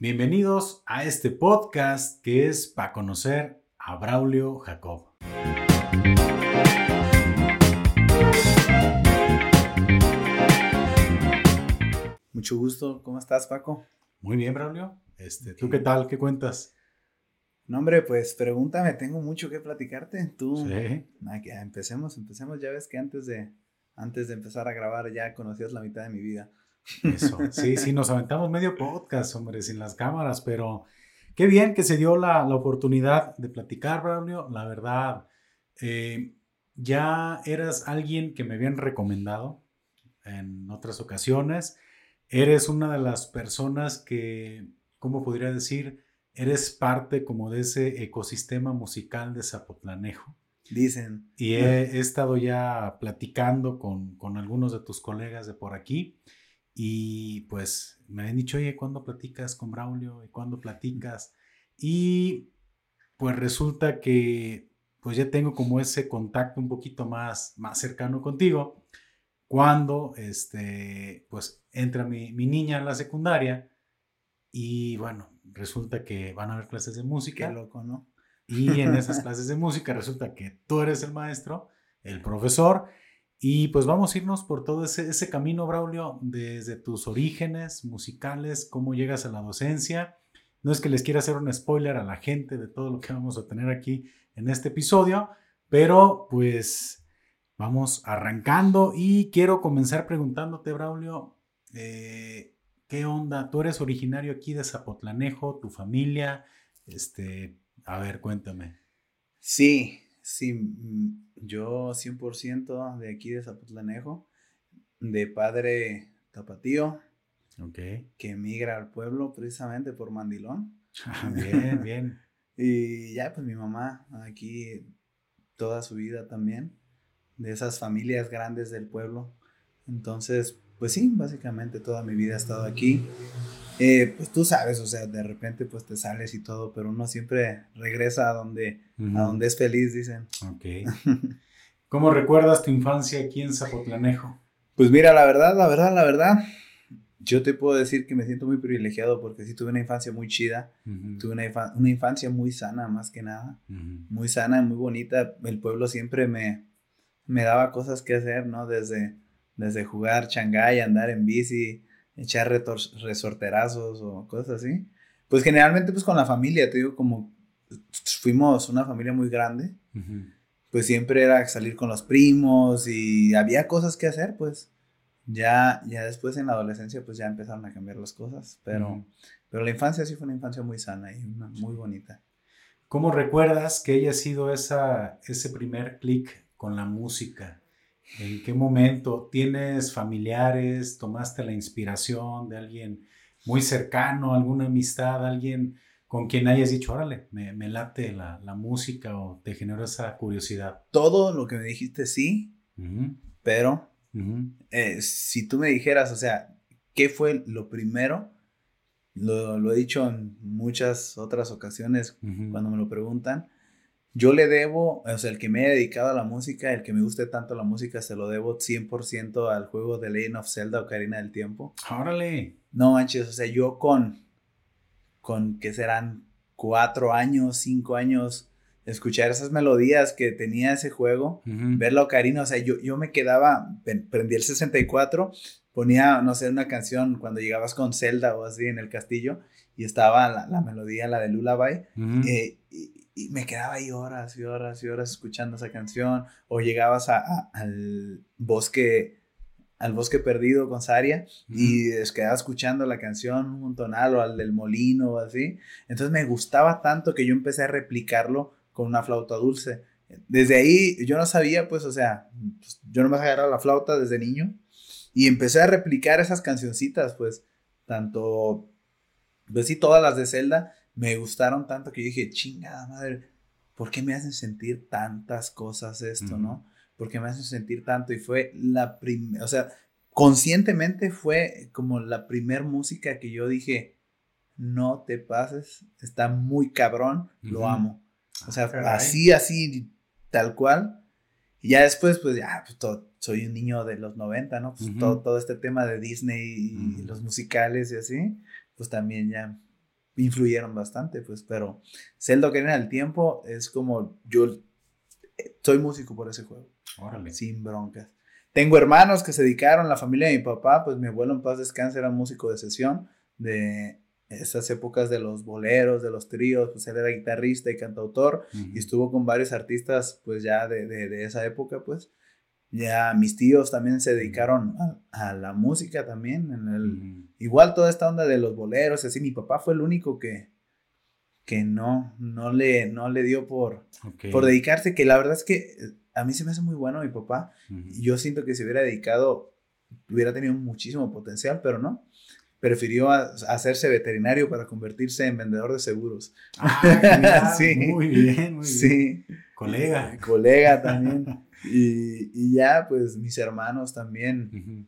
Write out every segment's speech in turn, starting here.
Bienvenidos a este podcast que es para conocer a Braulio Jacob. Mucho gusto, ¿cómo estás Paco? Muy bien, Braulio. Este, ¿Tú qué tal? ¿Qué cuentas? No, hombre, pues pregúntame, tengo mucho que platicarte. Tú, Sí. Empecemos, empecemos. Ya ves que antes de, antes de empezar a grabar ya conocías la mitad de mi vida. Eso, sí, sí, nos aventamos medio podcast, hombre, sin las cámaras, pero qué bien que se dio la, la oportunidad de platicar, Braulio. La verdad, eh, ya eras alguien que me habían recomendado en otras ocasiones. Eres una de las personas que, ¿cómo podría decir? Eres parte como de ese ecosistema musical de Zapotlanejo. Dicen. Y he, he estado ya platicando con, con algunos de tus colegas de por aquí y pues me han dicho, oye, ¿cuándo platicas con Braulio? ¿Y cuándo platicas? Y pues resulta que pues ya tengo como ese contacto un poquito más, más cercano contigo cuando este, pues entra mi, mi niña en la secundaria y bueno, resulta que van a haber clases de Qué música. loco, ¿no? Y en esas clases de música resulta que tú eres el maestro, el profesor, y pues vamos a irnos por todo ese, camino, Braulio, desde tus orígenes musicales, cómo llegas a la docencia. No es que les quiera hacer un spoiler a la gente de todo lo que vamos a tener aquí en este episodio, pero pues vamos arrancando y quiero comenzar preguntándote, Braulio, eh, ¿qué onda? ¿Tú eres originario aquí de Zapotlanejo, tu familia? Este, a ver, cuéntame. Sí, sí. mm, Yo 100% de aquí de Zapotlanejo, de padre tapatío, que emigra al pueblo precisamente por Mandilón. bien, bien. Y ya, pues mi mamá aquí toda su vida también, de esas familias grandes del pueblo. Entonces, pues sí, básicamente toda mi vida he estado aquí. Eh, pues tú sabes, o sea, de repente pues te sales y todo, pero uno siempre regresa a donde, a donde es feliz, dicen. Ok. ¿Cómo recuerdas tu infancia aquí en Zapotlanejo? Pues mira, la verdad, la verdad, la verdad, yo te puedo decir que me siento muy privilegiado porque sí tuve una infancia muy chida, tuve una, infa- una infancia muy sana más que nada. muy sana muy bonita. El pueblo siempre me, me daba cosas que hacer, ¿no? Desde, desde jugar changay, andar en bici, echar resorterazos o cosas así. Pues generalmente pues con la familia, te digo, como fuimos una familia muy grande, Ujú. pues siempre era salir con los primos y había cosas que hacer, pues. Ya, ya después en la adolescencia pues ya empezaron a cambiar las cosas, pero, Ujú. pero la infancia sí fue una infancia muy sana y una muy bonita. ¿Cómo recuerdas que haya sido esa, ese primer clic con la música? ¿En qué momento? ¿Tienes familiares? ¿Tomaste la inspiración de alguien muy cercano, alguna amistad, alguien con quien hayas dicho, órale, me, me late la, la música o te generó esa curiosidad? Todo lo que me dijiste sí, pero eh, si tú me dijeras, o sea, ¿qué fue lo primero? Lo, lo he dicho en muchas otras ocasiones cuando me lo preguntan. Yo le debo, o sea, el que me haya dedicado a la música, el que me guste tanto la música, se lo debo 100% al juego de Legend of Zelda Ocarina del Tiempo. Órale. No manches, o sea, yo con, con que serán cuatro años, cinco años, escuchar esas melodías que tenía ese juego, Ujú. ver la ocarina, o sea, yo, yo me quedaba, prendí el 64, ponía, no sé, una canción cuando llegabas con Zelda o así en el castillo y estaba la, la melodía, la de Lullaby, Ujú. eh, y, y me quedaba ahí horas y horas y horas escuchando esa canción, o llegabas a- a- al bosque, al bosque perdido con Saria y es- quedaba escuchando la canción un montonal o al del molino o así, entonces me gustaba tanto que yo empecé a replicarlo con una flauta dulce. Desde ahí yo no sabía, pues, o sea, pues, yo no me agarraba la flauta desde niño y empecé a replicar esas cancioncitas, pues, tanto, pues sí, todas las de Zelda me gustaron tanto que yo dije, chingada madre, ¿por qué me hacen sentir tantas cosas esto, no? ¿Por qué me hacen sentir tanto? Y fue la primera, o sea, conscientemente fue como la primer música que yo dije, no te pases, está muy cabrón, lo amo. O sea, Ah, así, así, tal cual. Y ya después, pues ya, pues, todo- soy un niño de los 90, ¿no? Pues todo, todo este tema de Disney y los musicales y así, pues también ya influyeron bastante, pues, pero Zelda Ocarina del Tiempo es como yo soy músico por ese juego. Órale. Sin broncas. Tengo hermanos que se dedicaron, la familia de mi papá, pues mi abuelo en paz descanse era músico de sesión de esas épocas de los boleros, de los tríos, pues él era guitarrista y cantautor y estuvo con varios artistas pues ya de, de, esa época pues. Ya mis tíos también se dedicaron a, la música también, en el, igual toda esta onda de los boleros, así mi papá fue el único que, que no, no le, no le dio por, por dedicarse, que la verdad es que a mí se me hace muy bueno mi papá. Yo siento que si hubiera dedicado, hubiera tenido muchísimo potencial, pero no. Prefirió hacerse veterinario para convertirse en vendedor de seguros. Ah, sí. Muy bien, muy bien. Sí. Colega. Colega también. y, y, ya, pues mis hermanos también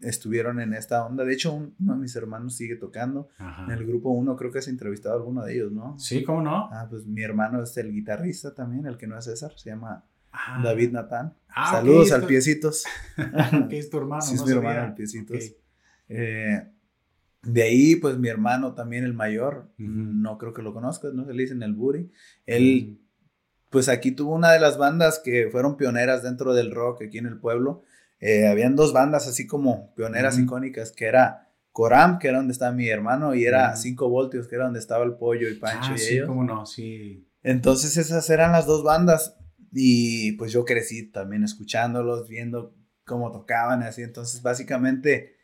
estuvieron en esta onda. De hecho, uno de mis hermanos sigue tocando. En el grupo uno creo que has entrevistado a alguno de ellos, ¿no? Sí, ¿cómo no? Ah, pues mi hermano es el guitarrista también, el que no es César, se llama Ah. David Natán. Ah, Saludos al Piecitos. que es tu hermano. Sí, es mi hermano, al Piecitos. Eh, de ahí, pues mi hermano también, el mayor, no creo que lo conozcas, ¿no? Se le dicen el Buri. Él, pues aquí tuvo una de las bandas que fueron pioneras dentro del rock aquí en el pueblo. Eh, habían dos bandas así como pioneras icónicas, que era Coram, que era donde estaba mi hermano, y era 5 voltios, que era donde estaba el pollo y Pancho ah, y sí, ellos. cómo no, sí. Entonces esas eran las dos bandas. Y pues yo crecí también escuchándolos, viendo cómo tocaban, así. Entonces, básicamente,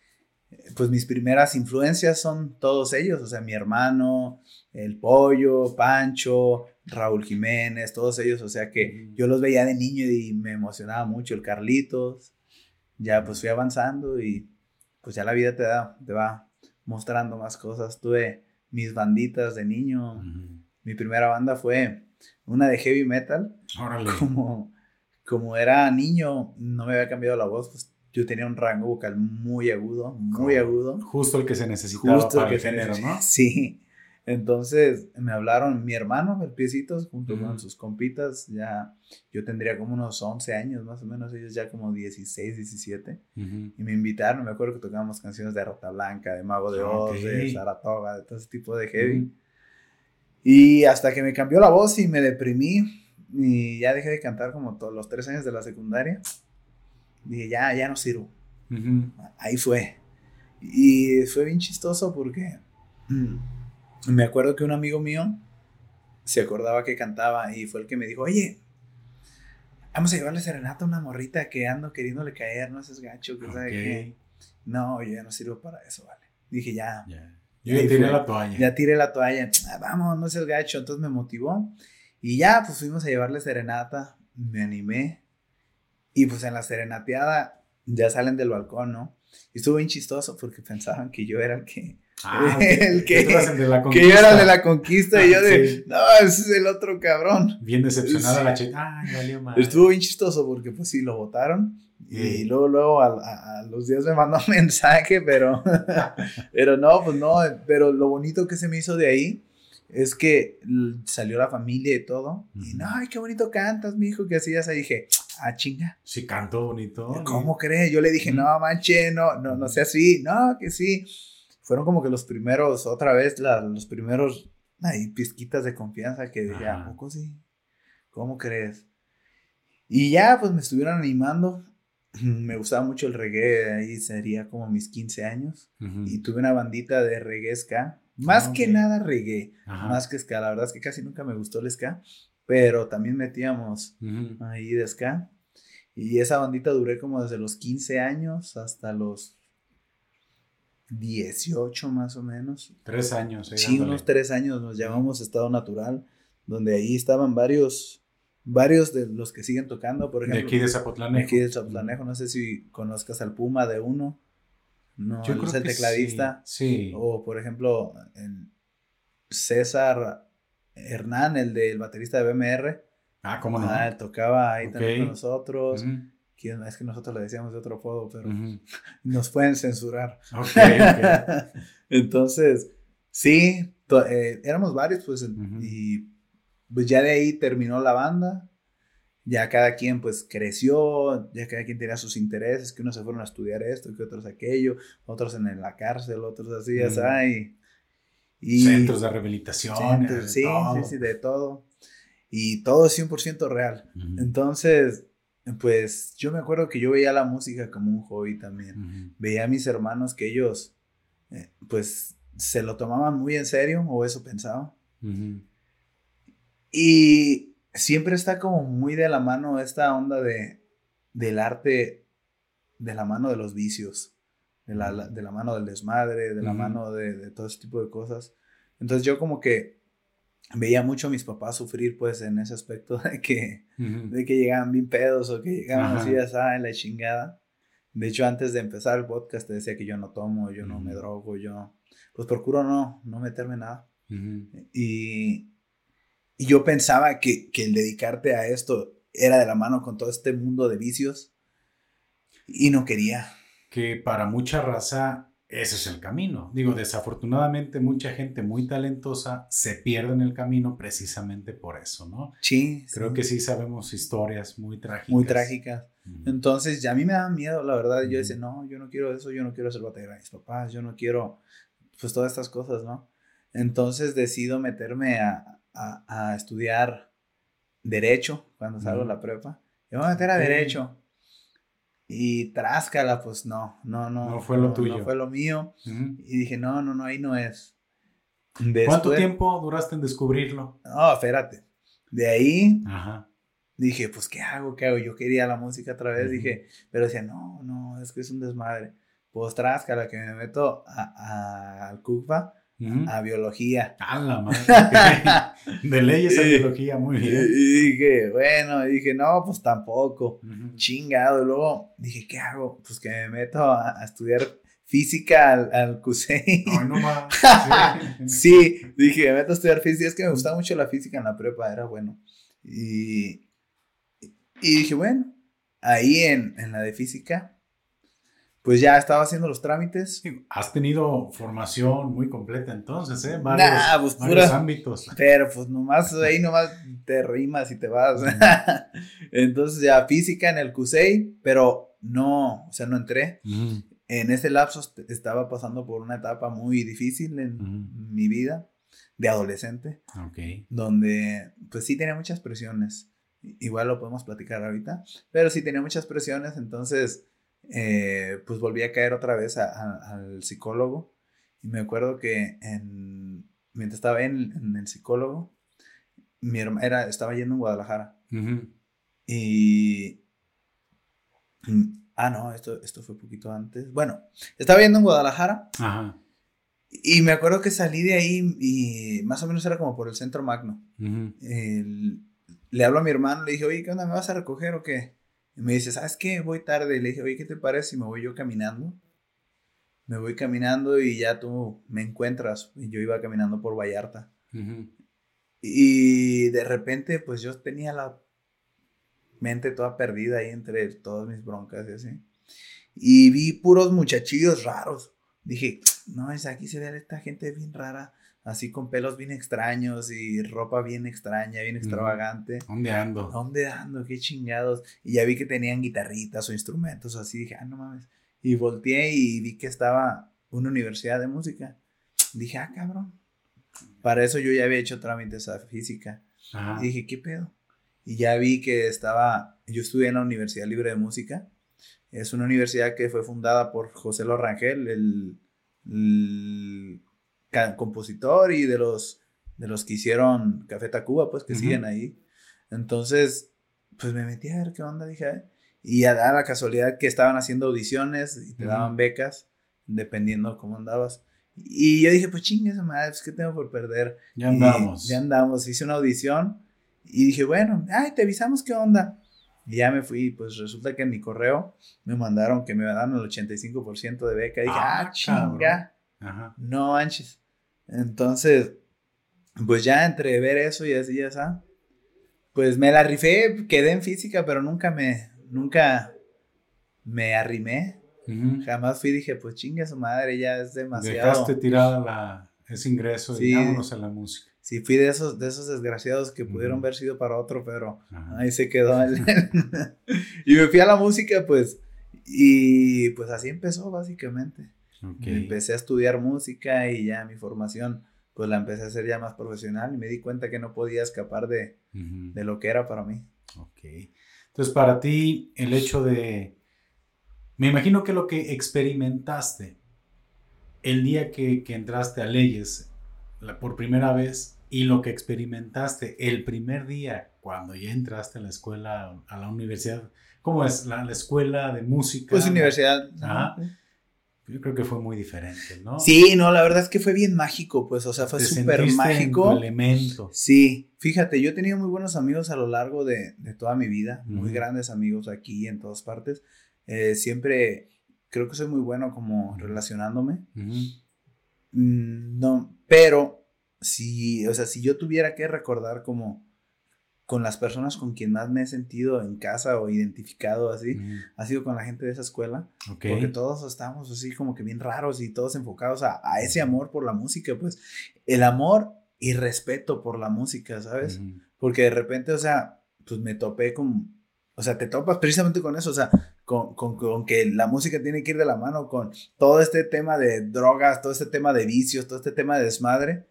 pues mis primeras influencias son todos ellos, o sea, mi hermano, el pollo, Pancho, Raúl Jiménez, todos ellos, o sea que yo los veía de niño y me emocionaba mucho, el Carlitos, ya pues fui avanzando y pues ya la vida te da, te va mostrando más cosas. Tuve mis banditas de niño, mi primera banda fue una de heavy metal. Como, como era niño, no me había cambiado la voz, pues yo tenía un rango vocal muy agudo, muy agudo. Justo el que se necesitaba Justo para el, género, ¿no? Sí. Entonces me hablaron mi hermano, el piecitos, junto con sus compitas, ya yo tendría como unos 11 años más o menos, ellos ya como 16, 17, y me invitaron, me acuerdo que tocábamos canciones de Rota Blanca, de Mago de Oz, de Saratoga, de todo ese tipo de heavy. Y hasta que me cambió la voz y me deprimí y ya dejé de cantar como todos los tres años de la secundaria. Dije, ya, ya no sirvo. Ahí fue. Y fue bien chistoso porque mm, me acuerdo que un amigo mío se acordaba que cantaba y fue el que me dijo, oye, vamos a llevarle serenata a una morrita que ando queriéndole caer, no seas gacho, que sabe qué. No, yo ya no sirvo para eso, vale. Dije, ya, yo ya tiré la toalla. Ya tiré la toalla. Ah, vamos, no seas gacho. Entonces me motivó. Y ya, pues fuimos a llevarle serenata. Me animé. Y pues en la serenateada ya salen del balcón, ¿no? Y estuvo bien chistoso porque pensaban que yo era el que. Ah, el que, que, yo era de la conquista y yo de, no, ese es el otro cabrón. Bien decepcionada la chica. Ay, valió mal. Estuvo bien chistoso porque pues sí, lo votaron y luego, luego a, los días me mandó un mensaje, pero, pero no, pues no, pero lo bonito que se me hizo de ahí es que salió la familia y todo. Y no, ay, qué bonito cantas, mi hijo, que hacías ahí. Dije, ah, chinga. Sí, canto bonito. ¿Cómo crees? Yo le dije, no, manche, no, no, no sea así. No, que sí. Fueron como que los primeros, otra vez, los primeros, ahí, pizquitas de confianza que dije, ¿a poco sí? ¿Cómo crees? Y ya, pues me estuvieron animando me gustaba mucho el reggae, ahí sería como mis 15 años. Y tuve una bandita de reggae ska. Más ah, que nada reggae, más que ska. La verdad es que casi nunca me gustó el ska, pero también metíamos ahí de ska. Y esa bandita duré como desde los 15 años hasta los 18 más o menos. Tres años. Sí, unos tres años nos llamamos Estado Natural, donde ahí estaban varios varios de los que siguen tocando, por ejemplo. De aquí de Zapotlanejo. De aquí de Zapotlanejo, no sé si conozcas al Puma de uno. No, Yo creo es el tecladista. Sí, O por ejemplo, César Hernán, el del baterista de BMR. Ah, ¿cómo no? Ah, tocaba ahí también con nosotros. Es que nosotros le decíamos de otro apodo, pero nos pueden censurar. Entonces, sí, eh, éramos varios, pues, y pues ya de ahí terminó la banda, ya cada quien pues creció, ya cada quien tenía sus intereses, que unos se fueron a estudiar esto, que otros aquello, otros en la cárcel, otros así, ya Y centros de rehabilitación. Centros, sí, sí, sí, de todo. Y todo es 100% real. Entonces, pues yo me acuerdo que yo veía la música como un hobby también. Veía a mis hermanos que ellos, eh, pues, se lo tomaban muy en serio, o eso pensaba. Y siempre está como muy de la mano esta onda de, del arte, de la mano de los vicios, de la, de la mano del desmadre, de la mano de, de, todo ese tipo de cosas. Entonces yo como que veía mucho a mis papás sufrir pues en ese aspecto de que, de que llegaban bien pedos o que llegaban así, en la chingada. De hecho, antes de empezar el podcast te decía que yo no tomo, yo no me drogo, yo pues procuro no, no meterme nada. y, y, yo pensaba que, que el dedicarte a esto era de la mano con todo este mundo de vicios y no quería. Que para mucha raza ese es el camino. Digo, desafortunadamente mucha gente muy talentosa se pierde en el camino precisamente por eso, ¿no? Sí. Creo que sí sabemos historias muy trágicas. Muy trágicas. Entonces, ya a mí me da miedo, la verdad. Yo decía, no, yo no quiero eso, yo no quiero ser batallero de mis papás, yo no quiero, pues todas estas cosas, ¿no? Entonces decido meterme a, a, estudiar Derecho cuando salgo de la prepa. Yo me voy a meter a Derecho. Y tráscala, pues no, no, no. No fue lo tuyo. No fue lo mío. Y dije, no, no, no, ahí no es. ¿Cuánto tiempo duraste en descubrirlo? No, espérate. De ahí dije, pues, ¿qué hago? ¿Qué hago? Yo quería la música otra vez. Dije, pero decía, no, no, es que es un desmadre. Pues tráscala, que me meto al A biología. A la madre. de leyes a biología, muy bien. Y dije, bueno, dije, no, pues tampoco. Chingado. Y luego dije, ¿qué hago? Pues que me meto a, estudiar física al, al CUSEI. no más. Sí. dije, me meto a estudiar física. Es que me gustaba mucho la física en la prepa, era bueno. Y, y dije, bueno, ahí en, en la de física pues ya estaba haciendo los trámites. Has tenido formación muy completa entonces, ¿eh? Varios, pues ámbitos. Pero pues nomás ahí nomás te rimas y te vas. entonces ya física en el CUSEI, pero no, o sea, no entré. En ese lapso estaba pasando por una etapa muy difícil en mi vida de adolescente. Ok. Donde pues sí tenía muchas presiones. Igual lo podemos platicar ahorita, pero sí tenía muchas presiones, entonces eh, pues volví a caer otra vez al psicólogo. Y me acuerdo que en, mientras estaba en, el psicólogo, mi hermana era, estaba yendo en Guadalajara. Y... Ah, no, esto, esto fue poquito antes. Bueno, estaba yendo en Guadalajara. Y me acuerdo que salí de ahí y más o menos era como por el centro magno. le hablo a mi hermano, le dije, oye, ¿qué onda? ¿Me vas a recoger o qué? Y me dice, ¿sabes qué? Voy tarde. le dije, oye, ¿qué te parece si me voy yo caminando? Me voy caminando y ya tú me encuentras. Y yo iba caminando por Vallarta. Y de repente, pues yo tenía la mente toda perdida ahí entre todas mis broncas y así. Y vi puros muchachillos raros. Dije, no, es aquí se ve esta gente bien rara así con pelos bien extraños y ropa bien extraña, bien extravagante. ¿Dónde ando? ¿Dónde ando? Qué chingados. Y ya vi que tenían guitarritas o instrumentos así, dije, ah, no mames. Y volteé y vi que estaba una universidad de música. Dije, ah, cabrón. Para eso yo ya había hecho trámites a física. Y dije, ¿qué pedo? Y ya vi que estaba, yo estudié en la Universidad Libre de Música. Es una universidad que fue fundada por José Lorangel, el, el compositor y de los, de los que hicieron Café Tacuba, pues que siguen ahí. Entonces, pues me metí a ver qué onda, dije, y a, la casualidad que estaban haciendo audiciones y te daban becas, dependiendo cómo andabas. Y yo dije, pues chingue esa madre, pues qué tengo por perder. Ya andamos. ya andamos, hice una audición y dije, bueno, ay, te avisamos qué onda. Y ya me fui, pues resulta que en mi correo me mandaron que me dan el 85% de beca. Y dije, ah, ah chinga. No manches. Entonces, pues ya entre ver eso y así, ya sabes, pues me la rifé, quedé en física, pero nunca me, nunca me arrimé. Jamás fui y dije, pues chingue su madre, ya es demasiado. Dejaste tirada la, ese ingreso y vámonos a la música. Sí, fui de esos, de esos desgraciados que pudieron haber sido para otro, pero ahí se quedó. y me fui a la música, pues, y pues así empezó básicamente. Empecé a estudiar música y ya mi formación pues la empecé a hacer ya más profesional y me di cuenta que no podía escapar de, de lo que era para mí. Ok. Entonces, para ti, el hecho de... Me imagino que lo que experimentaste el día que, que entraste a leyes la, por primera vez y lo que experimentaste el primer día cuando ya entraste a la escuela, a la universidad, ¿cómo es? La, la escuela de música. Pues universidad. Ajá. Yo creo que fue muy diferente, ¿no? Sí, no, la verdad es que fue bien mágico, pues, o sea, fue súper mágico. En tu elemento. Sí, fíjate, yo he tenido muy buenos amigos a lo largo de, de toda mi vida, muy grandes amigos aquí en todas partes. Eh, siempre creo que soy muy bueno como relacionándome. Mm, no, pero si, o sea, si yo tuviera que recordar como con las personas con quien más me he sentido en casa o identificado así, ha sido con la gente de esa escuela. Porque todos estamos así como que bien raros y todos enfocados a, ese amor por la música, pues el amor y respeto por la música, ¿sabes? Porque de repente, o sea, pues me topé con, o sea, te topas precisamente con eso, o sea, con, con, con, que la música tiene que ir de la mano con todo este tema de drogas, todo este tema de vicios, todo este tema de desmadre.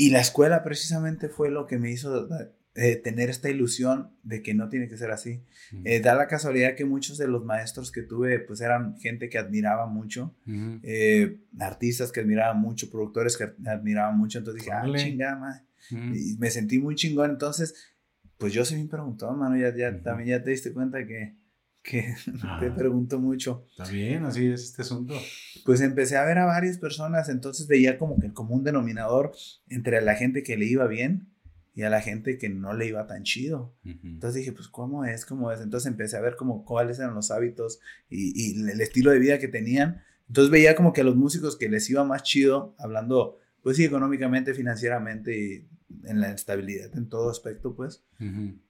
Y la escuela precisamente fue lo que me hizo eh, tener esta ilusión de que no tiene que ser así. Eh, da la casualidad que muchos de los maestros que tuve, pues eran gente que admiraba mucho, eh, artistas que admiraban mucho, productores que admiraban mucho. Entonces dije, ah, chingada, Y me sentí muy chingón. Entonces, pues yo sí me preguntó, mano, ya, ya también ya te diste cuenta que, que te pregunto mucho. Está bien, así es este asunto. Pues empecé a ver a varias personas, entonces veía como que el común denominador entre la gente que le iba bien y a la gente que no le iba tan chido. Entonces dije, pues, ¿cómo es? ¿Cómo es? Entonces empecé a ver como cuáles eran los hábitos y, y, el estilo de vida que tenían. Entonces veía como que a los músicos que les iba más chido, hablando, pues sí, económicamente, financieramente y en la estabilidad en todo aspecto, pues,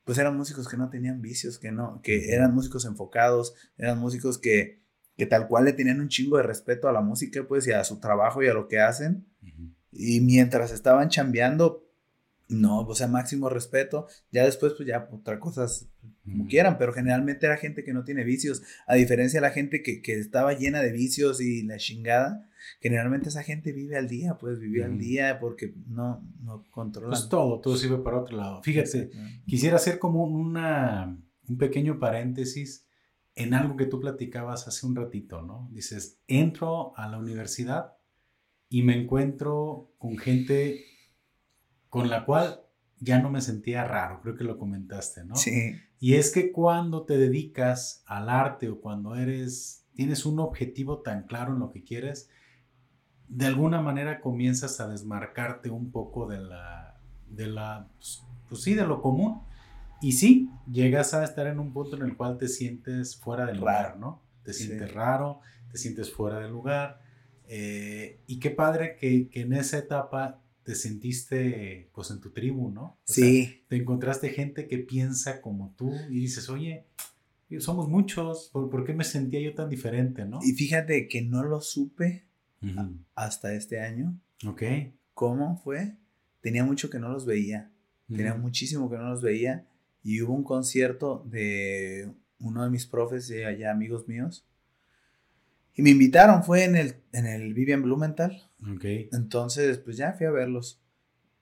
pues eran músicos que no tenían vicios, que no, que eran músicos enfocados, eran músicos que, que tal cual le tenían un chingo de respeto a la música, pues, y a su trabajo y a lo que hacen. Y mientras estaban chambeando, no, o sea, máximo respeto. Ya después, pues ya otra cosas como quieran, pero generalmente era gente que no tiene vicios, a diferencia de la gente que, que estaba llena de vicios y la chingada generalmente esa gente vive al día, pues vive al día porque no, no controla. Pues todo, todo sirve para otro lado. Fíjate, quisiera hacer como una, un pequeño paréntesis en algo que tú platicabas hace un ratito, ¿no? Dices, entro a la universidad y me encuentro con gente con la cual ya no me sentía raro, creo que lo comentaste, ¿no? Sí. Y es que cuando te dedicas al arte o cuando eres, tienes un objetivo tan claro en lo que quieres, de alguna manera comienzas a desmarcarte un poco de la, de la, pues, pues, sí, de lo común. Y sí, llegas a estar en un punto en el cual te sientes fuera del lugar, ¿no? Te sientes raro, te sientes fuera del lugar. Eh, y qué padre que, que, en esa etapa te sentiste pues en tu tribu, ¿no? sí. te encontraste gente que piensa como tú y dices, oye, somos muchos, ¿por, ¿por, qué me sentía yo tan diferente, no? Y fíjate que no lo supe hasta este año. Ok. ¿Cómo fue? Tenía mucho que no los veía. Tenía muchísimo que no los veía. Y hubo un concierto de uno de mis profes de allá, amigos míos. Y me invitaron, fue en el, en el Vivian Blumenthal. Ok. Entonces, pues ya fui a verlos.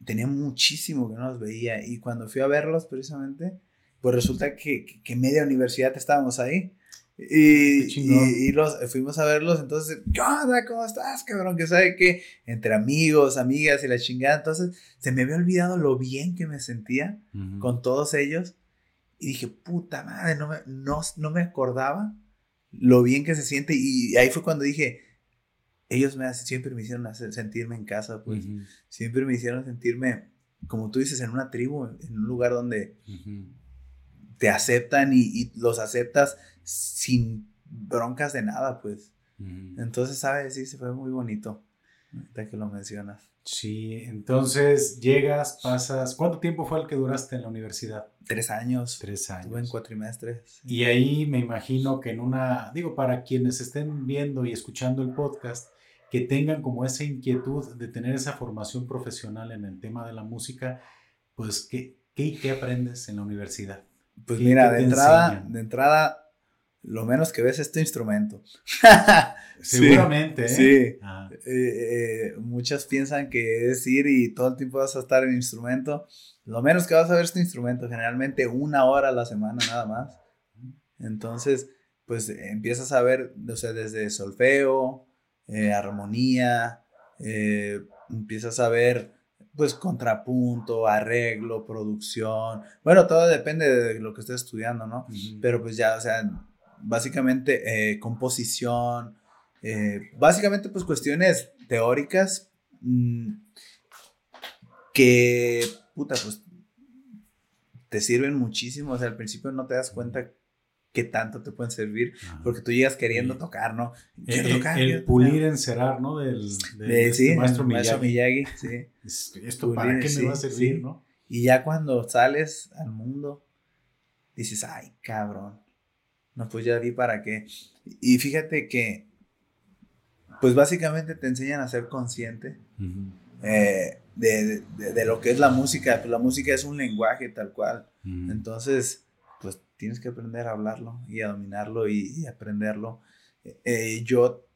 Tenía muchísimo que no los veía. Y cuando fui a verlos, precisamente, pues resulta que, que media universidad estábamos ahí. Y, y, los, fuimos a verlos, entonces, ¿qué onda? ¿Cómo estás, cabrón? Que sabe que entre amigos, amigas y la chingada. Entonces, se me había olvidado lo bien que me sentía con todos ellos. Y dije, puta madre, no me, no, no me acordaba lo bien que se siente. Y ahí fue cuando dije, ellos me siempre me hicieron sentirme en casa, pues. Siempre me hicieron sentirme, como tú dices, en una tribu, en un lugar donde te aceptan y, y los aceptas sin broncas de nada, pues. Entonces, ¿sabes? Sí, se fue muy bonito. Ahorita que lo mencionas. Sí, entonces llegas, pasas. ¿Cuánto tiempo fue el que duraste en la universidad? Tres años. Tres años. Estuve en cuatrimestres. Y ahí me imagino que en una. Digo, para quienes estén viendo y escuchando el podcast, que tengan como esa inquietud de tener esa formación profesional en el tema de la música, pues, ¿qué, qué, qué aprendes en la universidad? Pues mira, de entrada, de entrada lo menos que ves es tu instrumento. Seguramente. Sí. ¿eh? Ah. Eh, eh, muchas piensan que es ir y todo el tiempo vas a estar en instrumento. Lo menos que vas a ver es tu instrumento, generalmente una hora a la semana nada más. Entonces, pues empiezas a ver, o sea, desde solfeo, armonía, empiezas a ver pues contrapunto, arreglo, producción. Bueno, todo depende de lo que estés estudiando, ¿no? Pero pues ya, o sea, básicamente eh, composición, eh, básicamente pues cuestiones teóricas mm, que, puta, pues te sirven muchísimo. O sea, al principio no te das cuenta qué tanto te pueden servir, porque tú llegas queriendo tocar, ¿no? Quiero el, tocar. El pulir, encerar, ¿no? Del, de, este maestro, Miyagi. sí. Esto para qué me va a servir, ¿no? Y ya cuando sales al mundo, dices, ay, cabrón. No, pues ya vi para qué. Y fíjate que, pues básicamente te enseñan a ser consciente eh, de, de, lo que es la música. Pues la música es un lenguaje tal cual. Entonces, pues tienes que aprender a hablarlo y a dominarlo y, aprenderlo. Eh, yo,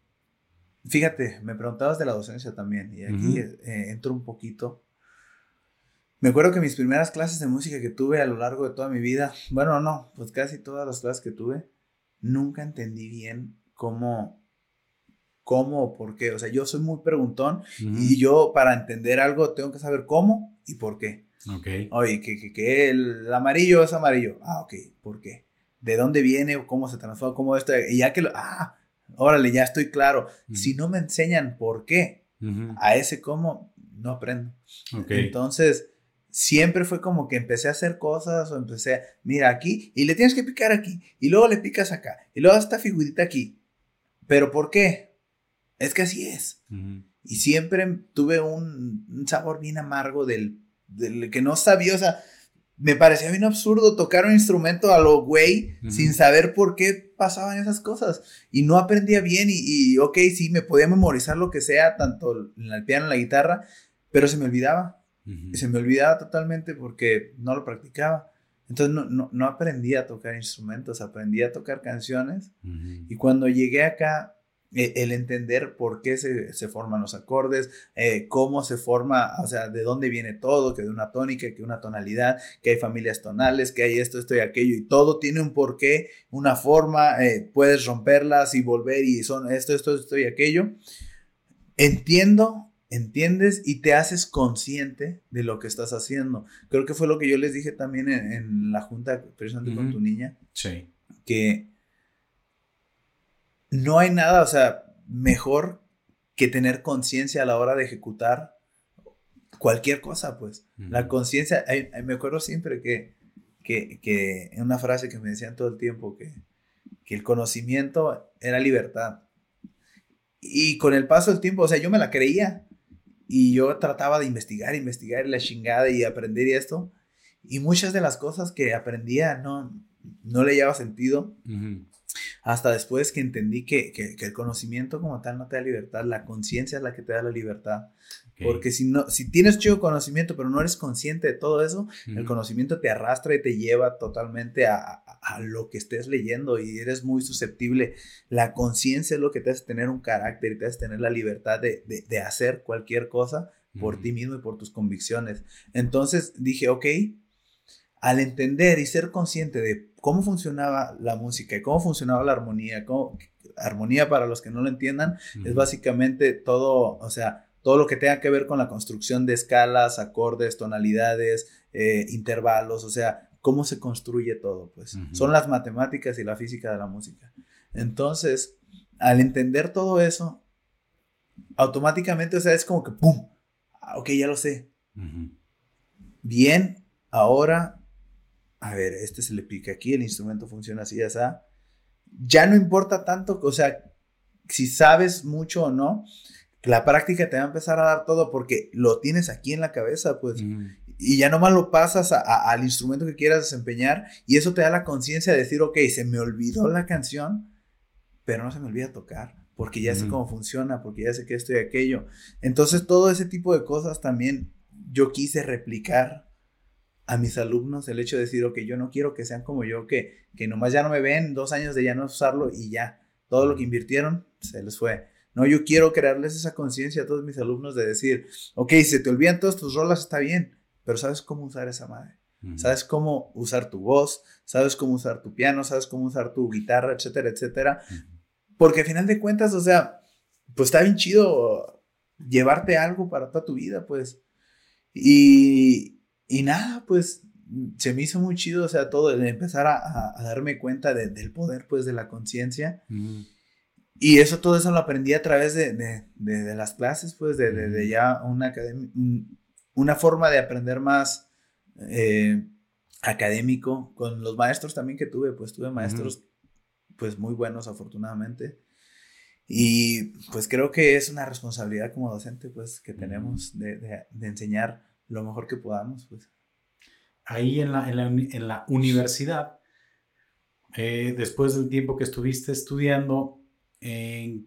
fíjate, me preguntabas de la docencia también y aquí eh, entro un poquito. Me acuerdo que mis primeras clases de música que tuve a lo largo de toda mi vida, bueno, no, pues casi todas las clases que tuve, nunca entendí bien cómo, cómo o por qué. O sea, yo soy muy preguntón y yo para entender algo tengo que saber cómo y por qué. Ok. Oye, que, que, el amarillo es amarillo. Ah, ok. ¿Por qué? ¿De dónde viene? ¿Cómo se transforma? ¿Cómo esto? Y ya que lo... Ah, órale, ya estoy claro. Si no me enseñan por qué a ese cómo, no aprendo. Okay. Entonces, siempre fue como que empecé a hacer cosas o empecé, a, mira aquí, y le tienes que picar aquí, y luego le picas acá, y luego esta figurita aquí. ¿Pero por qué? Es que así es. Y siempre tuve un, sabor bien amargo del, del, que no sabía, o sea, me parecía bien absurdo tocar un instrumento a lo güey sin saber por qué pasaban esas cosas. Y no aprendía bien y, y, ok, sí, me podía memorizar lo que sea, tanto en el piano, en la guitarra, pero se me olvidaba. Y se me olvidaba totalmente porque no lo practicaba. Entonces no, aprendí a tocar instrumentos, aprendí a tocar canciones. Y cuando llegué acá, e, el entender por qué se, forman los acordes, eh, cómo se forma, o sea, de dónde viene todo, que de una tónica, que una tonalidad, que hay familias tonales, que hay esto, esto y aquello, y todo tiene un porqué, una forma, eh, puedes romperlas y volver y son esto, esto, esto y aquello. Entiendo entiendes y te haces consciente de lo que estás haciendo. Creo que fue lo que yo les dije también en, la junta precisamente con tu niña. Sí. Que no hay nada, o sea, mejor que tener conciencia a la hora de ejecutar cualquier cosa, pues. La conciencia, me acuerdo siempre que, que, que, una frase que me decían todo el tiempo, que, que el conocimiento era libertad. Y con el paso del tiempo, o sea, yo me la creía. Y yo trataba de investigar, investigar la chingada y aprender y esto. Y muchas de las cosas que aprendía no, no le llevaba sentido. Hasta después que entendí que, que, el conocimiento como tal no te da libertad, la conciencia es la que te da la libertad. Porque si, no, si tienes mucho conocimiento, pero no eres consciente de todo eso, el conocimiento te arrastra y te lleva totalmente a, a, lo que estés leyendo y eres muy susceptible. La conciencia es lo que te hace tener un carácter y te hace tener la libertad de, de, de hacer cualquier cosa por ti mismo y por tus convicciones. Entonces dije, ok, al entender y ser consciente de cómo funcionaba la música y cómo funcionaba la armonía, cómo, armonía para los que no lo entiendan, es básicamente todo, o sea, todo lo que tenga que ver con la construcción de escalas, acordes, tonalidades, eh, intervalos, o sea, cómo se construye todo, pues. Son las matemáticas y la física de la música. Entonces, al entender todo eso, automáticamente, o sea, es como que, ¡pum! Ah, ok, ya lo sé. Bien, ahora, a ver, este se le pica aquí, el instrumento funciona así, ya está. Ya no importa tanto, o sea, si sabes mucho o no, la práctica te va a empezar a dar todo porque lo tienes aquí en la cabeza, pues. Y ya nomás lo pasas al instrumento que quieras desempeñar y eso te da la conciencia de decir, ok, se me olvidó la canción, pero no se me olvida tocar, porque ya sé cómo funciona, porque ya sé que esto y aquello. Entonces todo ese tipo de cosas también yo quise replicar a mis alumnos el hecho de decir, ok, yo no quiero que sean como yo, que, que nomás ya no me ven, dos años de ya no usarlo y ya, todo lo que invirtieron se les fue. No, yo quiero crearles esa conciencia a todos mis alumnos de decir, ok, si te olvidan todas tus rolas, está bien, pero sabes cómo usar esa madre. Sabes cómo usar tu voz, sabes cómo usar tu piano, sabes cómo usar tu guitarra, etcétera, etcétera. Porque al final de cuentas, o sea, pues está bien chido llevarte algo para toda tu vida, pues. Y, y nada, pues se me hizo muy chido, o sea, todo, de empezar a, a, darme cuenta de, del poder, pues, de la conciencia. Y eso, todo eso lo aprendí a través de, de, de las clases, pues, de, ya una, academia, una forma de aprender más eh, académico, con los maestros también que tuve, pues tuve maestros pues muy buenos afortunadamente. Y pues creo que es una responsabilidad como docente pues que tenemos de, de, enseñar lo mejor que podamos pues. Ahí en la, en la, en la universidad, eh, después del tiempo que estuviste estudiando, ¿en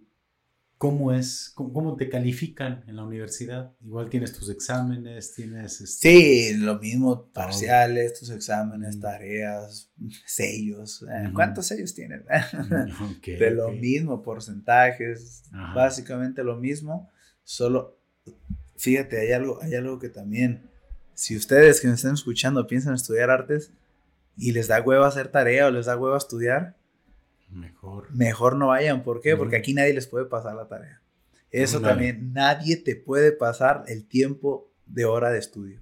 ¿Cómo es? ¿Cómo, te califican en la universidad? Igual tienes tus exámenes, tienes... Este, sí, lo mismo, parciales, tus exámenes, mm. tareas, sellos. Eh, ¿Cuántos sellos tienen? de lo mismo, porcentajes, básicamente lo mismo. Solo, fíjate, hay algo, hay algo que también, si ustedes que me están escuchando piensan estudiar artes y les da huevo hacer tarea o les da huevo estudiar, Mejor. Mejor no vayan. ¿Por qué? Porque aquí nadie les puede pasar la tarea. Eso también, nadie te puede pasar el tiempo de hora de estudio.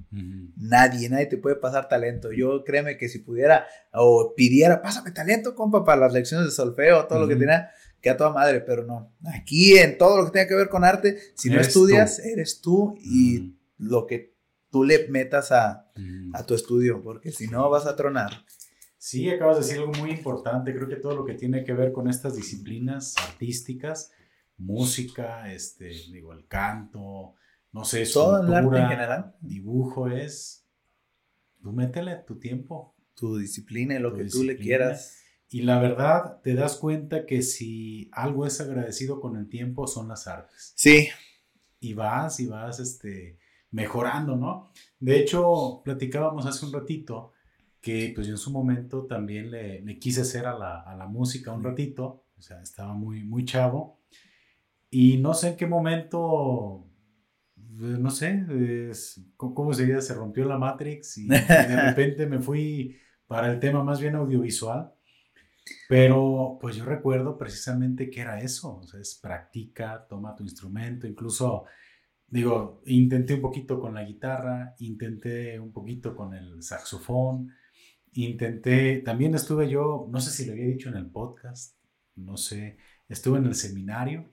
Nadie, nadie te puede pasar talento. Yo créeme que si pudiera o pidiera, pásame talento, compa, para las lecciones de solfeo, todo lo que tenga, que a toda madre, pero no. Aquí en todo lo que tenga que ver con arte, si no estudias, eres tú y lo que tú le metas a, a tu estudio, porque si no vas a tronar. Sí, acabas de decir algo muy importante. Creo que todo lo que tiene que ver con estas disciplinas artísticas, música, este, digo, el canto, no sé, todo el arte en general, dibujo es, tú métele tu tiempo, tu disciplina, lo que tú le quieras. Y la verdad, te das cuenta que si algo es agradecido con el tiempo, son las artes. Sí. Y vas y vas este, mejorando, ¿no? De hecho, platicábamos hace un ratito que pues yo en su momento también le, le quise hacer a la, a la, música un ratito, o sea, estaba muy, muy chavo, y no sé en qué momento, pues, no sé, es, cómo se se rompió la Matrix y, de repente me fui para el tema más bien audiovisual, pero pues yo recuerdo precisamente que era eso, o sea, es practica, toma tu instrumento, incluso... Digo, intenté un poquito con la guitarra, intenté un poquito con el saxofón, intenté, también estuve yo, no sé si lo había dicho en el podcast, no sé, estuve en el seminario.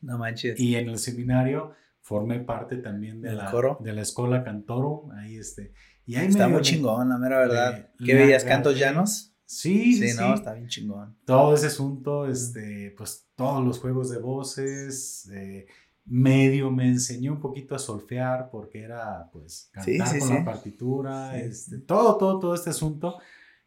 No manches. Y en el seminario formé parte también de, la, de la escuela Cantorum, ahí este. Y ahí está muy chingón, la mera verdad. ¿Qué veías, cantos llanos? Sí, sí, sí, no, está bien chingón. Todo ese asunto, este, pues todos los juegos de voces, eh, medio me enseñó un poquito a solfear porque era pues cantar con la partitura, este, todo, todo, todo este asunto.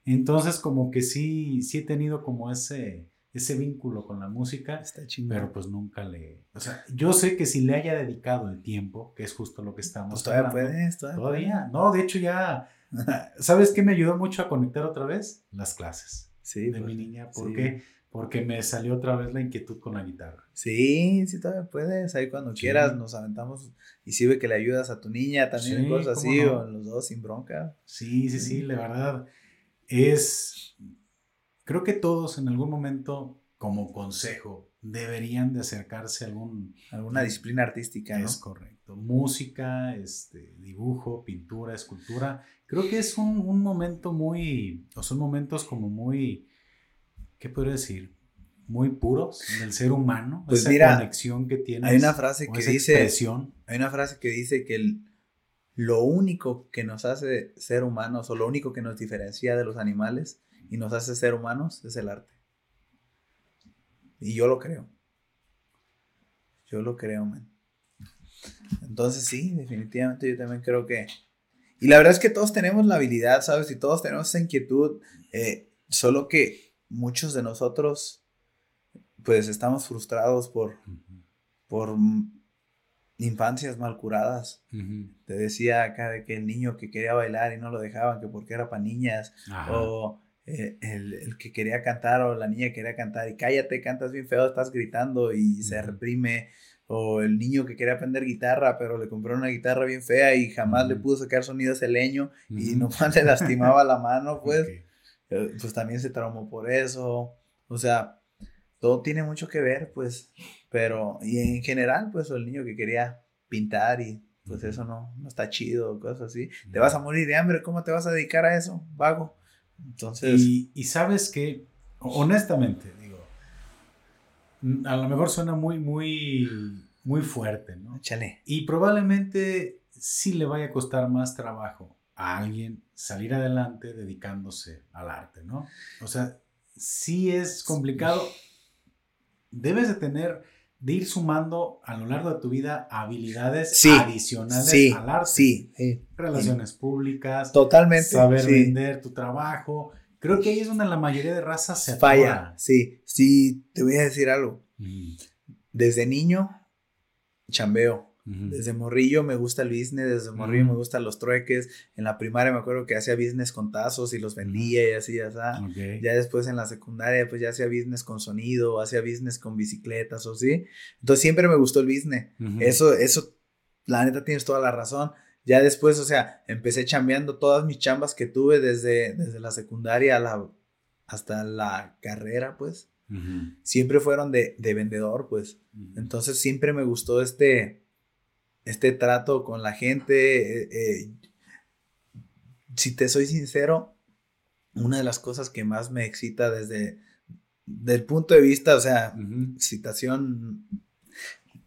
Entonces como que sí, sí he tenido como ese, ese vínculo con la música, pero pues nunca le, o sea, yo sé que si le haya dedicado el tiempo, que es justo lo que estamos pues todavía puedes, todavía, no, de hecho ya, ¿sabes qué me ayudó mucho a conectar otra vez? Las clases sí, de mi pues, niña, porque porque me salió otra vez la inquietud con la guitarra. Sí, sí, todavía puedes. Ahí cuando quieras nos aventamos y si ve que le ayudas a tu niña también, cosas así, o los dos sin bronca. Sí, sí, sí, la verdad es. Creo que todos en algún momento, como consejo, deberían de acercarse a algún, alguna disciplina artística. Es correcto. Música, este, dibujo, pintura, escultura. Creo que es un, un momento muy, o son momentos como muy ¿qué puedo decir? Muy puros del ser humano, pues esa mira, conexión que tiene. Hay una frase que dice, hay una frase que dice que lo único que nos hace ser humanos o lo único que nos diferencia de los animales y nos hace ser humanos es el arte. Y yo lo creo. Yo lo creo, man. Entonces sí, definitivamente yo también creo que... Y la verdad es que todos tenemos la habilidad, ¿sabes? Y todos tenemos esa inquietud, eh, solo que muchos de nosotros, pues estamos frustrados por, por infancias mal curadas. Te decía acá de que el niño que quería bailar y no lo dejaban, que porque era para niñas, o eh, el, que quería cantar o la niña que quería cantar y cállate, cantas bien feo, estás gritando y se reprime. O el niño que quería aprender guitarra, pero le compró una guitarra bien fea y jamás le pudo sacar sonido ese leño y nomás le lastimaba la mano, pues. Pues también se traumó por eso. O sea, todo tiene mucho que ver, pues. Pero, y en general, pues el niño que quería pintar y pues eso no, no está chido, cosas así. Te vas a morir de hambre, ¿cómo te vas a dedicar a eso, vago? Entonces... Y, sabes que, honestamente, digo, a lo mejor suena muy, muy, muy fuerte, ¿no? Échale. Y probablemente sí le vaya a costar más trabajo a alguien salir adelante dedicándose al arte, ¿no? O sea, sí es complicado. Debes de tener de ir sumando a lo largo de tu vida habilidades adicionales al arte. Sí, Relaciones públicas. Totalmente. Saber vender tu trabajo. Creo que ahí es donde la mayoría de razas se falla. Sí, sí, te voy a decir algo. Desde niño, chambeo. Desde morrillo me gusta el business, desde morrillo me gustan los trueques. En la primaria me acuerdo que hacía business con tazos y los vendía y así, ya Ya después en la secundaria pues ya hacía business con sonido, hacía business con bicicletas o sí. Entonces siempre me gustó el business. Eso, eso, la neta tienes toda la razón. Ya después, o sea, empecé chambeando todas mis chambas que tuve desde, desde la secundaria a la, hasta la carrera, pues. Siempre fueron de, de vendedor, pues. Entonces siempre me gustó este este trato con la gente. Eh, eh, si te soy sincero, una de las cosas que más me excita desde el punto de vista, o sea, excitación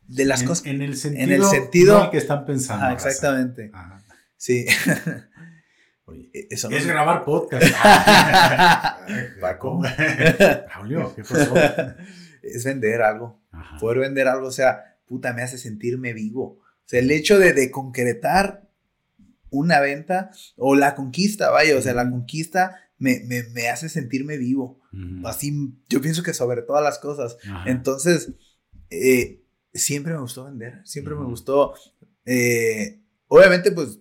de las cosas. En el sentido, en el sentido que están pensando. exactamente. Sí. Oye, e, es grabar podcast. Paco. ¿qué pasó? Es vender algo. Poder vender algo, o sea, puta, me hace sentirme vivo. O sea, el hecho de, concretar una venta o la conquista, vaya, o sea, la conquista me, hace sentirme vivo. Así, yo pienso que sobre todas las cosas. Entonces, eh, siempre me gustó vender, siempre me gustó. Eh, obviamente, pues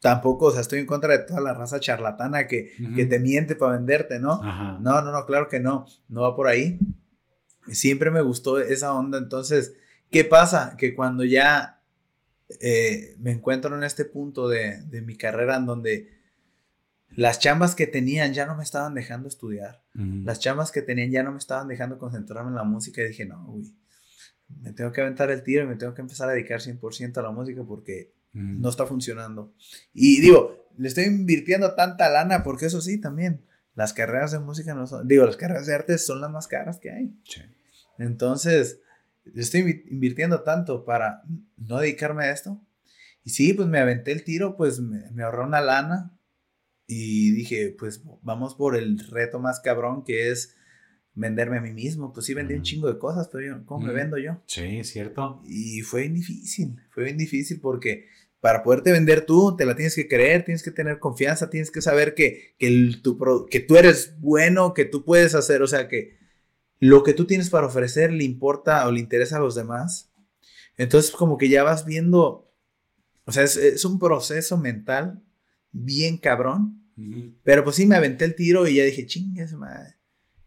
tampoco, o sea, estoy en contra de toda la raza charlatana que, que te miente para venderte, ¿no? No, no, no, claro que no, no va por ahí. Siempre me gustó esa onda, entonces, ¿qué pasa? Que cuando ya eh, me encuentro en este punto de, mi carrera en donde las chambas que tenían ya no me estaban dejando estudiar. Las chambas que tenían ya no me estaban dejando concentrarme en la música y dije, no, uy, me tengo que aventar el tiro y me tengo que empezar a dedicar 100% a la música porque no está funcionando. Y digo, le estoy invirtiendo tanta lana porque eso sí, también, las carreras de música no son, digo, las carreras de arte son las más caras que hay. Entonces, estoy invirtiendo tanto para no dedicarme a esto. Y sí, pues me aventé el tiro, pues me, me ahorré una lana y dije, pues vamos por el reto más cabrón que es venderme a mí mismo. Pues sí, vendí un chingo de cosas, pero yo, ¿cómo me vendo yo? Sí, es cierto. Y fue bien difícil, fue bien difícil porque para poderte vender tú, te la tienes que creer, tienes que tener confianza, tienes que saber que, que, el, tu, que tú eres bueno, que tú puedes hacer, o sea, que, lo que tú tienes para ofrecer le importa o le interesa a los demás. Entonces como que ya vas viendo, o sea, es, un proceso mental bien cabrón. Pero pues sí, me aventé el tiro y ya dije, chingues, madre.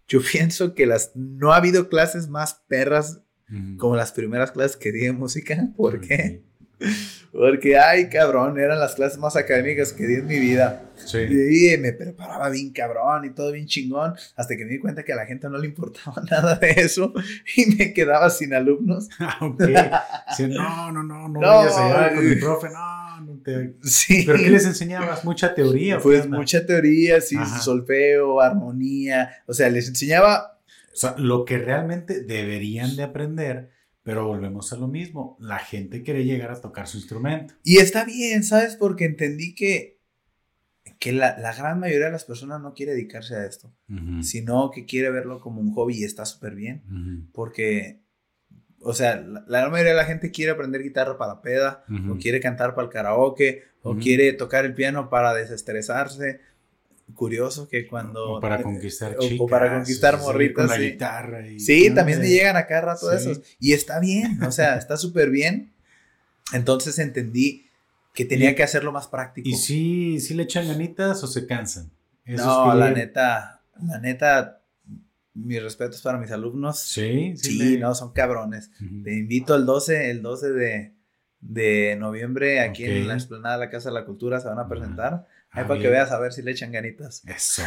Yo pienso que las, no ha habido clases más perras como las primeras clases que di de música. ¿Por qué? Porque, ay, cabrón, eran las clases más académicas que di en mi vida. Y me preparaba bien cabrón y todo bien chingón, hasta que me di cuenta que a la gente no le importaba nada de eso y me quedaba sin alumnos. Ah, no, no, no, no, vayas a con el profe, no, no te... Sí. ¿Pero qué les enseñabas? ¿Mucha teoría? Pues mucha teoría, sí, solfeo, armonía, o sea, les enseñaba... O sea, lo que realmente deberían de aprender pero volvemos a lo mismo, la gente quiere llegar a tocar su instrumento. Y está bien, ¿sabes? Porque entendí que, que la, gran mayoría de las personas no quiere dedicarse a esto, sino que quiere verlo como un hobby y está súper bien. Porque, o sea, la, gran mayoría de la gente quiere aprender guitarra para la peda, o quiere cantar para el karaoke, o quiere tocar el piano para desestresarse, curioso que cuando... O para conquistar chicas. O para conquistar morritas. guitarra. sí, también te llegan acá rato de esos. Y está bien, o sea, está súper bien. Entonces entendí que tenía que hacerlo más práctico. ¿Y si, si le echan ganitas o se cansan? no, la neta, la neta, mis respetos para mis alumnos. Sí, sí. Sí, no, son cabrones. Te invito el 12, el 12 de, de noviembre aquí en la explanada de la Casa de la Cultura se van a presentar. Ahí para que veas a ver si le echan ganitas. Eso.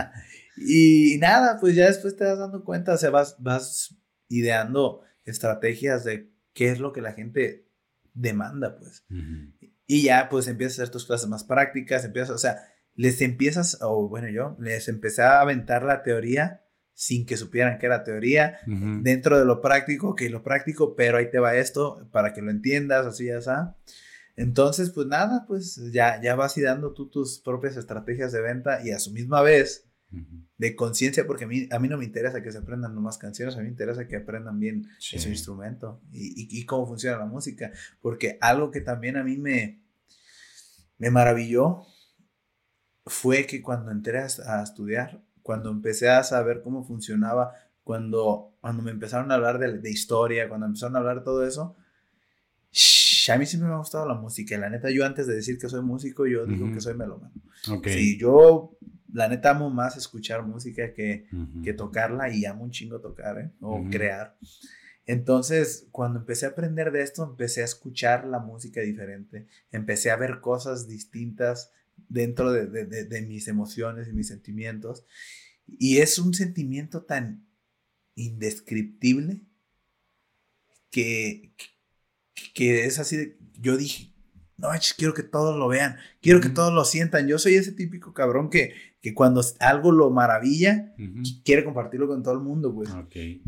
y, nada, pues ya después te vas dando cuenta, o sea, vas, vas ideando estrategias de qué es lo que la gente demanda, pues. Y ya, pues empiezas a hacer tus clases más prácticas, empiezas, o sea, les empiezas, o bueno, yo les empecé a aventar la teoría sin que supieran que era teoría, dentro de lo práctico, que lo práctico, pero ahí te va esto para que lo entiendas, así ya está. Entonces, pues nada, pues ya, ya vas dando tú tus propias estrategias de venta y a su misma vez de conciencia, porque a mí, a mí no me interesa que se aprendan nomás canciones, a mí me interesa que aprendan bien ese instrumento y, y, cómo funciona la música, porque algo que también a mí me, me maravilló fue que cuando entré a, estudiar, cuando empecé a saber cómo funcionaba, cuando, cuando me empezaron a hablar de, de historia, cuando empezaron a hablar de todo eso, a mí siempre me ha gustado la música. Y la neta, yo antes de decir que soy músico, yo digo que soy melómano. Okay. Sí, yo, la neta, amo más escuchar música que, que tocarla y amo un chingo tocar, ¿eh? O crear. Entonces, cuando empecé a aprender de esto, empecé a escuchar la música diferente. Empecé a ver cosas distintas dentro de, de, de mis emociones y mis sentimientos. Y es un sentimiento tan indescriptible que, que es así de, yo dije, no, quiero que todos lo vean, quiero que todos lo sientan. Yo soy ese típico cabrón que, que cuando algo lo maravilla, quiere compartirlo con todo el mundo, pues.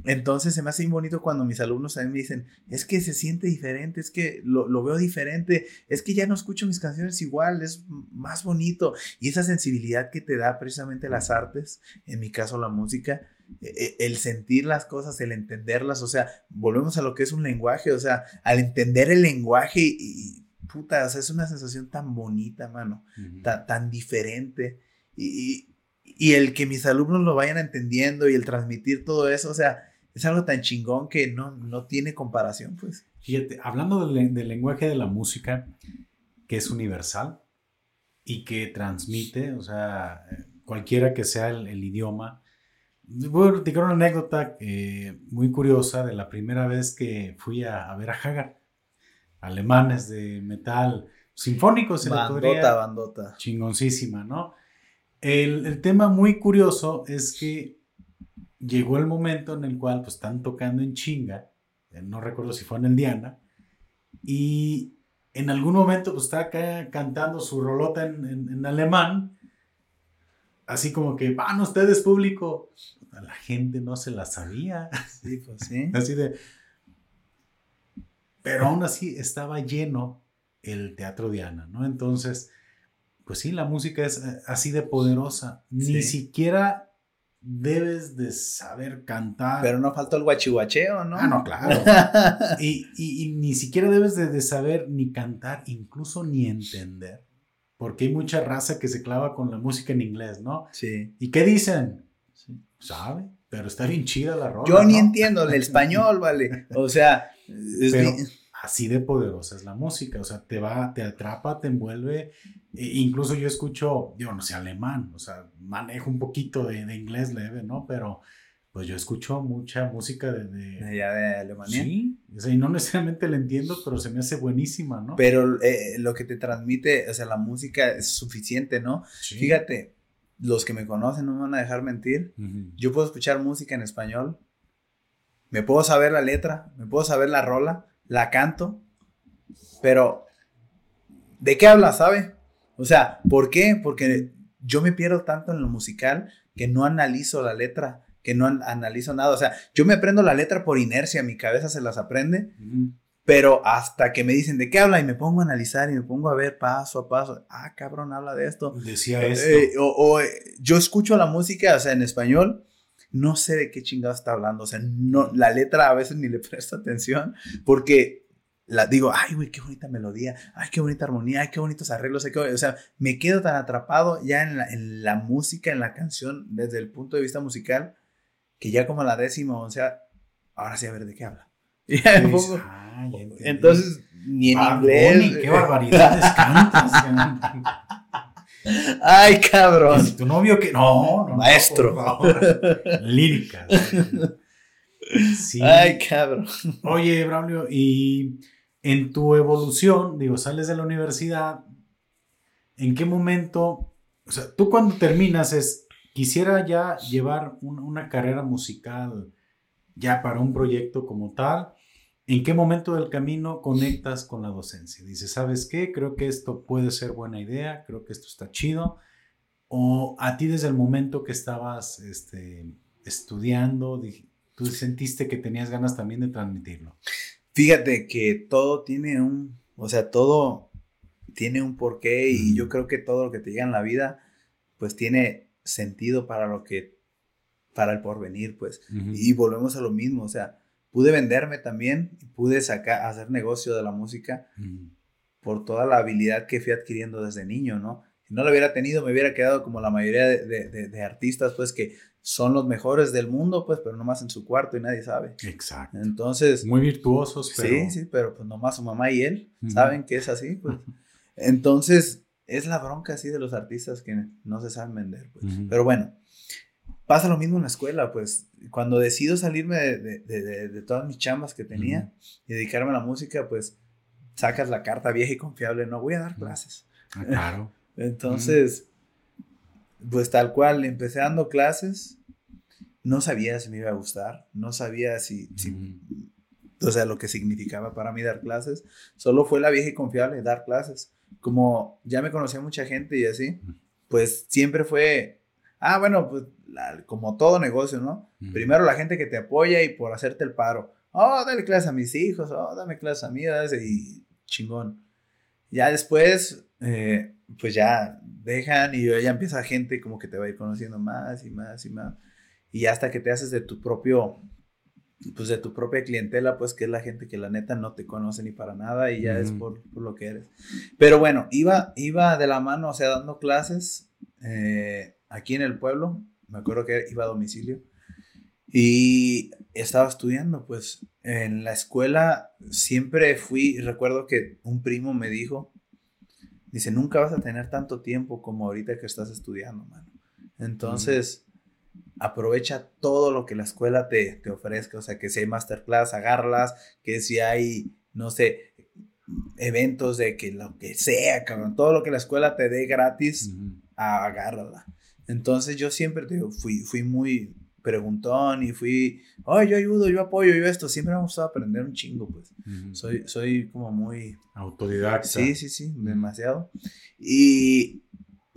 Entonces se me hace muy bonito cuando mis alumnos también me dicen, es que se siente diferente, es que lo, lo, veo diferente, es que ya no escucho mis canciones igual, es más bonito. Y esa sensibilidad que te da precisamente las artes, en mi caso la música, e, e, el sentir las cosas, el entenderlas, o sea, volvemos a lo que es un lenguaje, o sea, al entender el lenguaje y, puta, o sea, es una sensación tan bonita, mano, tan, diferente. Y, el que mis alumnos lo vayan entendiendo y el transmitir todo eso, o sea, es algo tan chingón que no, no tiene comparación, pues. Fíjate, hablando del, lenguaje de la música, que es universal y que transmite, o sea, cualquiera que sea el idioma, Voy a platicar una anécdota eh, muy curiosa de la primera vez que fui a, ver a Hagar. Alemanes de metal sinfónicos. Bandota, bandota. Chingoncísima, ¿no? El, el, tema muy curioso es que llegó el momento en el cual pues están tocando en chinga, eh, no recuerdo si fue en el Diana, y en algún momento pues está acá cantando su rolota en, en, en alemán así como que van ustedes público. La gente no se la sabía. Sí, pues sí. Así de. Pero aún así estaba lleno el Teatro Diana, ¿no? Entonces, pues sí, la música es eh, así de poderosa. Ni siquiera debes de saber cantar. Pero no faltó el guachihuacheo, ¿no? Ah, no, claro. y, y, ni siquiera debes de, de, saber ni cantar, incluso ni entender. Porque hay mucha raza que se clava con la música en inglés, ¿no? Sí. ¿Y qué dicen? Sí. ¿Sabe? Pero está bien chida la rola. Yo ni entiendo el español, vale. O sea, así de poderosa es la música. O sea, te va, te atrapa, te envuelve. E incluso yo escucho, digo, no sé, alemán. O sea, manejo un poquito de, de inglés leve, ¿no? Pero pues yo escucho mucha música de... de allá de Alemania. Sí, y no necesariamente la entiendo, pero se me hace buenísima, ¿no? Pero eh, lo que te transmite, o sea, la música es suficiente, ¿no? Fíjate, los que me conocen no me van a dejar mentir. Yo puedo escuchar música en español, me puedo saber la letra, me puedo saber la rola, la canto, pero ¿de qué habla, sabe? O sea, ¿por qué? Porque yo me pierdo tanto en lo musical que no analizo la letra que no analizo nada. O sea, yo me aprendo la letra por inercia, mi cabeza se las aprende, pero hasta que me dicen de qué habla y me pongo a analizar y me pongo a ver paso a paso, ah, cabrón, habla de esto. Decía eh, esto. o, eh, yo escucho la música, o sea, en español, no sé de qué chingado está hablando, o sea, no, la letra a veces ni le presto atención, porque la digo, ay, güey, qué bonita melodía, ay, qué bonita armonía, ay, qué bonitos arreglos, o sea, me quedo tan atrapado ya en la, en la música, en la canción, desde el punto de vista musical, que ya como la décima o sea, ahora sí a ver de qué habla. Y me pongo. Entonces, ni en inglés. qué barbaridades cantas. Ay, cabrón. tu novio que. No, no. Maestro. Líricas. Sí. Ay, cabrón. Oye, Braulio, y en tu evolución, digo, sales de la universidad, ¿en qué momento? O sea, tú cuando terminas es, quisiera ya llevar una carrera musical ya para un proyecto como tal. ¿En qué momento del camino conectas con la docencia? Dices, ¿sabes qué? Creo que esto puede ser buena idea, creo que esto está chido. O a ti desde el momento que estabas este, estudiando, tú sentiste que tenías ganas también de transmitirlo. Fíjate que todo tiene un, o sea, todo tiene un porqué y yo creo que todo lo que te llega en la vida, pues tiene sentido para lo que, para el porvenir, pues. Y volvemos a lo mismo, o sea, pude venderme también, pude sacar, hacer negocio de la música por toda la habilidad que fui adquiriendo desde niño, ¿no? Si no lo hubiera tenido, me hubiera quedado como la mayoría de, artistas, pues que son los mejores del mundo, pues, pero nomás en su cuarto y nadie sabe. Exacto. Entonces. Muy virtuosos, pero. Sí, sí, pero pues nomás su mamá y él saben que es así, pues. Entonces, es la bronca así de los artistas que no se saben vender, pues. Pero bueno, pasa lo mismo en la escuela, pues cuando decido salirme de, todas mis chambas que tenía y dedicarme a la música, pues sacas la carta vieja y confiable, no voy a dar clases. Ah, claro. Entonces, pues tal cual, empecé dando clases, no sabía si me iba a gustar, no sabía si, o sea, lo que significaba para mí dar clases, solo fue la vieja y confiable, dar clases. Como ya me conocía mucha gente y así, pues siempre fue, ah, bueno, pues como todo negocio, ¿no? Primero la gente que te apoya y por hacerte el paro. Oh, dale clase a mis hijos, oh, dame clase a mí, y chingón. Ya después, eh, pues ya dejan y ya empieza gente como que te va a ir conociendo más y más y más. Y hasta que te haces de tu propio, pues de tu propia clientela, pues que es la gente que la neta no te conoce ni para nada y ya es por, por, lo que eres. Pero bueno, iba, iba de la mano, o sea, dando clases eh, aquí en el pueblo me acuerdo que iba a domicilio y estaba estudiando, pues en la escuela siempre fui, recuerdo que un primo me dijo, dice, nunca vas a tener tanto tiempo como ahorita que estás estudiando, mano. Entonces, aprovecha todo lo que la escuela te, te, ofrezca, o sea, que si hay masterclass, agárralas, que si hay, no sé, eventos de que lo que sea, cabrón, todo lo que la escuela te dé gratis, agárrala. Entonces yo siempre digo, fui, fui muy preguntón y fui, ay, yo ayudo, yo apoyo, yo esto. Siempre me ha gustado aprender un chingo, pues. soy, soy como muy... Autodidacta. Sí, sí, sí, demasiado. Y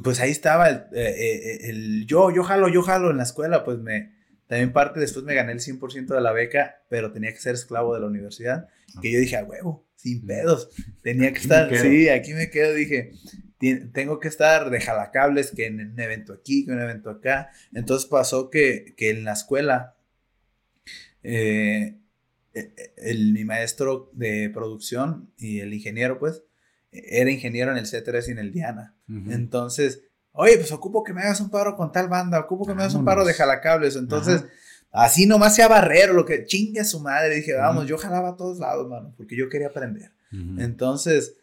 pues ahí estaba el, eh, eh, el, yo, yo jalo, yo jalo en la escuela, pues me... También parte, después me gané el 100% de la beca, pero tenía que ser esclavo de la universidad. Que yo dije, a huevo, sin pedos. Tenía que estar, sí, aquí me quedo, dije, tengo que estar de jalacables, que en un evento aquí, que en un evento acá. Entonces pasó que, que en la escuela, eh, e, e, el, mi maestro de producción y el ingeniero, pues, era ingeniero en el C3 y en el Diana. Entonces, oye, pues ocupo que me hagas un paro con tal banda, ocupo que me hagas un paro de jalacables. Entonces, así nomás sea barrero, lo que chingue a su madre. Dije, vamos, yo jalaba a todos lados, mano, porque yo quería aprender. Entonces,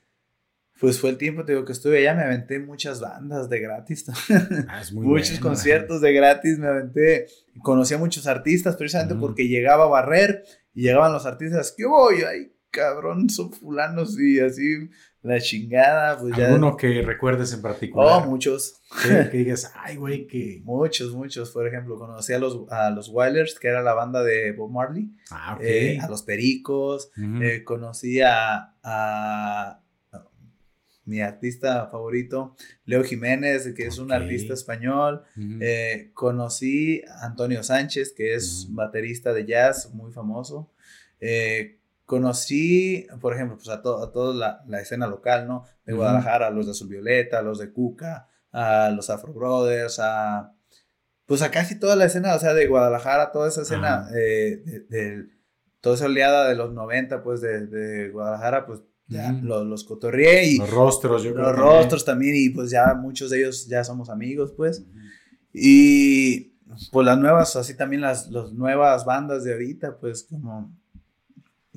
pues fue el tiempo, te digo, que estuve allá, me aventé muchas bandas de gratis. Ah, muchos conciertos de gratis, me aventé, conocí a muchos artistas precisamente porque llegaba a barrer y llegaban los artistas, ¿qué voy? Ay, cabrón, son fulanos y así, la chingada, pues ya. ¿Alguno que recuerdes en particular? Oh, muchos. Que, digas, ay, güey, que... Muchos, muchos. Por ejemplo, conocí a los, a los Wilders, que era la banda de Bob Marley. Ah, ok. Eh, a los Pericos. Eh, conocí a, a mi artista favorito, Leo Jiménez, que es un artista español. Eh, conocí a Antonio Sánchez, que es baterista de jazz muy famoso. Eh, conocí, por ejemplo, pues a, toda la, escena local, ¿no? De Guadalajara, a los de Azul Violeta, a los de Cuca, a los Afro Brothers, a... Pues a casi toda la escena, o sea, de Guadalajara, toda esa escena, eh, de, toda esa oleada de los 90, pues, de, de Guadalajara, pues ya los, los cotorreé y... Los rostros, yo creo. Los rostros también y pues ya muchos de ellos ya somos amigos, pues. Y pues las nuevas, así también las, las nuevas bandas de ahorita, pues como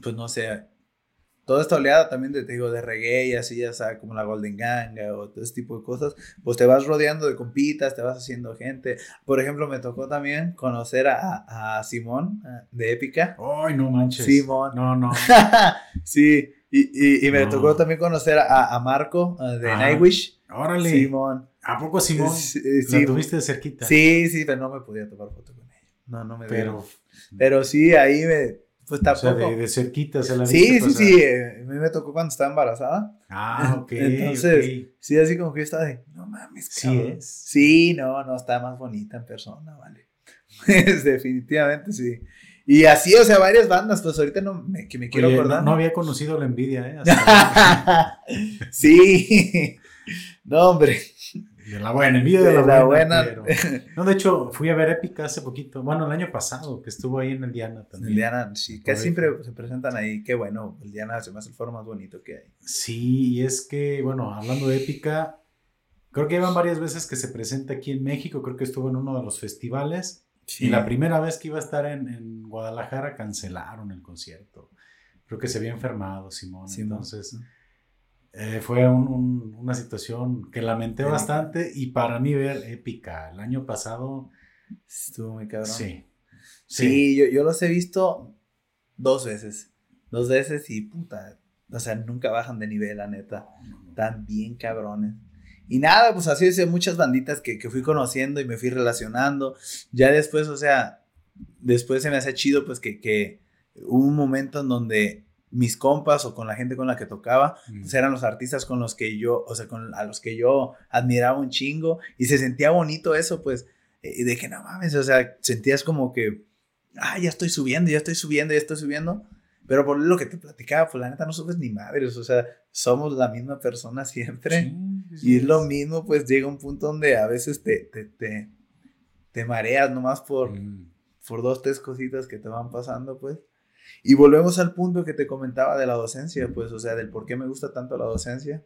pues no sé, toda esta oleada también de, te digo, de reggae y así, ya sea como la Golden Ganga o todo ese tipo de cosas, pues te vas rodeando de compitas, te vas haciendo gente. Por ejemplo, me tocó también conocer a, a Simón de Épica. Ay, no manches. Simón. No, no. sí, y, y, me tocó también conocer a, a Marco de Nightwish. Órale. Simón. ¿A poco Simón? Sí, sí, tuviste de cerquita? Sí, sí, pero no me podía tomar foto con ella. No, no me Pero, pero sí, ahí me, pues tampoco. O sea, de, cerquita se la Sí, sí, sí. Eh, a mí me tocó cuando estaba embarazada. Ah, ok. Entonces, sí, así como que yo estaba de, no mames, Sí es. Sí, no, no, está más bonita en persona, vale. Definitivamente sí. Y así, o sea, varias bandas, pues ahorita no me, que me quiero acordar. No, había conocido la envidia, ¿eh? sí. no, hombre. De la buena, envidia de, la, buena. No, de hecho, fui a ver Épica hace poquito, bueno, el año pasado, que estuvo ahí en el Diana también. El Diana, sí, que siempre se presentan ahí, qué bueno, el Diana se me hace el foro más bonito que hay. Sí, y es que, bueno, hablando de Épica, creo que llevan varias veces que se presenta aquí en México, creo que estuvo en uno de los festivales, y la primera vez que iba a estar en, Guadalajara cancelaron el concierto. Creo que se había enfermado Simón, entonces... Eh, fue una situación que lamenté bastante y para mí ver épica. El año pasado estuvo muy cabrón. Sí. Sí, yo, yo, los he visto dos veces. Dos veces y puta. O sea, nunca bajan de nivel, la neta. Están bien cabrones. Y nada, pues así es, muchas banditas que, que, fui conociendo y me fui relacionando. Ya después, o sea, después se me hace chido, pues que, que hubo un momento en donde mis compas o con la gente con la que tocaba, pues eran los artistas con los que yo, o sea, con, a los que yo admiraba un chingo y se sentía bonito eso, pues, y de que no mames, o sea, sentías como que, ah, ya estoy subiendo, ya estoy subiendo, ya estoy subiendo, pero por lo que te platicaba, pues la neta no subes ni madres, o sea, somos la misma persona siempre y es lo mismo, pues llega un punto donde a veces te, te, te, te mareas nomás por, por dos, tres cositas que te van pasando, pues. Y volvemos al punto que te comentaba de la docencia, pues, o sea, del por qué me gusta tanto la docencia.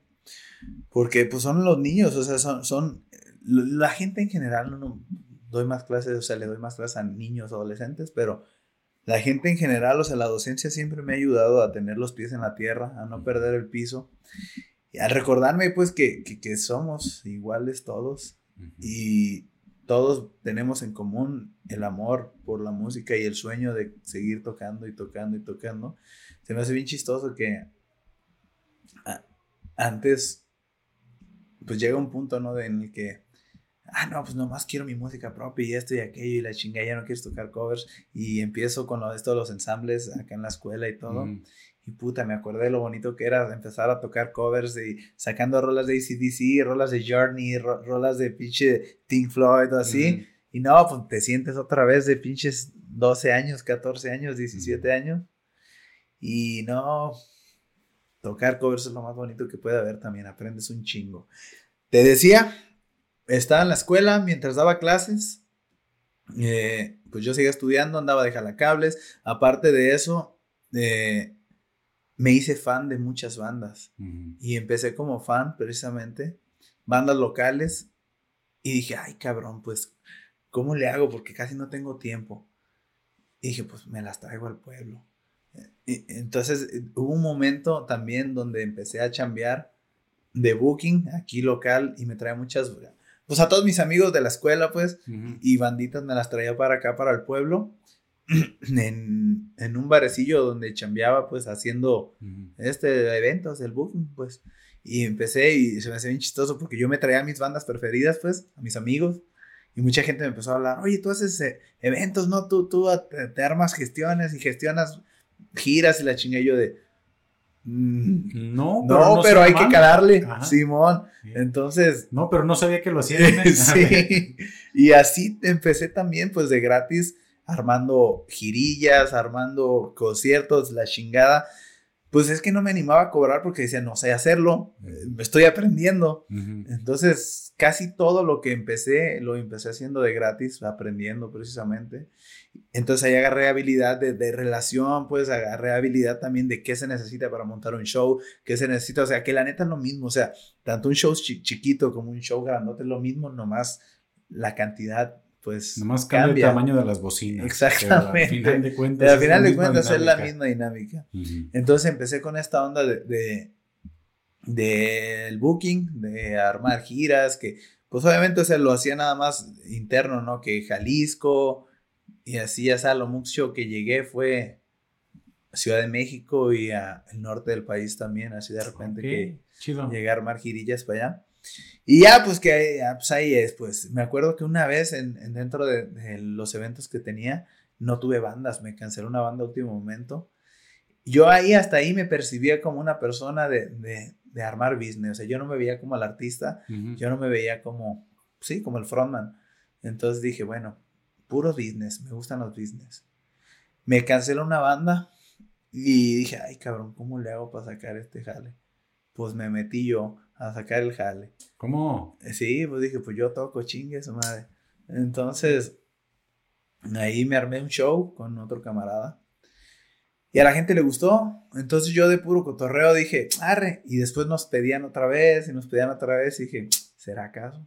Porque, pues, son los niños, o sea, son, son la gente en general, no, doy más clases, o sea, le doy más clases a niños, adolescentes, pero la gente en general, o sea, la docencia siempre me ha ayudado a tener los pies en la tierra, a no perder el piso. Y a recordarme, pues, que, que, que somos iguales todos. Y todos tenemos en común el amor por la música y el sueño de seguir tocando y tocando y tocando. Se me hace bien chistoso que antes, pues llega un punto, ¿no? De en el que, ah, no, pues nomás quiero mi música propia y esto y aquello y la chinga, ya no quieres tocar covers y empiezo con lo de esto, los ensambles acá en la escuela y todo. Y puta, me acordé de lo bonito que era empezar a tocar covers y sacando rolas de ACDC, rolas de Journey, rolas de pinche Pink Floyd o así. Y no, pues te sientes otra vez de pinches 12 años, 14 años, 17 años. Y no, tocar covers es lo más bonito que puede haber también, aprendes un chingo. Te decía, estaba en la escuela mientras daba clases. Eh, pues yo seguía estudiando, andaba de jalacables. Aparte de eso, eh, me hice fan de muchas bandas y empecé como fan precisamente, bandas locales y dije, ay cabrón, pues, ¿cómo le hago? Porque casi no tengo tiempo. Y dije, pues me las traigo al pueblo. entonces hubo un momento también donde empecé a chambear de booking aquí local y me traía muchas, pues a todos mis amigos de la escuela pues y banditas me las traía para acá, para el pueblo en, en, un barecillo donde chambeaba pues haciendo este eventos, el booking pues. Y empecé y se me hacía bien chistoso porque yo me traía mis bandas preferidas pues, a mis amigos. Y mucha gente me empezó a hablar, oye, tú haces eh, eventos, ¿no? Tú, tú te, armas gestiones y gestionas giras y la chingue yo de... Mm, no, pero, no, pero hay que calarle, Simón. Entonces. No, pero no sabía que lo hacía. sí. y así empecé también, pues de gratis, armando girillas, armando conciertos, la chingada. Pues es que no me animaba a cobrar porque decía, no sé hacerlo, me estoy aprendiendo. Entonces, casi todo lo que empecé, lo empecé haciendo de gratis, aprendiendo precisamente. Entonces ahí agarré habilidad de, de, relación, pues agarré habilidad también de qué se necesita para montar un show, qué se necesita, o sea, que la neta es lo mismo, o sea, tanto un show chiquito como un show grandote es lo mismo, nomás la cantidad pues. Nomás cambia, el tamaño de las bocinas. Exactamente. Al final de cuentas, al final de cuentas es la misma dinámica. Entonces empecé con esta onda de, del booking, de armar giras, que pues obviamente se lo hacía nada más interno, ¿no? Que Jalisco y así, ya sea lo mucho que llegué fue Ciudad de México y al norte del país también, así de repente que llegué a armar girillas para allá. Y ya, pues que pues ahí es, pues me acuerdo que una vez en, dentro de, los eventos que tenía, no tuve bandas, me cancelé una banda a último momento. Yo ahí, hasta ahí me percibía como una persona de, de, armar business, o sea, yo no me veía como el artista, yo no me veía como, sí, como el frontman. Entonces dije, bueno, puro business, me gustan los business. Me cancelé una banda y dije, ay cabrón, ¿cómo le hago para sacar este jale? Pues me metí yo a sacar el jale. ¿Cómo? Sí, pues dije, pues yo toco chingue su madre. Entonces, ahí me armé un show con otro camarada. Y a la gente le gustó. Entonces yo de puro cotorreo dije, arre. Y después nos pedían otra vez y nos pedían otra vez. Y dije, ¿será acaso?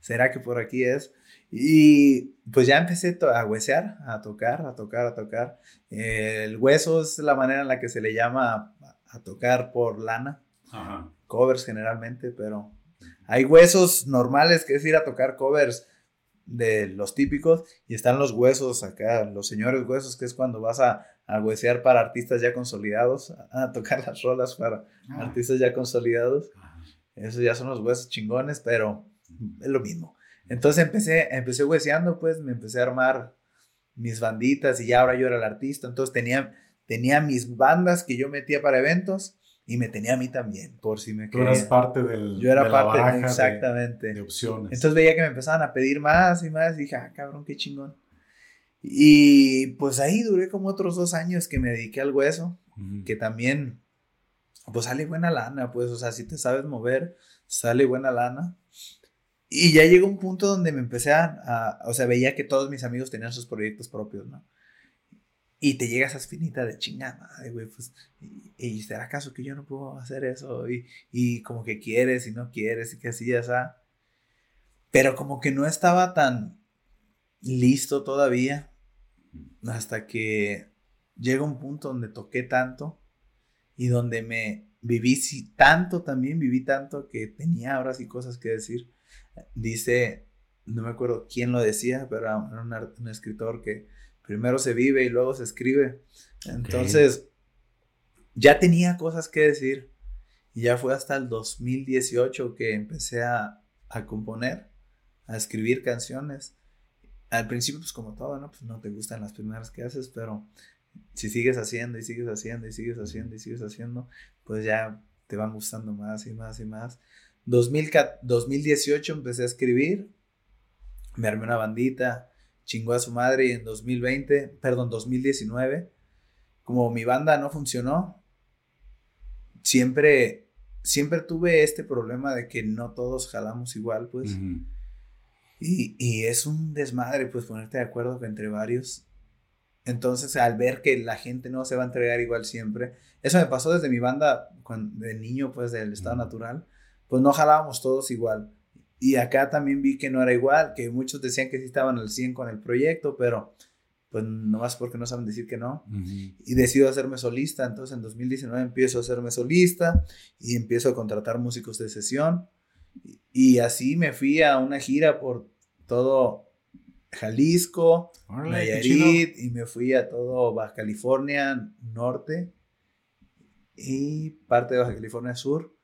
¿Será que por aquí es? Y pues ya empecé a huesear, a tocar, a tocar, a tocar. el hueso es la manera en la que se le llama a, tocar por lana. Ajá covers generalmente, pero hay huesos normales, que es ir a tocar covers de los típicos, y están los huesos acá, los señores huesos, que es cuando vas a, a huesear para artistas ya consolidados, a, tocar las rolas para ah. artistas ya consolidados. Esos ya son los huesos chingones, pero es lo mismo. Entonces empecé, empecé hueseando, pues me empecé a armar mis banditas y ya ahora yo era el artista, entonces tenía, tenía mis bandas que yo metía para eventos y me tenía a mí también, por si me Tú eras parte del. Yo era parte, exactamente. De, opciones. Entonces veía que me empezaban a pedir más y más, y dije, ah, cabrón, qué chingón. Y pues ahí duré como otros dos años que me dediqué al hueso, que también, pues sale buena lana, pues, o sea, si te sabes mover, sale buena lana. Y ya llegó un punto donde me empecé a, o sea, veía que todos mis amigos tenían sus proyectos propios, ¿no? Y te llega esa espinita de chingada, güey, pues, y, será acaso que yo no puedo hacer eso? Y, y como que quieres y no quieres y que así ya está. Pero como que no estaba tan listo todavía hasta que llega un punto donde toqué tanto y donde me viví tanto también, viví tanto que tenía ahora sí cosas que decir. Dice, no me acuerdo quién lo decía, pero era un escritor que primero se vive y luego se escribe. Entonces, ya tenía cosas que decir. Y ya fue hasta el 2018 que empecé a, componer, a escribir canciones. Al principio, pues como todo, ¿no? Pues no te gustan las primeras que haces, pero si sigues haciendo y sigues haciendo y sigues haciendo y sigues haciendo, pues ya te van gustando más y más y más. 2018 empecé a escribir, me armé una bandita, chingó a su madre y en 2020, perdón, 2019, como mi banda no funcionó, siempre, siempre tuve este problema de que no todos jalamos igual, pues. y, y, es un desmadre, pues, ponerte de acuerdo entre varios. Entonces, al ver que la gente no se va a entregar igual siempre, eso me pasó desde mi banda, cuando, de niño, pues, del estado natural, pues no jalábamos todos igual. Y acá también vi que no era igual, que muchos decían que sí estaban al 100 con el proyecto, pero pues no más porque no saben decir que no. Y decido hacerme solista, entonces en 2019 empiezo a hacerme solista y empiezo a contratar músicos de sesión. Y, así me fui a una gira por todo Jalisco, Nayarit, y me fui a todo Baja California Norte y parte de Baja California Sur.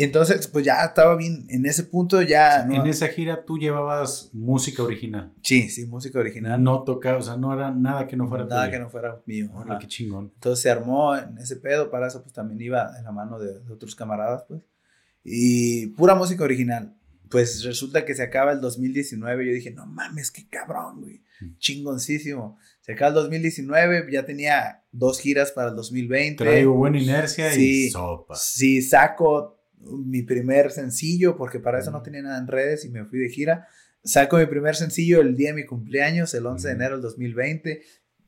Entonces, pues ya estaba bien, en ese punto ya... En esa gira tú llevabas música original. Sí, sí, música original. No tocaba, o sea, no era nada que no fuera Nada que no fuera mío. Hola, qué chingón. Entonces se armó en ese pedo, para eso pues también iba en la mano de, otros camaradas, pues. Y pura música original. Pues resulta que se acaba el 2019 yo dije, no mames, qué cabrón, güey. Mm. Chingoncísimo. Se acaba el 2019, ya tenía dos giras para el 2020. Traigo buena inercia y sopa. Sí, saco mi primer sencillo, porque para eso no tenía nada en redes y me fui de gira. Saco mi primer sencillo el día de mi cumpleaños, el 11 de enero del 2020.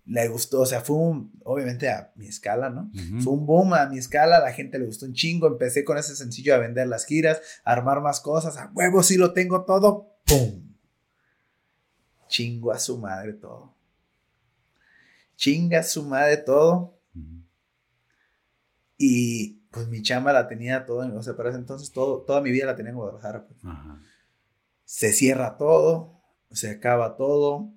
Le gustó, o sea, fue un, obviamente a mi escala, ¿no? Fue un boom a mi escala, la gente le gustó un chingo. Empecé con ese sencillo a vender las giras, a armar más cosas, a huevo, sí lo tengo todo, ¡pum! chingo a su madre todo. Chinga a su madre todo. Y pues mi chamba la tenía todo, en, o sea, para ese entonces todo, toda mi vida la tenía en Guadalajara. Pues. Se cierra todo, se acaba todo.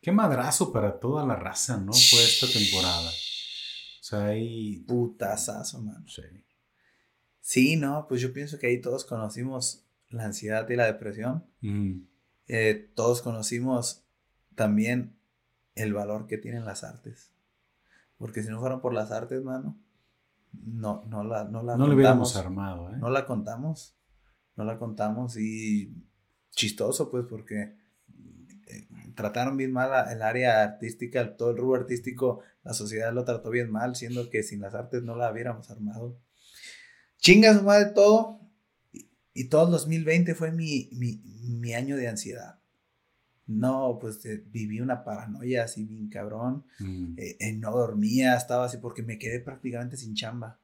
Qué madrazo para toda la raza, ¿no? Fue esta temporada. O sea, ahí... Putazazo, mano. Sí. Sí, no, pues yo pienso que ahí todos conocimos la ansiedad y la depresión. Eh, todos conocimos también el valor que tienen las artes. Porque si no fueran por las artes, mano, no, no la, no la no lo hubiéramos armado, ¿eh? No la contamos. No la contamos y chistoso, pues, porque eh, trataron bien mal el área artística, todo el rubro artístico, la sociedad lo trató bien mal, siendo que sin las artes no la hubiéramos armado. Chinga su madre todo. Y, todo el 2020 fue mi, mi, mi año de ansiedad. No, pues eh, viví una paranoia así bien cabrón. Mm. Eh, eh, no dormía, estaba así porque me quedé prácticamente sin chamba.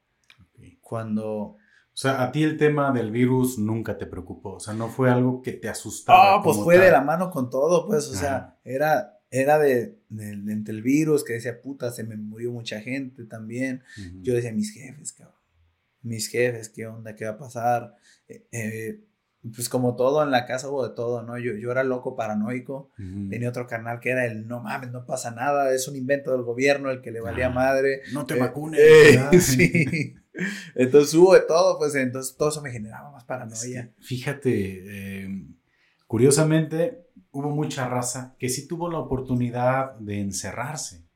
Cuando... O sea, a ti el tema del virus nunca te preocupó. O sea, no fue algo que te asustaba. Ah, pues fue de la mano con todo, pues. O sea, era, era de, entre el virus que decía, puta, se me murió mucha gente también. Yo decía, mis jefes, cabrón. Mis jefes, ¿qué onda? ¿Qué va a pasar? eh, pues como todo en la casa hubo de todo, ¿no? Yo, yo era loco paranoico, tenía otro canal que era el no mames, no pasa nada, es un invento del gobierno el que le valía madre. No te eh, vacunes. Eh, sí. Entonces hubo de todo, pues entonces todo eso me generaba más paranoia. fíjate, em, curiosamente hubo mucha raza que sí tuvo la oportunidad de encerrarse.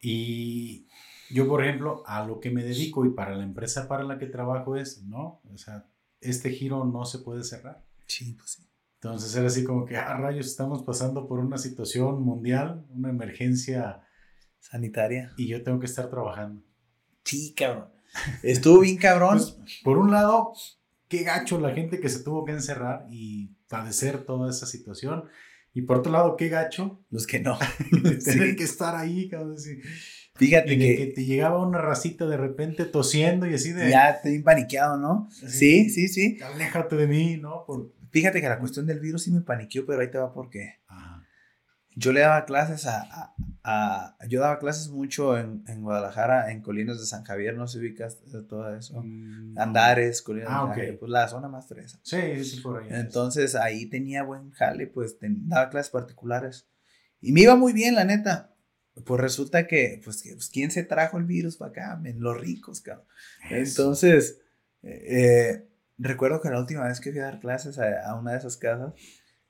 Y yo, por ejemplo, a lo que me dedico y para la empresa para la que trabajo es, ¿no? O sea, este giro no se puede cerrar. Sí, pues sí. Entonces era así como que, ah, rayos, estamos pasando por una situación mundial, una emergencia sanitaria. Y yo tengo que estar trabajando. Sí, cabrón. Estuvo bien cabrón. Pues, por un lado, qué gacho la gente que se tuvo que encerrar y padecer toda esa situación. Y por otro lado, qué gacho. Los que no. tener que estar ahí, cabrón. Fíjate que, te llegaba una racita de repente tosiendo y así de... Ya te paniqueado, ¿no? sí, sí, sí. Aléjate de mí, ¿no? Fíjate que la cuestión del virus sí me paniqueó, pero ahí te va por qué. Yo le daba clases a, a, Yo daba clases mucho en, en, Guadalajara, en Colinas de San Javier, no se ubicas todo eso. Mm, Andares, Colinas de ah, San Javier, pues la zona más fresa. Sí, sí, por ahí. Entonces ahí tenía buen jale, pues daba clases particulares. Y me iba muy bien, la neta. Pues resulta que, pues, pues, ¿quién se trajo el virus para acá? Los ricos, cabrón. Entonces, eh, recuerdo que la última vez que fui a dar clases a, una de esas casas,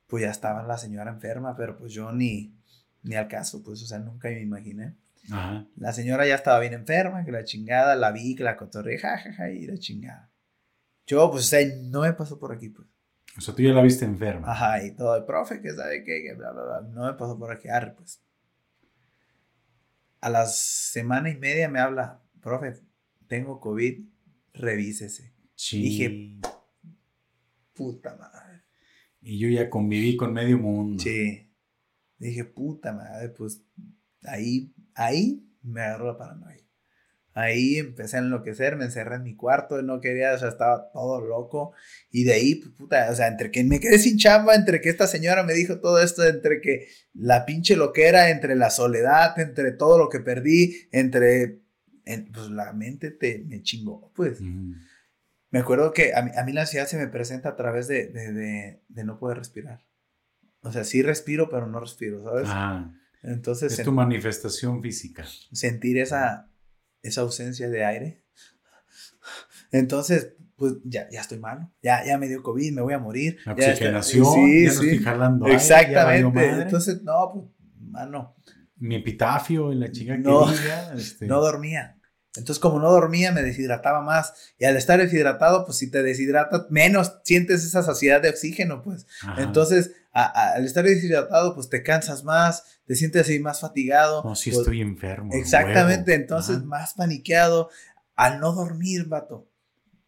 pues ya estaba la señora enferma, pero pues yo ni, ni al caso, pues, o sea, nunca me imaginé. La señora ya estaba bien enferma, que la chingada, la vi, que la cotorré, jajaja, y la chingada. Yo, pues, o sea, no me pasó por aquí, pues. O sea, tú ya la viste enferma. Ajá, y todo, el profe, que sabe qué, que bla, bla, bla, no me pasó por aquí, arre, pues a la semana y media me habla, profe, tengo COVID, revísese. Sí. Dije, puta madre. Y yo ya conviví con medio mundo. Sí. Dije, puta madre, pues ahí, ahí me agarró la paranoia. Ahí empecé a enloquecer, me encerré en mi cuarto, no quería, o sea, estaba todo loco. Y de ahí, pues, puta, o sea, entre que me quedé sin chamba, entre que esta señora me dijo todo esto, entre que la pinche loquera, entre la soledad, entre todo lo que perdí, entre, pues la mente te, me chingó, pues. Me acuerdo que a mí, la ansiedad se me presenta a través de, de, de, no poder respirar. O sea, sí respiro, pero no respiro, ¿sabes? Ah, Entonces... Es tu manifestación física. Sentir esa esa ausencia de aire. Entonces, pues ya, ya estoy malo, ya, ya me dio COVID, me voy a morir. La oxigenación, sí, ya no estoy jalando Exactamente. Entonces, no, pues, mano. Mi epitafio en la chica no, este... no dormía. Entonces, como no dormía, me deshidrataba más. Y al estar deshidratado, pues si te deshidratas, menos sientes esa saciedad de oxígeno, pues. Entonces, al estar deshidratado, pues te cansas más, te sientes así más fatigado. No, si pues estoy enfermo. Exactamente, entonces más paniqueado. Al no dormir, vato,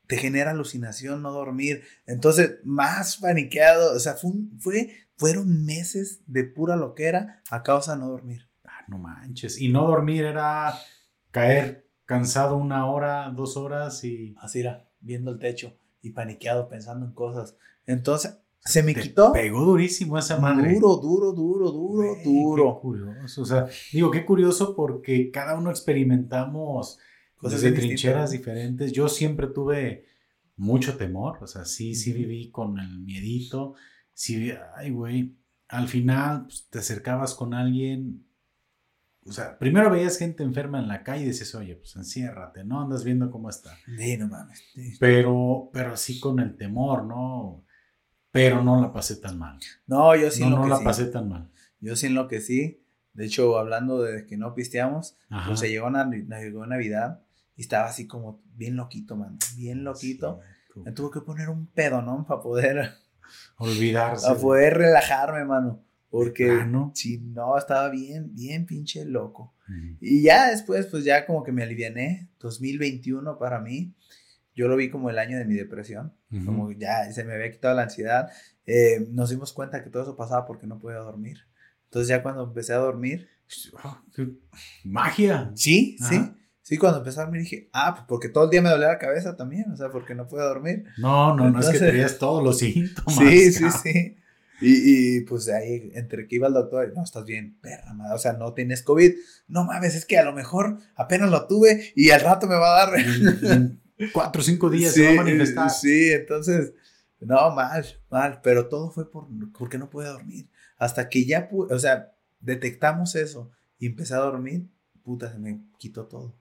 te genera alucinación no dormir. Entonces, más paniqueado. O sea, fue, fue, fueron meses de pura loquera a causa de no dormir. Ah, no manches. Y no dormir era caer cansado una hora, dos horas y... Así era, viendo el techo y paniqueado, pensando en cosas. Entonces, se me quitó. Pegó durísimo esa madre. Duro, duro, duro, duro, duro. Qué curioso. O sea, digo, qué curioso porque cada uno experimentamos cosas de trincheras diferentes. Yo siempre tuve mucho temor. O sea, sí, sí viví con el miedito. Sí, ay, güey. Al final pues, te acercabas con alguien. O sea, primero veías gente enferma en la calle y dices, oye, pues enciérrate, ¿no? Andas viendo cómo está. Sí, no mames. Pero, pero así con el temor, ¿no? Pero no la pasé tan mal. No, yo sí no, no la pasé tan mal. Yo sí en lo que sí. De hecho, hablando de que no pisteamos, pues se llegó, llegó Navidad y estaba así como bien loquito, man. Bien loquito. Me tuve que poner un pedo, ¿no? Para poder olvidarse. Para poder relajarme, mano. Porque si no, estaba bien, bien pinche loco. Y ya después, pues ya como que me aliviané. 2021 para mí yo lo vi como el año de mi depresión, como ya se me había quitado la ansiedad. Eh, nos dimos cuenta que todo eso pasaba porque no podía dormir. Entonces ya cuando empecé a dormir... Ah, ¡Magia! Sí, sí. Sí, cuando empecé a dormir dije, ah, pues porque todo el día me dolía la cabeza también, o sea, porque no puedo dormir. No, no, no es que tenías todos los síntomas. Sí, sí, sí. Y, y, pues ahí, entre que iba el doctor, no, estás bien, perra, madre, o sea, no tienes COVID. No mames, es que a lo mejor apenas lo tuve y al rato me va a dar cuatro o cinco días se va a manifestar. Sí, entonces, no, mal, mal, pero todo fue por, porque no pude dormir. Hasta que ya, o sea, detectamos eso y empecé a dormir, puta, se me quitó todo.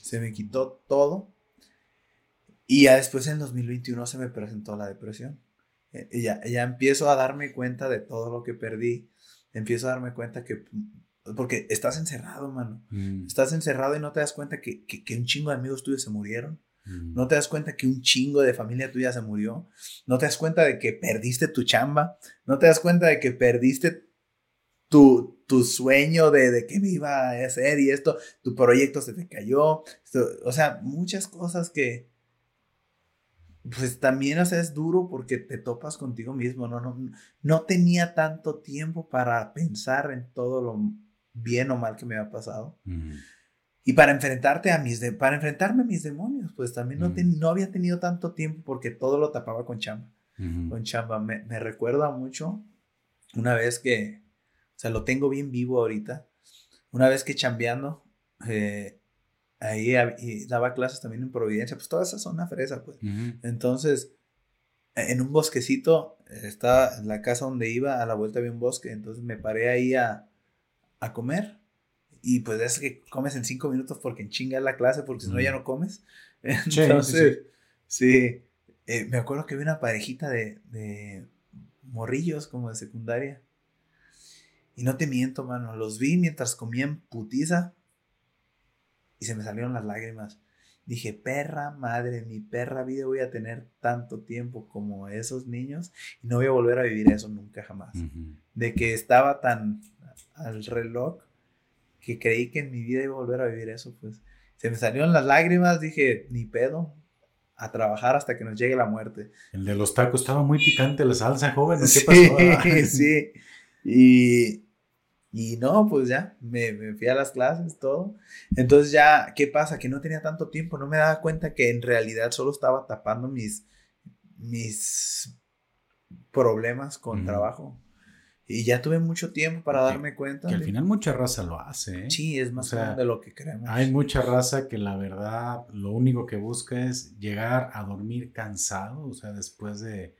Se me quitó todo. Y ya después en 2021 se me presentó la depresión. Eh, y ya, ya empiezo a darme cuenta de todo lo que perdí. Empiezo a darme cuenta que porque estás encerrado, mano. Mm. Estás encerrado y no te das cuenta que, que, que, un chingo de amigos tuyos se murieron. No te das cuenta que un chingo de familia tuya se murió. No te das cuenta de que perdiste tu chamba. No te das cuenta de que perdiste tu, tu sueño de, de qué me iba a hacer y esto. Tu proyecto se te cayó. o sea, muchas cosas que, pues también, o sea, es duro porque te topas contigo mismo, ¿no? No, no tenía tanto tiempo para pensar en todo lo bien o mal que me había pasado. Y para enfrentarte a mis, de, para enfrentarme a mis demonios, pues también no, no había tenido tanto tiempo porque todo lo tapaba con chamba. Con chamba. Me, me, recuerda mucho una vez que, o sea, lo tengo bien vivo ahorita. Una vez que chambeando, eh, ahí daba clases también en Providencia, pues toda esa zona fresa, pues. Entonces, en un bosquecito, estaba en la casa donde iba, a la vuelta había un bosque, entonces me paré ahí a, a comer y pues es que comes en cinco minutos porque en chinga la clase, porque si no ya no comes. Entonces, sí, eh, me acuerdo que vi una parejita de, de morrillos como de secundaria. Y no te miento, mano, los vi mientras comían putiza y se me salieron las lágrimas. Dije, perra madre, mi perra vida voy a tener tanto tiempo como esos niños y no voy a volver a vivir eso nunca jamás. De que estaba tan al reloj que creí que en mi vida iba a volver a vivir eso, pues se me salieron las lágrimas, dije, ni pedo, a trabajar hasta que nos llegue la muerte. El de los tacos estaba muy picante la salsa, joven, ¿qué sí, pasó? sí, y, y no, pues ya, me, me, fui a las clases, todo. Entonces ya, ¿qué pasa? Que no tenía tanto tiempo, no me daba cuenta que en realidad solo estaba tapando mis, mis problemas con trabajo. Y ya tuve mucho tiempo para darme cuenta. Que al final mucha raza lo hace. ¿eh? Sí, es más de lo que creemos. Hay mucha raza que la verdad lo único que busca es llegar a dormir cansado, o sea, después de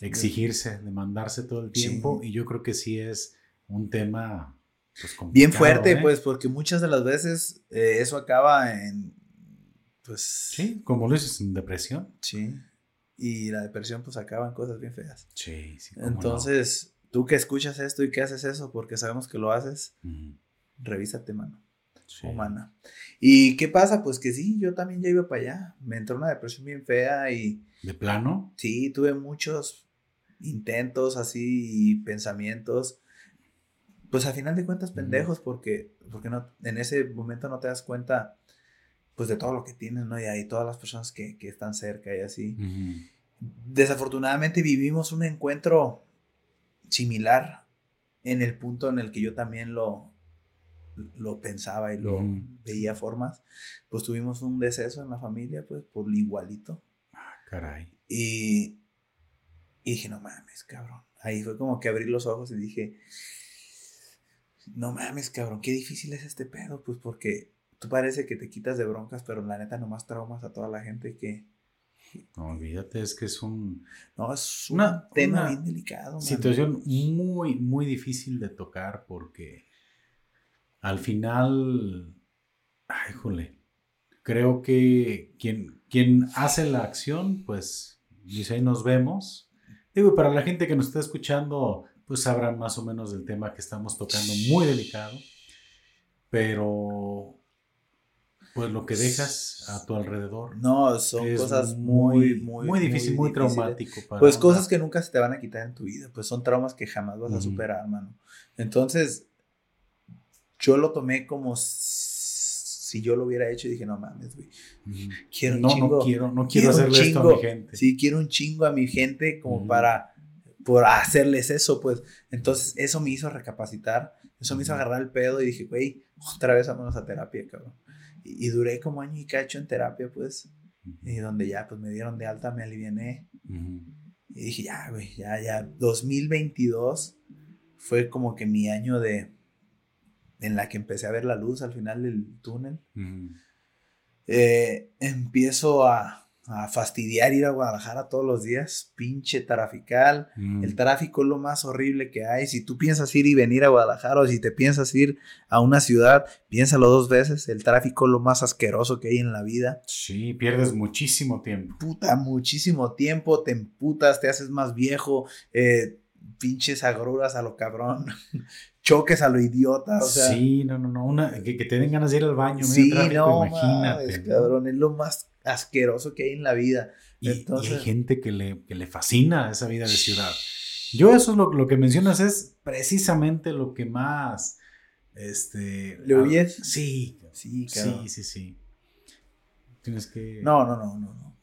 exigirse, de mandarse todo el tiempo. Y yo creo que sí es un tema pues, bien fuerte, ¿eh? pues, porque muchas de las veces eh, eso acaba en, pues... Sí, como lo dices, en depresión. Sí. Y la depresión pues acaba en cosas bien feas. Sí, sí. Entonces tú que escuchas esto y que haces eso, porque sabemos que lo haces, revísate, mano. Humana. ¿Y qué pasa? Pues que sí, yo también ya iba para allá. Me entró una depresión bien fea y... ¿De plano? Sí, tuve muchos intentos así y pensamientos. Pues al final de cuentas pendejos porque, porque no, en ese momento no te das cuenta pues de todo lo que tienes, ¿no? Y hay todas las personas que, que están cerca y así. Desafortunadamente vivimos un encuentro similar en el punto en el que yo también lo, lo pensaba y lo veía formas, pues tuvimos un deceso en la familia, pues por igualito. Ah, caray. Y, Y dije, no mames, cabrón. Ahí fue como que abrí los ojos y dije, no mames, cabrón, qué difícil es este pedo, pues porque tú parece que te quitas de broncas, pero la neta nomás traumas a toda la gente que... No, olvídate, es que es un... No, es un tema bien delicado. Situación muy, muy difícil de tocar porque al final, ay, jole, creo que quien, quien hace la acción, pues dice ahí nos vemos. Digo, para la gente que nos está escuchando, pues sabrán más o menos del tema que estamos tocando, muy delicado, pero pues lo que dejas a tu alrededor. No, son cosas muy, muy, muy difícil, muy, traumático. pues cosas que nunca se te van a quitar en tu vida, pues son traumas que jamás vas a superar, mano. Entonces, yo lo tomé como si yo lo hubiera hecho, dije, no mames, güey. Quiero un no, chingo. No quiero, no quiero, hacerle esto a mi gente. Sí, quiero un chingo a mi gente como para por hacerles eso, pues. Entonces, eso me hizo recapacitar, eso me hizo agarrar el pedo y dije, güey, otra vez vámonos a terapia, cabrón. Y, duré como año y cacho en terapia, pues. Y donde ya, pues me dieron de alta, me aliviané. Y dije, ya, güey, ya, ya. 2022 fue como que mi año de. en la que empecé a ver la luz al final del túnel. Eh, empiezo a, a fastidiar ir a Guadalajara todos los días, pinche trafical. El mm. tráfico es lo más horrible que hay. Si tú piensas ir y venir a Guadalajara o si te piensas ir a una ciudad, piénsalo dos veces. El tráfico es lo más asqueroso que hay en la vida. Sí, pierdes muchísimo tiempo. Puta, muchísimo tiempo, te emputas, te haces más viejo, eh, pinches agruras a lo cabrón. choques a lo idiota. O sea, sí, no, no, no. Una, que, te den ganas de ir al baño. Sí, no, imagínate. cabrón, es lo más asqueroso que hay en la vida. Y, Entonces, hay gente que le, que le fascina esa vida de ciudad. Yo eso es lo, lo que mencionas es precisamente lo que más... Este, ¿Le oyes? Sí, sí, sí, sí, sí. Tienes que... No, no, no, no, no.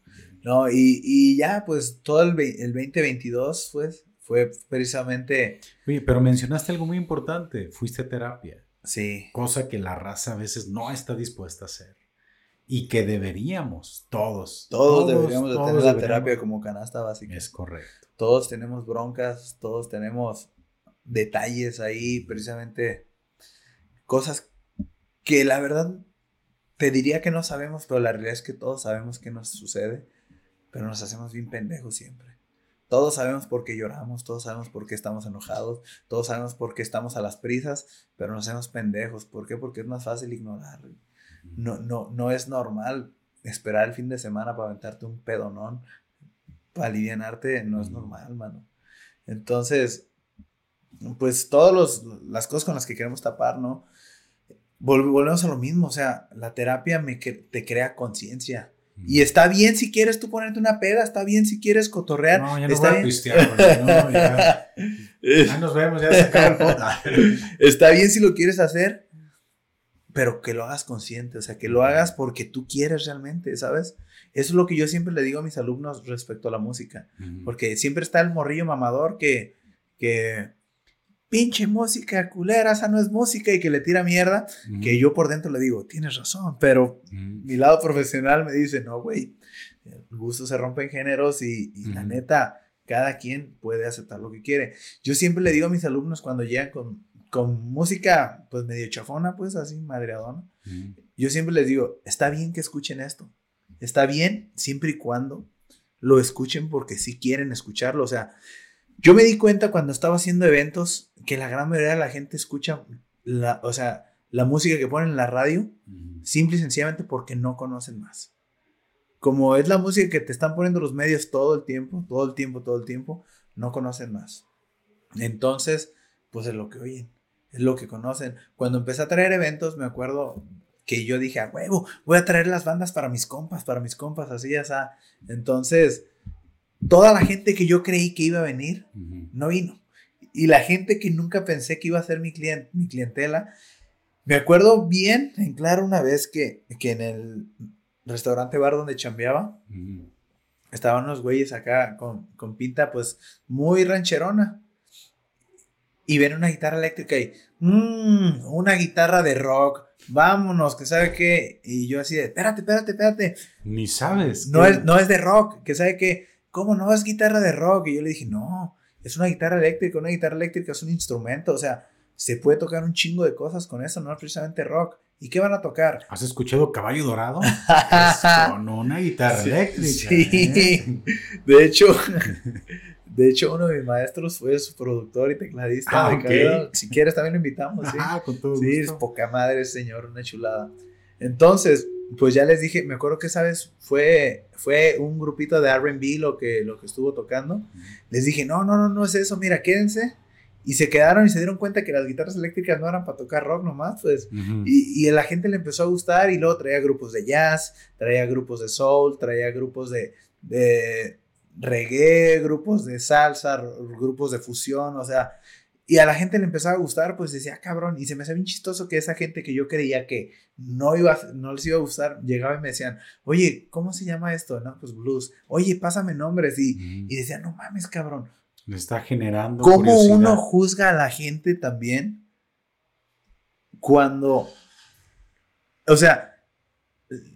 No, y, y ya, pues todo el, el 2022, pues, fue precisamente... Oye, pero mencionaste algo muy importante, fuiste a terapia. Sí. Cosa que la raza a veces no está dispuesta a hacer y que deberíamos, todos. Todos, deberíamos de tener la terapia como canasta básica. Es correcto. Todos tenemos broncas, todos tenemos detalles ahí, precisamente cosas que la verdad te diría que no sabemos, pero la realidad es que todos sabemos qué nos sucede, pero nos hacemos bien pendejos siempre. Todos sabemos por qué lloramos, todos sabemos por qué estamos enojados, todos sabemos por qué estamos a las prisas, pero nos hacemos pendejos. ¿Por qué? Porque es más fácil ignorar no, no, no es normal esperar el fin de semana para aventarte un pedonón, para alivianarte, no es normal, mano. Entonces, pues todas las cosas con las que queremos tapar, ¿no? volvemos a lo mismo, o sea, la terapia me te crea conciencia. Y está bien si quieres tú ponerte una peda, está bien si quieres cotorrear. No, ya no está voy a ya, nos vemos, ya se acaba el Está bien si lo quieres hacer, pero que lo hagas consciente, o sea, que lo hagas porque tú quieres realmente, ¿sabes? Eso es lo que yo siempre le digo a mis alumnos respecto a la música, porque siempre está el morrillo mamador que, que, pinche música culera, esa no es música y que le tira mierda, que yo por dentro le digo, tienes razón, pero mi lado profesional me dice, no, güey, el gusto se rompe en géneros y, y la neta, cada quien puede aceptar lo que quiere. Yo siempre le digo a mis alumnos cuando llegan con con música, pues medio chafona, pues así, madreadona. Yo siempre les digo, está bien que escuchen esto. Está bien siempre y cuando lo escuchen porque sí quieren escucharlo. O sea, yo me di cuenta cuando estaba haciendo eventos que la gran mayoría de la gente escucha, la, o sea, la música que ponen en la radio, simple y sencillamente porque no conocen más. Como es la música que te están poniendo los medios todo el tiempo, todo el tiempo, todo el tiempo, no conocen más. Entonces, pues es lo que oyen es lo que conocen. Cuando empecé a traer eventos, me acuerdo que yo dije, a huevo, voy a traer las bandas para mis compas, para mis compas, así, ya sea. Entonces, toda la gente que yo creí que iba a venir, no vino. Y la gente que nunca pensé que iba a ser mi, cliente, mi clientela, me acuerdo bien, en claro, una vez que, que en el restaurante bar donde chambeaba, estaban unos güeyes acá con, con pinta, pues, muy rancherona y ven una guitarra eléctrica y, mmm, una guitarra de rock, vámonos, que sabe qué. Y yo así de, espérate, espérate, espérate. Ni sabes. No es, no es de rock, que sabe que ¿cómo no es guitarra de rock? Y yo le dije, no, es una guitarra eléctrica, una guitarra eléctrica es un instrumento, o sea, se puede tocar un chingo de cosas con eso, no es precisamente rock. ¿Y qué van a tocar? ¿Has escuchado Caballo Dorado? con una guitarra eléctrica. Sí. ¿eh? De hecho, de hecho, uno de mis maestros fue su productor y tecladista. Ah. Si quieres, también lo invitamos. ¿sí? Ah, con todo Sí, es poca madre, señor, una chulada. Entonces, pues ya les dije, me acuerdo que esa vez fue, fue un grupito de RB lo que, lo que estuvo tocando. Les dije, no, no, no, no es eso, mira, quédense. Y se quedaron y se dieron cuenta que las guitarras eléctricas no eran para tocar rock nomás, pues. Y, y a la gente le empezó a gustar y luego traía grupos de jazz, traía grupos de soul, traía grupos de, de reggae, grupos de salsa, grupos de fusión, o sea, y a la gente le empezaba a gustar, pues decía, "Ah, cabrón, y se me hacía bien chistoso que esa gente que yo creía que no, iba, no les iba a gustar, llegaba y me decían, oye, ¿cómo se llama esto? No, pues blues, oye, pásame nombres, y, Ujú. y decían, no mames, cabrón, Le está generando. ¿Cómo curiosidad. uno juzga a la gente también cuando, o sea,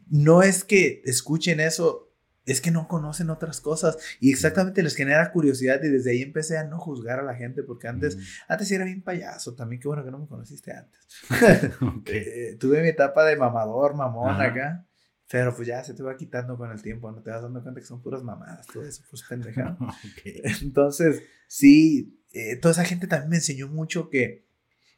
no es que escuchen eso, es que no conocen otras cosas y exactamente les genera curiosidad y desde ahí empecé a no juzgar a la gente porque antes, Ujú. antes era bien payaso, también qué bueno que no me conociste antes. Eh, tuve mi etapa de mamador, mamón Ajá. acá. Pero pues ya se te va quitando con el tiempo, no te vas dando cuenta que son puras mamadas, todo eso, pues pendejado. Entonces, sí, eh, toda esa gente también me enseñó mucho que,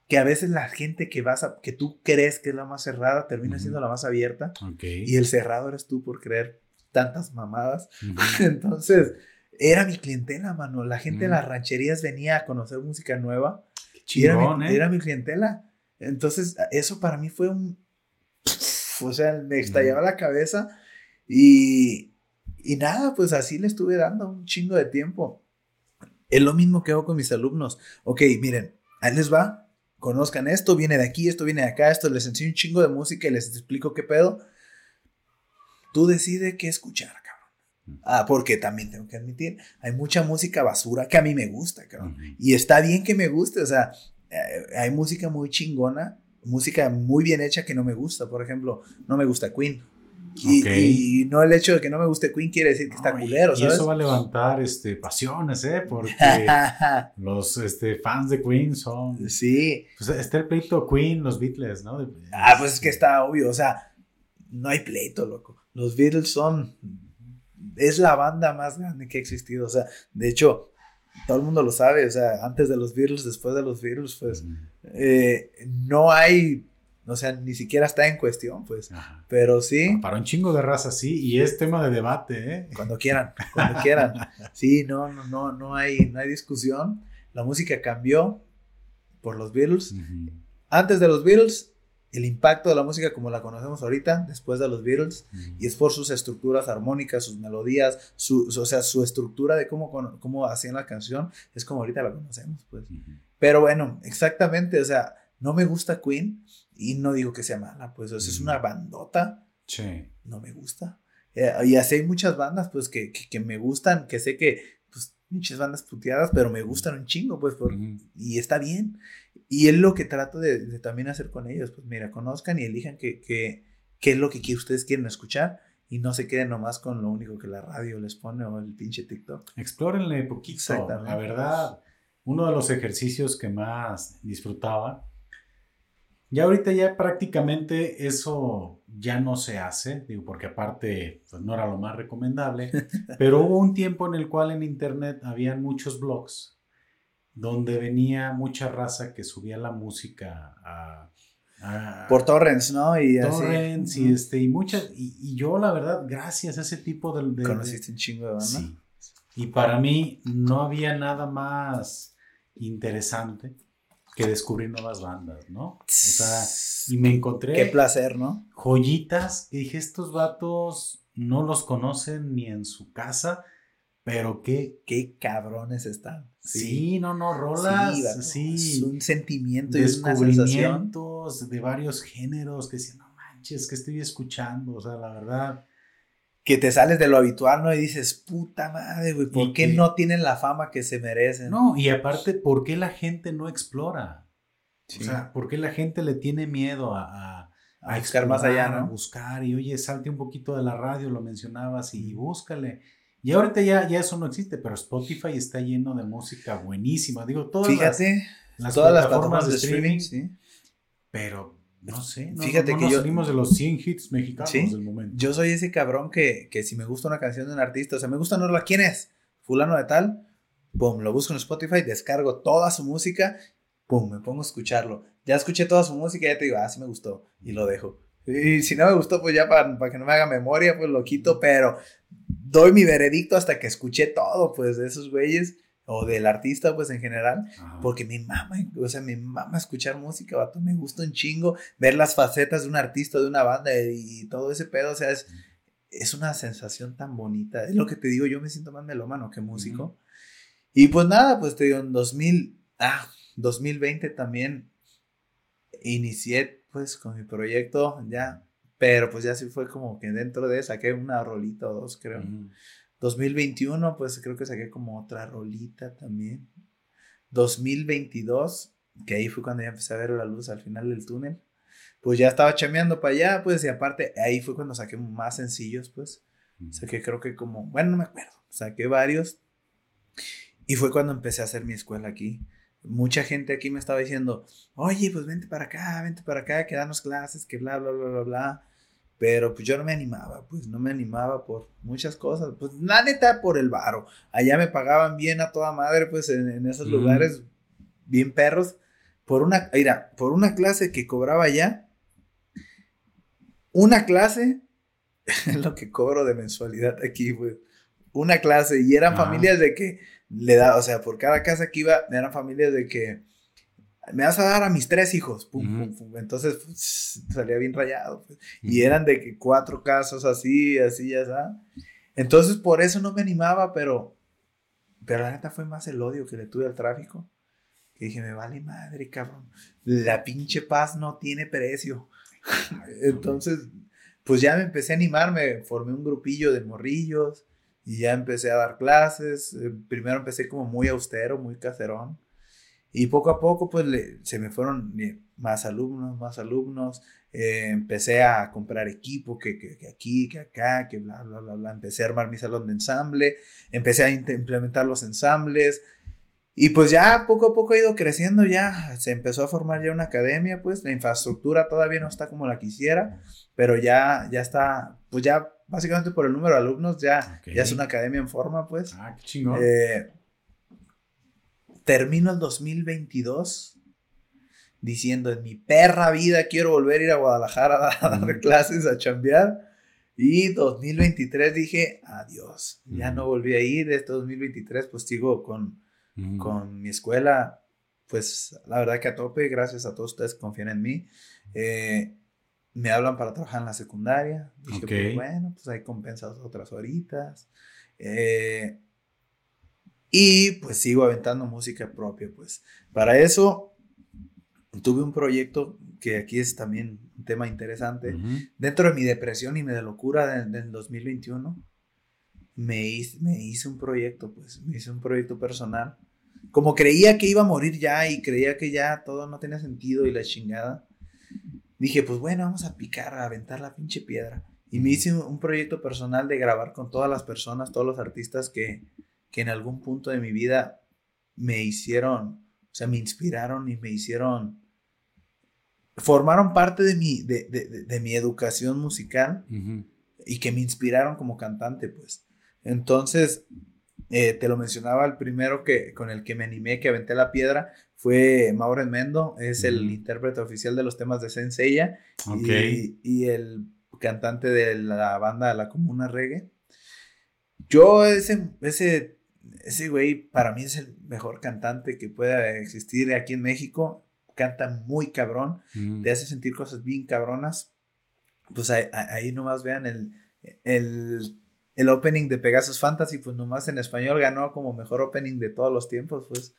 que a veces la gente que vas a, que tú crees que es la más cerrada termina siendo la más abierta Ok. y el cerrado eres tú por creer tantas mamadas. Ujú. Entonces, era mi clientela, mano. La gente de Ujú. las rancherías venía a conocer música nueva Qué y era, chingón, mi, ¿eh? era mi clientela. Entonces, eso para mí fue un... O sea, me estallaba la cabeza y, y nada, pues así le estuve dando un chingo de tiempo. Es lo mismo que hago con mis alumnos. Ok, miren, ahí les va. Conozcan esto, viene de aquí, esto viene de acá, esto les enseño un chingo de música y les explico qué pedo. Tú decides qué escuchar, cabrón. Ah, porque también tengo que admitir, hay mucha música basura que a mí me gusta, cabrón. Y está bien que me guste, o sea, eh, hay música muy chingona, música muy bien hecha que no me gusta. Por ejemplo, no me gusta Queen. Y, Ok. y no el hecho de que no me guste Queen quiere decir que está No, y- culero, y ¿sabes? eso va a levantar este, pasiones, ¿eh? Porque los este, fans de Queen son. sí. Pues está el pleito Queen, los Beatles, ¿no? Ah, pues es que está obvio, o sea, no hay pleito, loco. Los Beatles son, es la banda más grande que ha existido, o sea, de hecho, todo el mundo lo sabe, o sea, antes de los Beatles, después de los Beatles, pues, eh, no hay, o sea, ni siquiera está en cuestión, pues, Ajá. pero sí, Para un chingo de raza, sí, y es tema de debate, ¿eh? cuando quieran, cuando quieran, sí, no, no, no, no hay, no hay discusión, la música cambió por los Beatles, antes de los Beatles, el impacto de la música como la conocemos ahorita, después de los Beatles, y es por sus estructuras armónicas, sus melodías, su, su- o sea, su estructura de cómo, cómo hacían la canción, es como ahorita la conocemos, pues. Pero bueno, exactamente, o sea, no me gusta Queen y no digo que sea mala, pues, o sea, es una bandota, Sí. no me gusta. Eh, y así hay muchas bandas, pues, que, que, que me gustan, que sé que, pues, muchas bandas puteadas, pero me gustan un chingo, pues, por, y está bien. Y es lo que trato de, de también hacer con ellos. Pues mira, conozcan y elijan qué que, qué es lo que ustedes quieren escuchar y no se queden nomás con lo único que la radio les pone o el pinche TikTok. Explórenle poquito. Exactamente. La verdad, uno de los ejercicios que más disfrutaba, ya ahorita ya prácticamente eso ya no se hace, digo, porque aparte pues, no era lo más recomendable, pero hubo un tiempo en el cual en internet habían muchos blogs donde venía mucha raza que subía la música a... a- Por torrents, ¿no? Y así. y, este, y muchas, y, y yo la verdad, gracias a ese tipo de... de- de- Conociste un chingo de banda. Sí. Y para mí no había nada más interesante que descubrir nuevas bandas, ¿no? O sea, y me encontré Qué placer, ¿no? joyitas que dije, estos vatos no los conocen ni en su casa, pero qué... Qué cabrones están. Sí, no, no, rolas, Sí, sí, Es un sentimiento y es una sensación. descubrimientos de varios géneros que decían, no manches, que estoy escuchando, o sea, la verdad... Que te sales de lo habitual, ¿no? Y dices, puta madre, güey, ¿por qué que- no tienen la fama que se merecen? No, y aparte, ¿por qué la gente no explora? Sí. O sea, ¿por qué la gente le tiene miedo a, a, a buscar más allá, A buscar y oye, salte un poquito de la radio, lo mencionabas y, búscale. Y ahorita ya, ya eso no existe, pero Spotify está lleno de música buenísima. Digo, todas Fíjate, las, todas las plataformas de streaming, sí. pero no sé, no, Fíjate no que nos yo salimos de los 100 hits mexicanos ¿Sí? del momento. Yo soy ese cabrón que, que si me gusta una canción de un artista, o sea, me gusta Norla, ¿quién es? Fulano de tal, pum, lo busco en Spotify, descargo toda su música, pum, me pongo a escucharlo. Ya escuché toda su música y ya te digo, ah, sí me gustó, y lo dejo. Y si no me gustó, pues ya para, para que no me haga memoria, pues lo quito, pero doy mi veredicto hasta que escuché todo, pues, de esos güeyes, o del artista, pues, en general. Ajá. Porque me mama, o sea, me mama escuchar música, vato. Me gusta un chingo ver las facetas de un artista, de una banda y todo ese pedo. O sea, es, es una sensación tan bonita. Es lo que te digo, yo me siento más melómano que músico. Y pues nada, pues te digo, en 2000, ah, 2020 también inicié pues con mi proyecto ya. Pero pues ya sí fue como que dentro de saqué una rolita o dos, creo. Ujú. 2021, pues creo que saqué como otra rolita también. 2022, que ahí fue cuando ya empecé a ver la luz al final del túnel. Pues ya estaba chameando para allá, pues, y aparte, ahí fue cuando saqué más sencillos, pues. Saqué creo que como, bueno, no me acuerdo, saqué varios. Y fue cuando empecé a hacer mi escuela aquí. Mucha gente aquí me estaba diciendo, oye, pues vente para acá, vente para acá, que danos clases, que bla, bla, bla, bla, bla. Pero pues yo no me animaba, pues no me animaba por muchas cosas. Pues la neta por el varo. Allá me pagaban bien a toda madre, pues en, en esos lugares bien perros. Por una, mira, por una clase que cobraba allá, una clase es lo que cobro de mensualidad aquí, pues. Una clase. Y eran familias de que le da, o sea, por cada casa que iba, eran familias de que me vas a dar a mis tres hijos. Pum, Ujú. pum, pum. Entonces pues, salía bien rayado. pues. Y eran de que cuatro casos así, así, ya sabes. Entonces por eso no me animaba, pero, pero la neta fue más el odio que le tuve al tráfico. Que dije, me vale madre, cabrón. La pinche paz no tiene precio. Entonces, pues ya me empecé a animar, me formé un grupillo de morrillos y ya empecé a dar clases. Eh, Primero empecé como muy austero, muy caserón. Y poco a poco, pues le- se me fueron más alumnos, más alumnos. Eh, empecé a comprar equipo, que, que, que aquí, que acá, que bla, bla, bla, bla. Empecé a armar mi salón de ensamble. Empecé a implementar los ensambles. Y pues ya poco a poco ha ido creciendo, ya se empezó a formar ya una academia, pues la infraestructura todavía no está como la quisiera, pero ya, ya está, pues ya básicamente por el número de alumnos ya, Ok. ya es una academia en forma, pues. Ah, qué chingón. Eh, termino el 2022 diciendo, en mi perra vida quiero volver a ir a Guadalajara a, dar- Ujú. clases, a chambear. Y 2023 dije, adiós, ya Ujú. no volví a ir. Este 2023 pues sigo con, Ujú. con mi escuela, pues la verdad que a tope, gracias a todos ustedes que confían en mí. Eh, me hablan para trabajar en la secundaria. Dije, Ok. pues bueno, pues hay compensas otras horitas. Eh, y pues sigo aventando música propia, pues. Para eso tuve un proyecto que aquí es también un tema interesante. Ujú. Dentro de mi depresión y mi de locura de- del 2021, me hice, me hice un proyecto, pues, me hice un proyecto personal. Como creía que iba a morir ya y creía que ya todo no tenía sentido y la chingada, dije, pues bueno, vamos a picar, a aventar la pinche piedra. Y me hice un, proyecto personal de grabar con todas las personas, todos los artistas que, que en algún punto de mi vida me hicieron, o sea, me inspiraron y me hicieron, formaron parte de mi, de, de- de- de mi educación musical y que me inspiraron como cantante, pues. Entonces, eh, te lo mencionaba, el primero que, con el que me animé, que aventé la piedra, fue Mauro Mendo, es el intérprete oficial de los temas de Senseiya Ok. y, y el cantante de la banda La Comuna Reggae. Yo, ese, ese, ese güey, para mí es el mejor cantante que pueda existir aquí en México. Canta muy cabrón Ujú. te hace sentir cosas bien cabronas. Pues ahí, ahí- ahí nomás vean el, el, el opening de Pegasus Fantasy, pues nomás en español ganó como mejor opening de todos los tiempos, pues.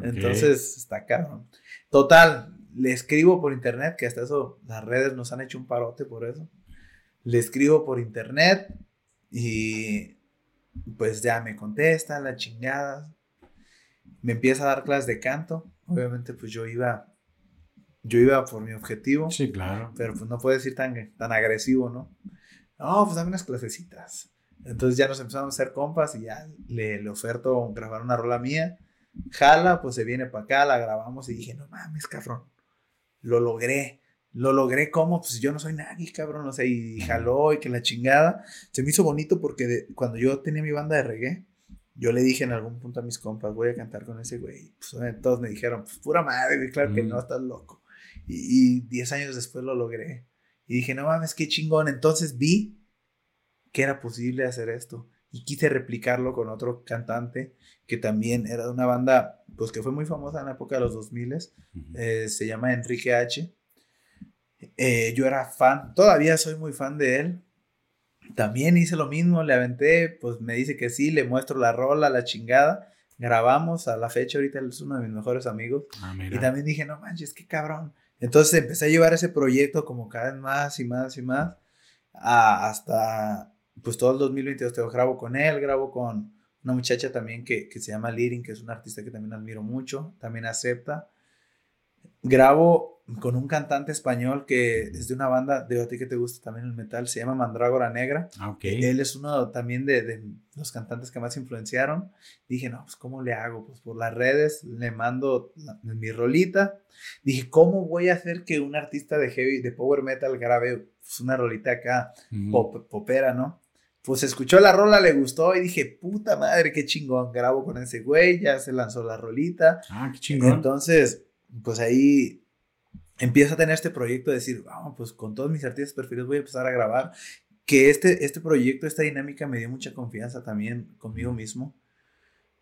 Entonces está cabrón. Total, le escribo por internet, que hasta eso las redes nos han hecho un parote por eso. Le escribo por internet y pues ya me contesta la chingada. Me empieza a dar clases de canto. Obviamente pues yo iba yo iba por mi objetivo, Sí, claro. pero pues no puedes ir tan, tan agresivo, ¿no? No, pues dame unas clasecitas. Entonces ya nos empezamos a hacer compas y ya le, le oferto grabar una rola mía. Jala, pues se viene para acá, la grabamos y dije, no mames, cabrón, lo logré. Lo logré como, pues yo no soy nadie, cabrón, no sé, y jaló y que la chingada. Se me hizo bonito porque cuando yo tenía mi banda de reggae, yo le dije en algún punto a mis compas, voy a cantar con ese güey. Pues todos me dijeron, pues pura madre, claro que no, estás loco. Y 10 años después lo logré. Y dije, no mames, qué chingón. Entonces vi que era posible hacer esto. Y quise replicarlo con otro cantante que también era de una banda, pues que fue muy famosa en la época de los 2000. Eh, se llama Enrique H. Eh, yo era fan, todavía soy muy fan de él. También hice lo mismo, le aventé, pues me dice que sí, le muestro la rola, la chingada. Grabamos a la fecha, ahorita él es uno de mis mejores amigos. Ah, y también dije, no manches, qué cabrón. Entonces empecé a llevar ese proyecto como cada vez más y más y más. hasta, pues todo el 2022 te grabo con él, grabo con una muchacha también que, que se llama Lirin, que es una artista que también admiro mucho, también acepta. Grabo con un cantante español que es de una banda, de a ti que te gusta también el metal, se llama Mandrágora Negra. Ah, Él es uno también de, de, los cantantes que más influenciaron. Dije, no, pues ¿cómo le hago? Pues por las redes le mando mi rolita. Dije, ¿cómo voy a hacer que un artista de heavy, de power metal grabe pues, una rolita acá, pop, popera, ¿no? Pues escuchó la rola, le gustó y dije, puta madre, qué chingón, grabo con ese güey, ya se lanzó la rolita. Ah, qué chingón. Entonces, pues ahí empiezo a tener este proyecto de decir, vamos, pues con todos mis artistas preferidos voy a empezar a grabar. Que este, este proyecto, esta dinámica me dio mucha confianza también conmigo mismo.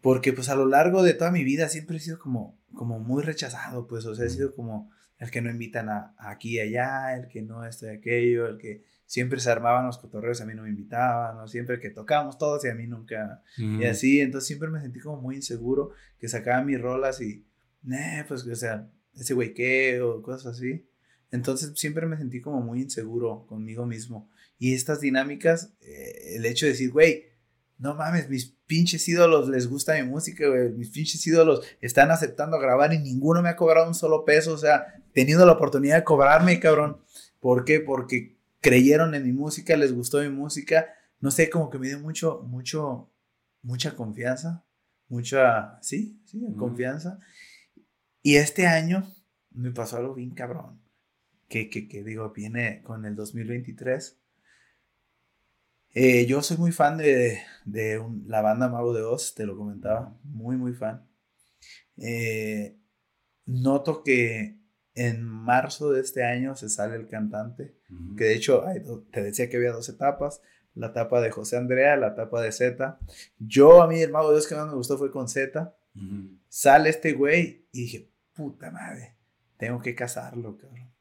Porque pues a lo largo de toda mi vida siempre he sido como, como muy rechazado, pues, o sea, he sido como el que no invitan a, aquí y allá, el que no esto y aquello, el que siempre se armaban los cotorreos a mí no me invitaban, ¿no? siempre que tocábamos todos y a mí nunca, y así, entonces siempre me sentí como muy inseguro, que sacaba mis rolas y, eh, pues, o sea, ese güey qué o cosas así. Entonces siempre me sentí como muy inseguro conmigo mismo. Y estas dinámicas, eh, el hecho de decir, güey, no mames, mis pinches ídolos les gusta mi música, güey, mis pinches ídolos están aceptando grabar y ninguno me ha cobrado un solo peso, o sea, teniendo la oportunidad de cobrarme, cabrón. ¿Por qué? Porque creyeron en mi música, les gustó mi música, no sé, como que me dio mucho, mucho, mucha confianza, mucha, sí, sí, confianza. Y este año me pasó algo bien cabrón. Que, que, que digo, viene con el 2023. Eh, yo soy muy fan de, de la banda Mago de Oz, te lo comentaba. Muy, muy fan. Eh, noto que en marzo de este año se sale el cantante. Que de hecho, te decía que había dos etapas. La etapa de José Andrea, la etapa de Z. Yo, a mí, el Mago de Oz que más me gustó fue con Z. Sale este güey y dije, puta madre, tengo que casarlo, cabrón.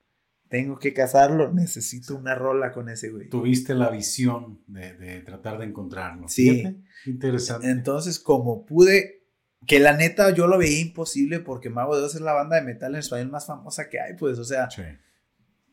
Tengo que casarlo, necesito una rola con ese güey. Tuviste la visión de, tratar de encontrarlo. Sí. Interesante. Entonces, como pude, que la neta yo lo veía imposible porque Mago de Oz es la banda de metal en español más famosa que hay, pues, o sea.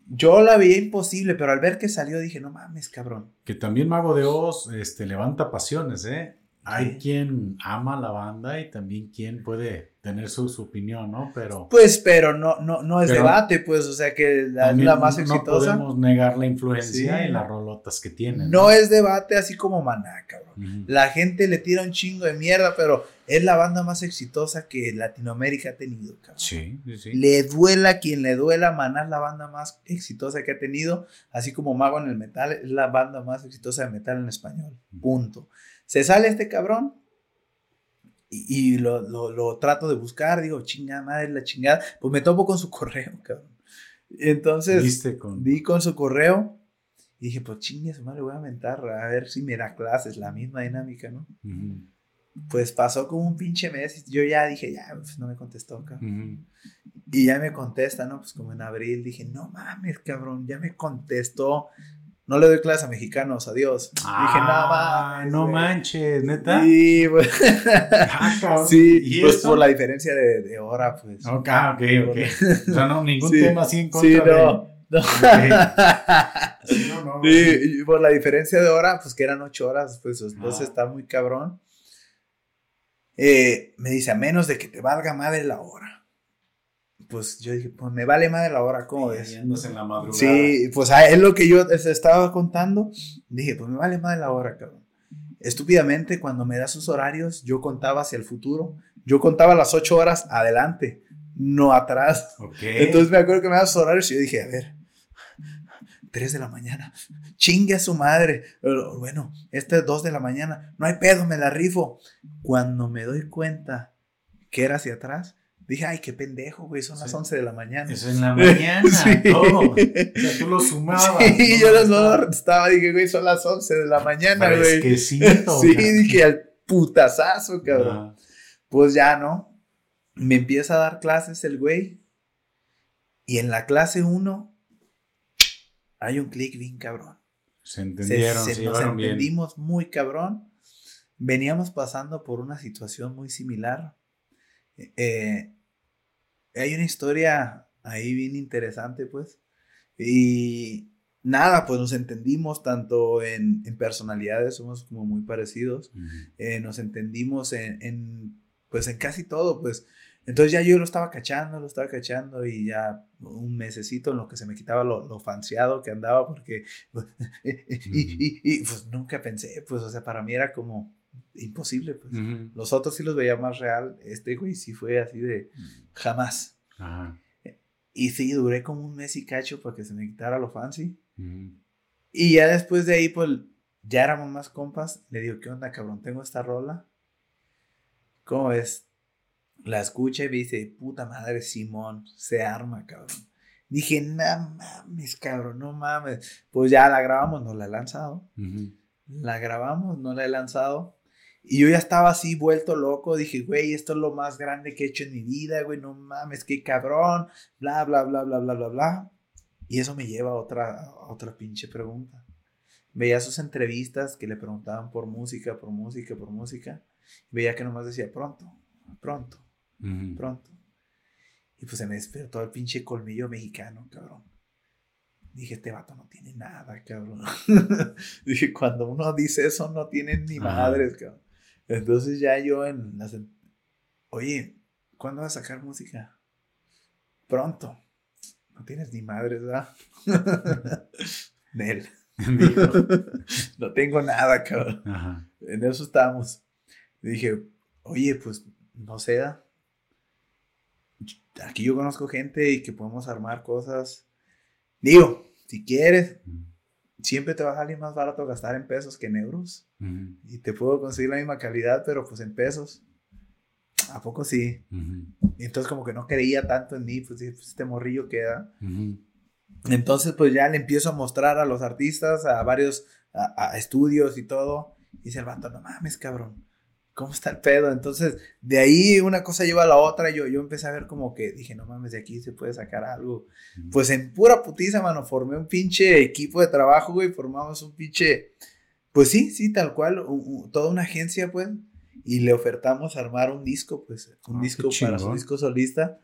Yo la veía imposible, pero al ver que salió dije, no mames, cabrón. Que también Mago de Oz este, levanta pasiones, ¿eh? Hay quien ama la banda y también quien puede tener su, opinión, ¿no? Pero... Pues, pero no, no, no es debate, pues, o sea que la, la más exitosa... No podemos negar la influencia en las rolotas que tienen. No, es debate así como Maná, cabrón. La gente le tira un chingo de mierda, pero es la banda más exitosa que Latinoamérica ha tenido, cabrón. Sí, sí, sí. Le duela quien le duela, Maná es la banda más exitosa que ha tenido, así como Mago en el metal, es la banda más exitosa de metal en español. Punto. Se sale este cabrón, y, lo, lo, trato de buscar, digo, chingada madre, la chingada, pues me topo con su correo, cabrón. Entonces, con... di con su correo y dije, pues chingue su madre, voy a mentar, a ver si me da clases, la misma dinámica, ¿no? Pues pasó como un pinche mes y yo ya dije, ya, pues no me contestó, cabrón. Y ya me contesta, ¿no? Pues como en abril dije, no mames, cabrón, ya me contestó no le doy clase a mexicanos, adiós. Ah, Dije, nada más. No manches, neta. Sí, pues. Ah, sí, pues por la diferencia de, de, hora, pues. Ok, ok, ok. O sea, no, ningún tema así en contra. Sí, no. De... No. no, sí, por la diferencia de hora, pues que eran ocho horas, pues entonces está muy cabrón. Eh, me dice, a menos de que te valga madre la hora pues yo dije, pues me vale más de la hora, ¿cómo es? en la madrugada. Sí, pues ah, es lo que yo estaba contando. Dije, pues me vale más de la hora, cabrón. estúpidamente, cuando me da sus horarios, yo contaba hacia el futuro. Yo contaba las ocho horas adelante, no atrás. Entonces me acuerdo que me da sus horarios y yo dije, a ver, 3 de la mañana, chingue a su madre. Bueno, este es 2 de la mañana, no hay pedo, me la rifo. Cuando me doy cuenta que era hacia atrás, Dije, ay, qué pendejo, güey, son las 11 de la mañana. Eso en la mañana, todo. O sea, tú lo sumabas. Sí, yo lo estaba, dije, güey, son las 11 de la mañana, güey. que sí, sí, dije, al putazazo, cabrón. Pues ya, ¿no? Me empieza a dar clases el güey. Y en la clase 1 hay un clic bien cabrón. Se entendieron, se, se, nos entendimos muy cabrón. Veníamos pasando por una situación muy similar. Eh, hay una historia ahí bien interesante, pues. Y nada, pues nos entendimos tanto en, personalidades, somos como muy parecidos. Eh, nos entendimos en, pues en casi todo, pues. Entonces ya yo lo estaba cachando, lo estaba cachando y ya un mesecito en lo que se me quitaba lo, lo fanseado que andaba porque, y, y, pues nunca pensé, pues, o sea, para mí era como imposible, pues. Los otros sí los veía más real, este güey sí fue así de jamás. Y sí, duré como un mes y cacho para que se me quitara lo fancy. Y ya después de ahí, pues, ya éramos más compas. Le digo, ¿qué onda, cabrón? Tengo esta rola. ¿Cómo ves? La escucha y me dice, puta madre, Simón, se arma, cabrón. Dije, no mames, cabrón, no mames. Pues ya la grabamos, no la he lanzado. La grabamos, no la he lanzado. Y yo ya estaba así vuelto loco, dije, güey, esto es lo más grande que he hecho en mi vida, güey, no mames, qué cabrón, bla, bla, bla, bla, bla, bla, bla. Y eso me lleva a otra, otra pinche pregunta. Veía sus entrevistas que le preguntaban por música, por música, por música. veía que nomás decía pronto, pronto, pronto. Y pues se me despertó el pinche colmillo mexicano, cabrón. Dije, este vato no tiene nada, cabrón. Dije, cuando uno dice eso, no tiene ni madres, cabrón. Entonces ya yo en las... Oye, ¿cuándo vas a sacar música? Pronto. No tienes ni madre, ¿verdad? Nel. no tengo nada, cabrón. En eso estamos. dije, oye, pues no sé. Aquí yo conozco gente y que podemos armar cosas. Digo, si quieres, siempre te va a salir más barato gastar en pesos que en euros. Y te puedo conseguir la misma calidad, pero pues en pesos. ¿A poco sí? Y entonces como que no creía tanto en mí, pues, pues este morrillo queda. Entonces pues ya le empiezo a mostrar a los artistas, a varios a, estudios y todo. Y dice el vato, no mames, cabrón. ¿Cómo está el pedo? Entonces, de ahí una cosa lleva a la otra. Yo, yo empecé a ver como que dije, no mames, de aquí se puede sacar algo. Pues en pura putiza, mano, formé un pinche equipo de trabajo, güey. Formamos un pinche pues sí, sí, tal cual, toda una agencia, pues, y le ofertamos armar un disco, pues, un ah, disco para su disco solista.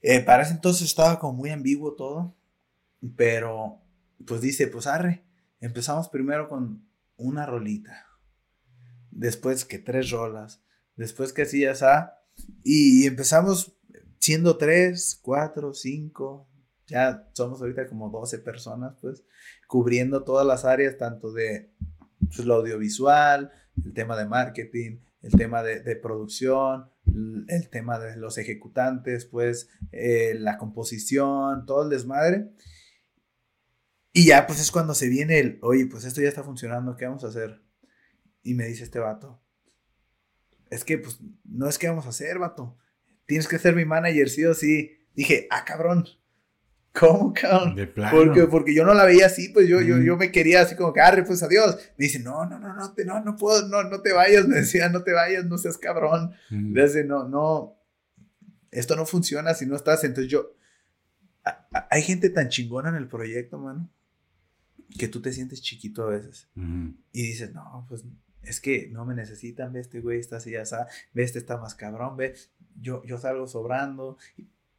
Eh, para ese entonces estaba como muy ambiguo todo, pero, pues dice, pues arre, empezamos primero con una rolita, después que tres rolas, después que así ya está, y empezamos siendo tres, cuatro, cinco, ya somos ahorita como 12 personas, pues, cubriendo todas las áreas, tanto de pues, lo audiovisual, el tema de marketing, el tema de, producción, el tema de los ejecutantes, pues, eh, la composición, todo el desmadre. Y ya, pues es cuando se viene el, oye, pues esto ya está funcionando, ¿qué vamos a hacer? Y me dice este vato, es que, pues, no es que vamos a hacer, vato. Tienes que ser mi manager, sí o sí. Dije, ah, cabrón. ¿Cómo, cabrón? De plano. Porque, porque yo no la veía así, pues yo, yo, yo me quería así como que, arre, pues adiós. Me dice, no, no, no, no, te, no, no puedo, no, no te vayas. Me decía, no te vayas, no seas cabrón. Me dice, no, no, esto no funciona si no estás. Entonces yo, hay gente tan chingona en el proyecto, mano, que tú te sientes chiquito a veces. Y dices, no, pues es que no me necesitan, ve, este güey está así, ya está, ve, este está más cabrón, ve, yo, yo salgo sobrando.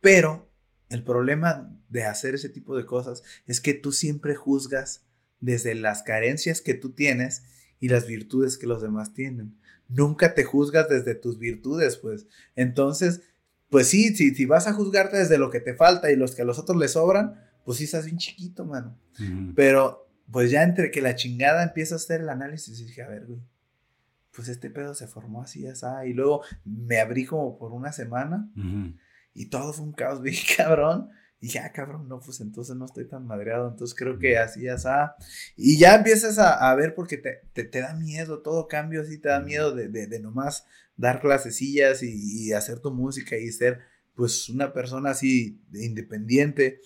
Pero el problema de hacer ese tipo de cosas es que tú siempre juzgas desde las carencias que tú tienes y las virtudes que los demás tienen. Nunca te juzgas desde tus virtudes, pues. Entonces, pues sí, si, si vas a juzgarte desde lo que te falta y los que a los otros les sobran, pues sí estás bien chiquito, mano. Pero, pues ya entre que la chingada empieza a hacer el análisis y dije, a ver, güey, pues este pedo se formó así, así. Y luego me abrí como por una semana y todo fue un caos bien cabrón. Y ya, ah, cabrón, no, pues entonces no estoy tan madreado. Entonces creo que así, así. Y ya empiezas a, ver porque te, te, da miedo, todo cambio así, te da miedo de, de, de nomás dar clasecillas y, y, hacer tu música y ser pues una persona así independiente.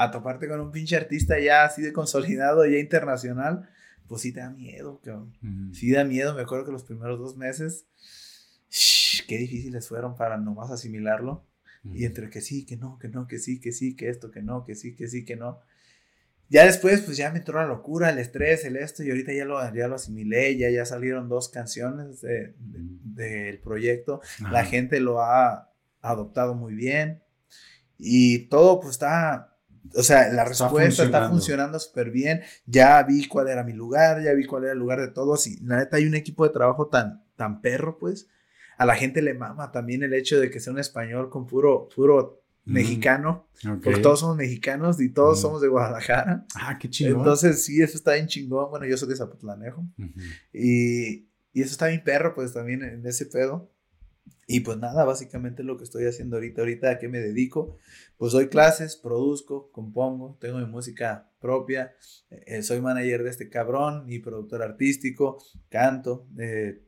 A toparte con un pinche artista ya así de consolidado, ya internacional pues sí te da miedo, cabrón. Sí da miedo. Me acuerdo que los primeros dos meses, qué difíciles fueron para nomás asimilarlo. Y entre que sí, que no, que no, que sí, que sí, que esto, que no, que sí, que sí, que no. Ya después, pues ya me entró la locura, el estrés, el esto, y ahorita ya lo, ya lo asimilé, ya, ya salieron dos canciones del de, proyecto. La gente lo ha adoptado muy bien. Y todo, pues está, o sea, la respuesta está funcionando súper bien. Ya vi cuál era mi lugar, ya vi cuál era el lugar de todos. Y la neta, hay un equipo de trabajo tan, tan perro, pues. A la gente le mama también el hecho de que sea un español con puro, puro mexicano. Porque todos somos mexicanos y todos somos de Guadalajara. Ah, qué chingón. Entonces, sí, eso está bien chingón. Bueno, yo soy de Zapotlanejo. y, y eso está bien perro, pues también en ese pedo. Y pues nada, básicamente lo que estoy haciendo ahorita, ahorita a qué me dedico, pues doy clases, produzco, compongo, tengo mi música propia, eh, soy manager de este cabrón y productor artístico, canto, eh,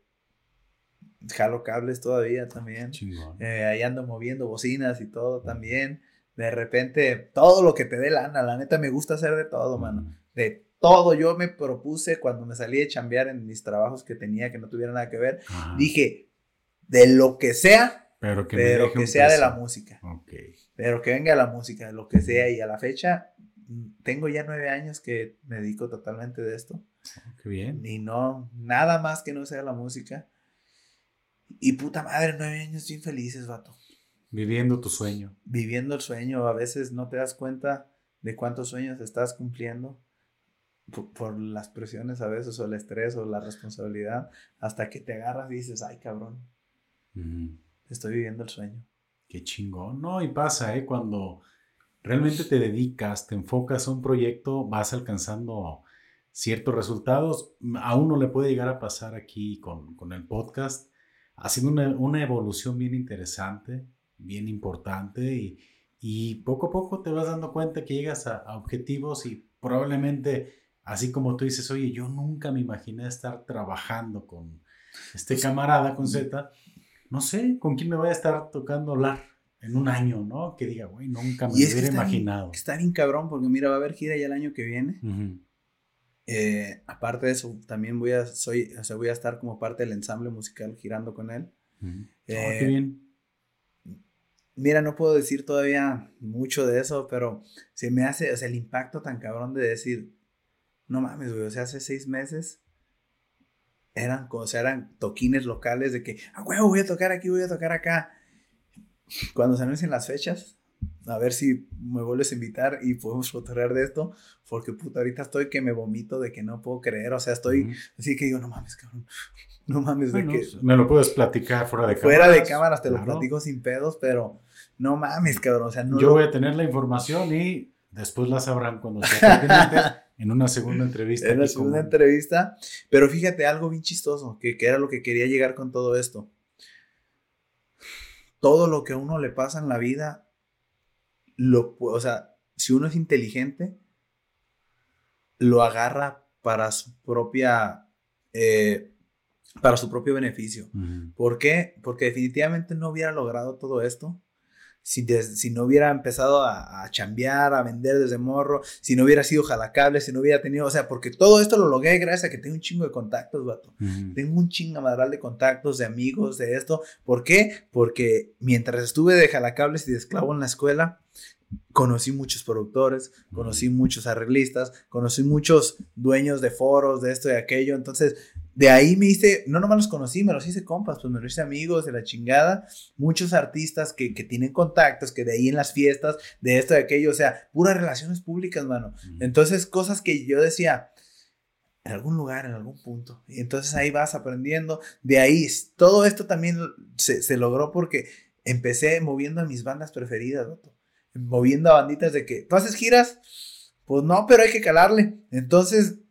jalo cables todavía también, eh, ahí ando moviendo bocinas y todo también, de repente todo lo que te dé lana, la neta me gusta hacer de todo, mano, de todo, yo me propuse cuando me salí de chambear en mis trabajos que tenía que no tuviera nada que ver, dije, de lo que sea, pero que, sea de la música. Pero que venga la música, de lo que sea. Y a la fecha, tengo ya nueve años que me dedico totalmente de esto. Oh, qué bien. Y no, nada más que no sea la música. Y puta madre, nueve años bien felices, vato. Viviendo tu sueño. Viviendo el sueño. A veces no te das cuenta de cuántos sueños estás cumpliendo por, las presiones a veces, o el estrés, o la responsabilidad, hasta que te agarras y dices, ay cabrón, Estoy viviendo el sueño. Qué chingón. No, y pasa, ¿eh? Cuando realmente te dedicas, te enfocas a un proyecto, vas alcanzando ciertos resultados. A uno le puede llegar a pasar aquí con, con el podcast, haciendo una, una, evolución bien interesante, bien importante y, y, poco a poco te vas dando cuenta que llegas a, a objetivos y probablemente, así como tú dices, oye, yo nunca me imaginé estar trabajando con este pues camarada, con Z no sé con quién me voy a estar tocando hablar en un año, ¿no? Que diga, güey, nunca me hubiera imaginado. está bien cabrón, porque mira, va a haber gira ya el año que viene. Eh, aparte de eso, también voy a, soy, o sea, voy a estar como parte del ensamble musical girando con él. Oh, qué bien. Mira, no puedo decir todavía mucho de eso, pero se me hace, o sea, el impacto tan cabrón de decir, no mames, güey, o sea, hace seis meses eran, o sea, eran toquines locales de que, ah, huevo, voy a tocar aquí, voy a tocar acá. Cuando se anuncien las fechas, a ver si me vuelves a invitar y podemos fotorear de esto, porque puta, ahorita estoy que me vomito de que no puedo creer, o sea, estoy así que digo, no mames, cabrón, no mames, de que... Me lo puedes platicar fuera de cámaras. Fuera de cámaras te lo platico sin pedos, pero no mames, cabrón, o sea, no... Yo voy a tener la información y después la sabrán cuando sea en una segunda entrevista. En una segunda entrevista. Pero fíjate, algo bien chistoso, que, que, era lo que quería llegar con todo esto. Todo lo que a uno le pasa en la vida, lo, o sea, si uno es inteligente, lo agarra para su propia, eh, para su propio beneficio. ¿Por qué? Porque definitivamente no hubiera logrado todo esto si, si no hubiera empezado a, a, chambear, a vender desde morro, si no hubiera sido jalacable, si no hubiera tenido, o sea, porque todo esto lo logré gracias a que tengo un chingo de contactos, vato. Tengo un chingo madral de contactos, de amigos, de esto. ¿Por qué? Porque mientras estuve de jalacables y de esclavo en la escuela, conocí muchos productores, conocí muchos arreglistas, conocí muchos dueños de foros, de esto y aquello. Entonces, de ahí me hice, no nomás los conocí, me los hice compas, pues me los hice amigos de la chingada. Muchos artistas que, que tienen contactos, que de ahí en las fiestas, de esto y aquello, o sea, puras relaciones públicas, mano. Entonces, cosas que yo decía, en algún lugar, en algún punto. Y entonces ahí vas aprendiendo. De ahí, todo esto también se, se logró porque empecé moviendo a mis bandas preferidas, moviendo a banditas de que, ¿tú haces giras? Pues no, pero hay que calarle. Entonces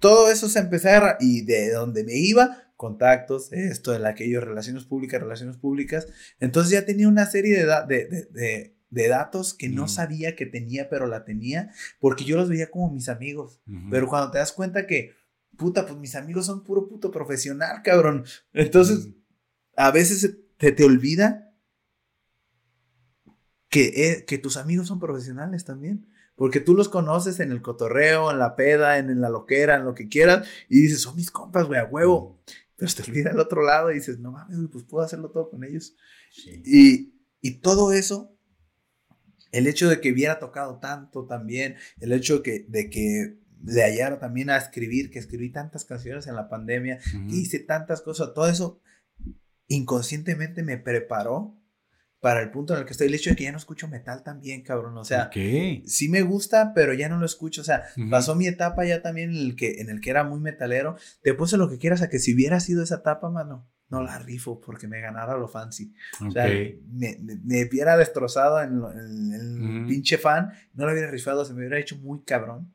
todo eso se empezó a... Y de donde me iba, contactos, esto, el aquello, relaciones públicas, relaciones públicas. Entonces ya tenía una serie de, de, de, de datos que no sabía que tenía, pero la tenía, porque yo los veía como mis amigos. Pero cuando te das cuenta que, puta, pues mis amigos son puro puto profesional, cabrón. Entonces, a veces te, te olvida que, eh, que tus amigos son profesionales también. Porque tú los conoces en el cotorreo, en la peda, en, la loquera, en lo que quieras, y dices, son mis compas, güey, a huevo. Pero te olvida el otro lado y dices, no mames, pues puedo hacerlo todo con ellos. Y, y todo eso el hecho de que hubiera tocado tanto también, el hecho de que, de que le hallara también a escribir, que escribí tantas canciones en la pandemia, hice tantas cosas, todo eso inconscientemente me preparó para el punto en el que estoy. El hecho de que ya no escucho metal también, cabrón. O sea, sí me gusta, pero ya no lo escucho. O sea, pasó mi etapa ya también en el, que, en el que era muy metalero. Te puse lo que quieras a que si hubiera sido esa etapa, mano, no la rifo porque me ganara lo fancy. O sea, me, me, hubiera destrozado en, el pinche fan, no lo hubiera rifado, se me hubiera hecho muy cabrón.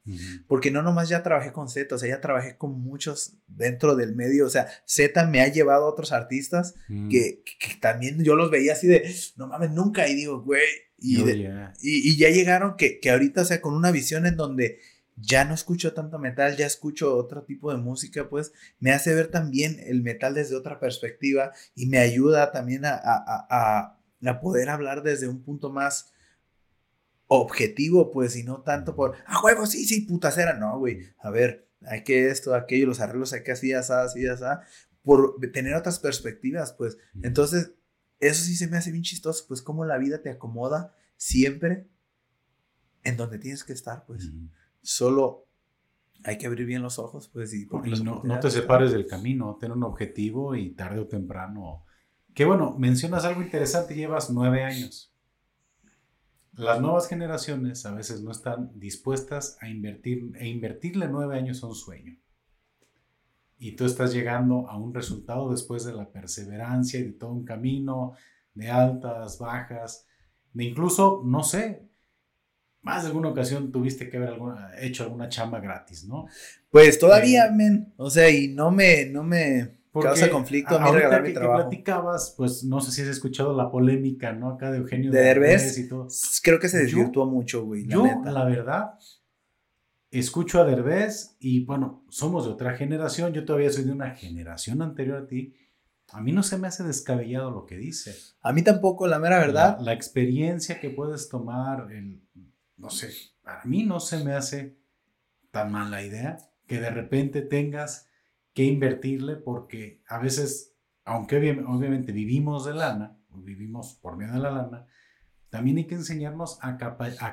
Porque no nomás ya trabajé con Z, o sea, ya trabajé con muchos dentro del medio. O sea, Z me ha llevado a otros artistas que, que, también yo los veía así de, no mames, nunca. Y digo, güey. Y, oh, y, y, ya llegaron que, que ahorita, o sea, con una visión en donde ya no escucho tanto metal, ya escucho otro tipo de música, pues me hace ver también el metal desde otra perspectiva y me ayuda también a, a, a, poder hablar desde un punto más objetivo, pues, y no tanto por, ah, huevo, sí, sí, putacera, no, güey, a ver, hay que esto, aquello, los arreglos hay que así, así, así, así, por tener otras perspectivas, pues, entonces, eso sí se me hace bien chistoso, pues, cómo la vida te acomoda siempre en donde tienes que estar, pues. Solo hay que abrir bien los ojos, pues, y, no, no, te separes del camino, ten un objetivo y tarde o temprano. Que bueno, mencionas algo interesante, llevas nueve años. Las nuevas generaciones a veces no están dispuestas a invertir, e invertirle nueve años a un sueño. Y tú estás llegando a un resultado después de la perseverancia y de todo un camino, de altas, bajas, de incluso, no sé, más de alguna ocasión tuviste que haber alguna, hecho alguna chamba gratis, ¿no? Pues todavía, eh, men. O sea, y no me, no me causa conflicto a mí regalar mi trabajo. Que platicabas, pues no sé si has escuchado la polémica, ¿no? Acá de Eugenio de Derbez y todo. Creo que se desvirtuó mucho, güey. Yo, la verdad, escucho a Derbez y bueno, somos de otra generación. Yo todavía soy de una generación anterior a ti. A mí no se me hace descabellado lo que dice. A mí tampoco, la mera verdad. La, la experiencia que puedes tomar, el no sé, para mí no se me hace tan mala idea que de repente tengas que invertirle porque a veces, aunque obviamente vivimos de lana, vivimos por medio de la lana, también hay que enseñarnos a,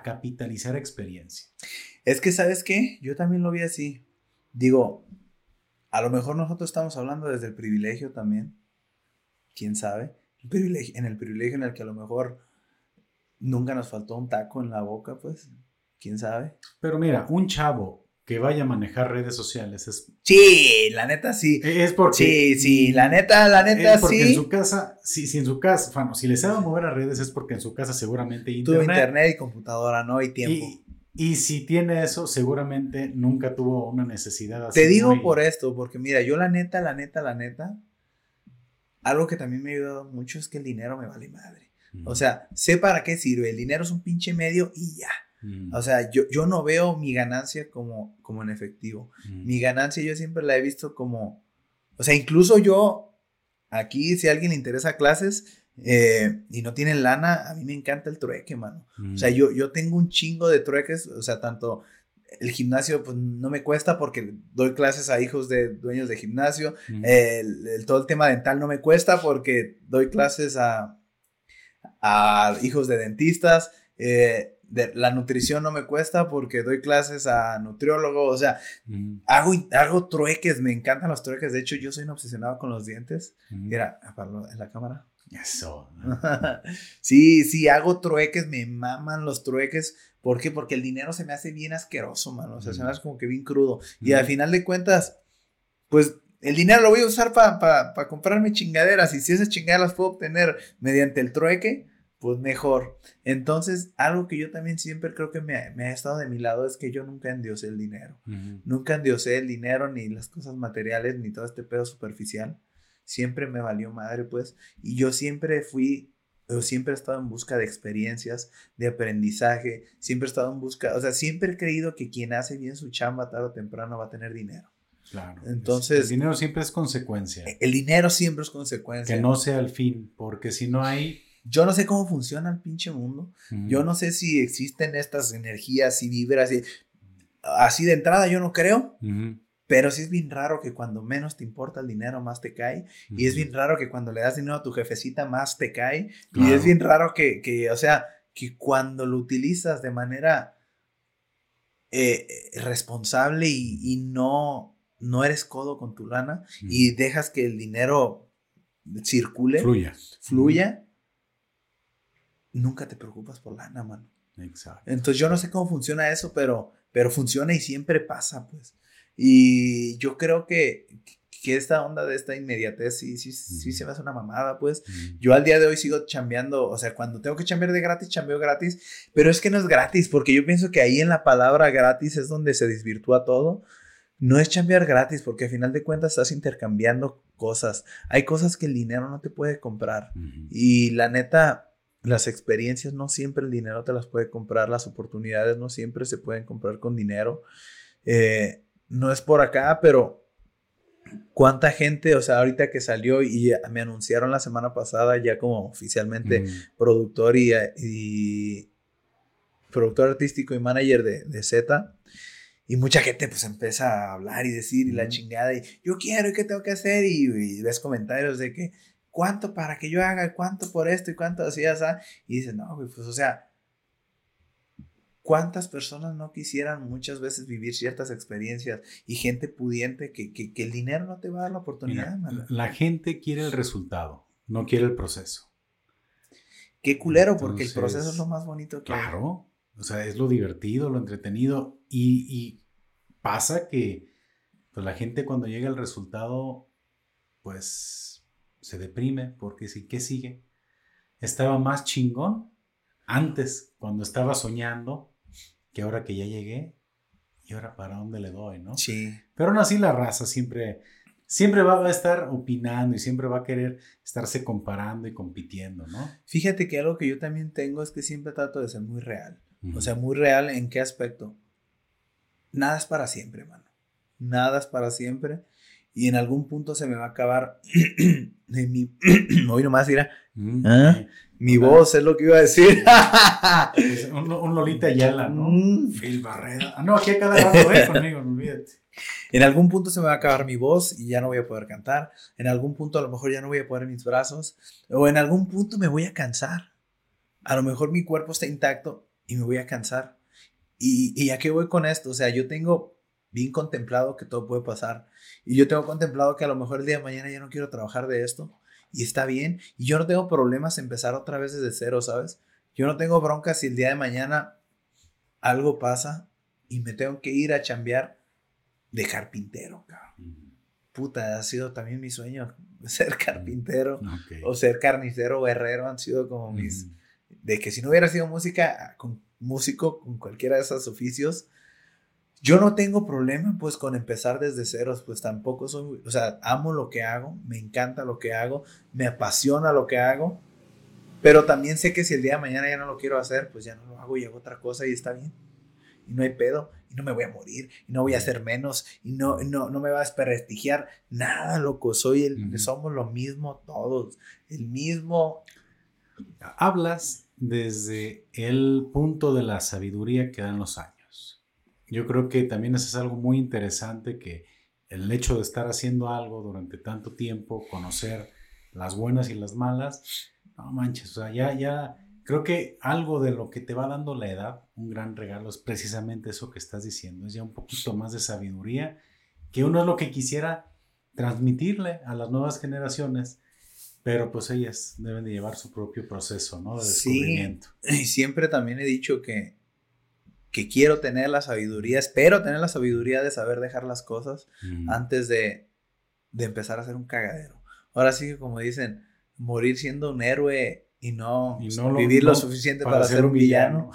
capitalizar experiencia. Es que, ¿sabes qué? Yo también lo vi así. Digo, a lo mejor nosotros estamos hablando desde el privilegio también. ¿Quién sabe? En el privilegio en el que a lo mejor nunca nos faltó un taco en la boca, pues, quién sabe. Pero mira, un chavo que vaya a manejar redes sociales es... Sí, la neta sí. E-, es porque... Sí, sí, la neta, la neta es porque en su casa, si, si en su casa, bueno, si le sabe mover a redes es porque en su casa seguramente internet. Tuvo internet y computadora, ¿no? Y tiempo. Y, si tiene eso, seguramente nunca tuvo una necesidad así. Te digo por esto, porque mira, yo la neta, la neta, la neta, algo que también me ha ayudado mucho es que el dinero me vale madre. O sea, sé para qué sirve. El dinero es un pinche medio y ya. O sea, yo, yo no veo mi ganancia como, como en efectivo. Mi ganancia yo siempre la he visto como, o sea, incluso yo, aquí si a alguien le interesa clases eh, y no tiene lana, a mí me encanta el trueque, mano. O sea, yo, yo tengo un chingo de trueques, o sea, tanto el gimnasio pues no me cuesta porque doy clases a hijos de dueños de gimnasio, el, todo el tema dental no me cuesta porque doy clases a a hijos de dentistas. Eh, la nutrición no me cuesta porque doy clases a nutriólogos, o sea, hago, hago trueques, me encantan los trueques, de hecho yo soy un obsesionado con los dientes. Mira, en la cámara. Eso. sí, sí, hago trueques, me maman los trueques. ¿Por qué? Porque el dinero se me hace bien asqueroso, mano. O sea, se me hace como que bien crudo. Y al final de cuentas, pues el dinero lo voy a usar para comprarme chingaderas. Y si esas chingaderas las puedo obtener mediante el trueque, pues mejor. Entonces, algo que yo también siempre creo que me, ha estado de mi lado es que yo nunca endiosé el dinero. Nunca endiosé el dinero, ni las cosas materiales, ni todo este pedo superficial. Siempre me valió madre, pues. Y yo siempre fui, yo siempre he estado en busca de experiencias, de aprendizaje. Siempre he estado en busca, o sea, siempre he creído que quien hace bien su chamba tarde o temprano va a tener dinero. Claro. Entonces. El dinero siempre es consecuencia. El dinero siempre es consecuencia. Que no sea el fin, porque si no hay yo no sé cómo funciona el pinche mundo. Yo no sé si existen estas energías y vibras. Y, así de entrada yo no creo. Pero sí es bien raro que cuando menos te importa el dinero, más te cae. Y es bien raro que cuando le das dinero a tu jefecita, más te cae. Y es bien raro que, que, o sea, que cuando lo utilizas de manera eh, responsable y, y, no, no eres codo con tu lana y dejas que el dinero circule, fluya, fluya nunca te preocupas por lana, mano. Exacto. Entonces yo no sé cómo funciona eso, pero, pero funciona y siempre pasa, pues. Y yo creo que, que esta onda de esta inmediatez sí, sí, sí se me hace una mamada, pues. Yo al día de hoy sigo chambeando, o sea, cuando tengo que chambear de gratis, chambeo gratis, pero es que no es gratis, porque yo pienso que ahí en la palabra gratis es donde se desvirtúa todo. No es chambear gratis, porque al final de cuentas estás intercambiando cosas. Hay cosas que el dinero no te puede comprar. Y la neta, las experiencias no siempre el dinero te las puede comprar, las oportunidades no siempre se pueden comprar con dinero. Eh, no es por acá, pero cuánta gente, o sea, ahorita que salió y me anunciaron la semana pasada ya como oficialmente mm. productor y, productor artístico y manager de, de Z. Y mucha gente pues empieza a hablar y decir y la chingada y yo quiero y qué tengo que hacer y ves comentarios de que ¿cuánto para que yo haga? ¿Cuánto por esto y cuánto así, así? Y dice, no, pues o sea, ¿cuántas personas no quisieran muchas veces vivir ciertas experiencias y gente pudiente que, que, el dinero no te va a dar la oportunidad? la gente quiere el resultado, no quiere el proceso. Qué culero, porque el proceso es lo más bonito que Claro, o sea, es lo divertido, lo entretenido y, y pasa que pues, la gente cuando llega al resultado, pues se deprime porque sí, ¿qué sigue? Estaba más chingón antes, cuando estaba soñando, que ahora que ya llegué, y ahora para dónde le doy, ¿no? Sí. Pero aún así la raza siempre, siempre va a estar opinando y siempre va a querer estarse comparando y compitiendo, ¿no? Fíjate que algo que yo también tengo es que siempre trato de ser muy real. O sea, muy real en qué aspecto. Nada es para siempre, mano. Nada es para siempre y en algún punto se me va a acabar de mi hoy nomás mira. Mm. ¿Ah? mi voz es lo que iba a decir. Un, Lolita Yala no mm. Phil Barrera ah, no aquí a cada rato eh conmigo no olvídate. En algún punto se me va a acabar mi voz y ya no voy a poder cantar. En algún punto a lo mejor ya no voy a poner mis brazos. O en algún punto me voy a cansar. A lo mejor mi cuerpo está intacto y me voy a cansar. Y, y a qué voy con esto o sea yo tengo bien contemplado que todo puede pasar. Y yo tengo contemplado que a lo mejor el día de mañana ya no quiero trabajar de esto. Y está bien. Y yo no tengo problemas empezar otra vez desde cero, ¿sabes? Yo no tengo bronca si el día de mañana algo pasa y me tengo que ir a chambear de carpintero, Puta, ha sido también mi sueño ser carpintero o ser carnicero o herrero. Han sido como mis... De que si no hubiera sido música, con músico, con cualquiera de esos oficios, yo no tengo problema pues con empezar desde ceros, pues tampoco soy, o sea, amo lo que hago, me encanta lo que hago, me apasiona lo que hago, pero también sé que si el día de mañana ya no lo quiero hacer, pues ya no lo hago y hago otra cosa y está bien. Y no hay pedo, y no me voy a morir, y no voy a hacer menos, y no, no, no me va a desprestigiar, nada, loco, soy el, somos lo mismo todos, el mismo. Hablas desde el punto de la sabiduría que dan los años. Yo creo que también eso es algo muy interesante que el hecho de estar haciendo algo durante tanto tiempo, conocer las buenas y las malas, no manches, o sea, ya, ya, creo que algo de lo que te va dando la edad, un gran regalo, es precisamente eso que estás diciendo, es ya un poquito más de sabiduría, que uno es lo que quisiera transmitirle a las nuevas generaciones, pero pues ellas deben de llevar su propio proceso, ¿no? De descubrimiento. Sí, y siempre también he dicho que que quiero tener la sabiduría, espero tener la sabiduría de saber dejar las cosas antes de, de, empezar a ser un cagadero. Ahora sí que como dicen, morir siendo un héroe y no, Y no lo- vivir lo no suficiente para, ser un villano. villano.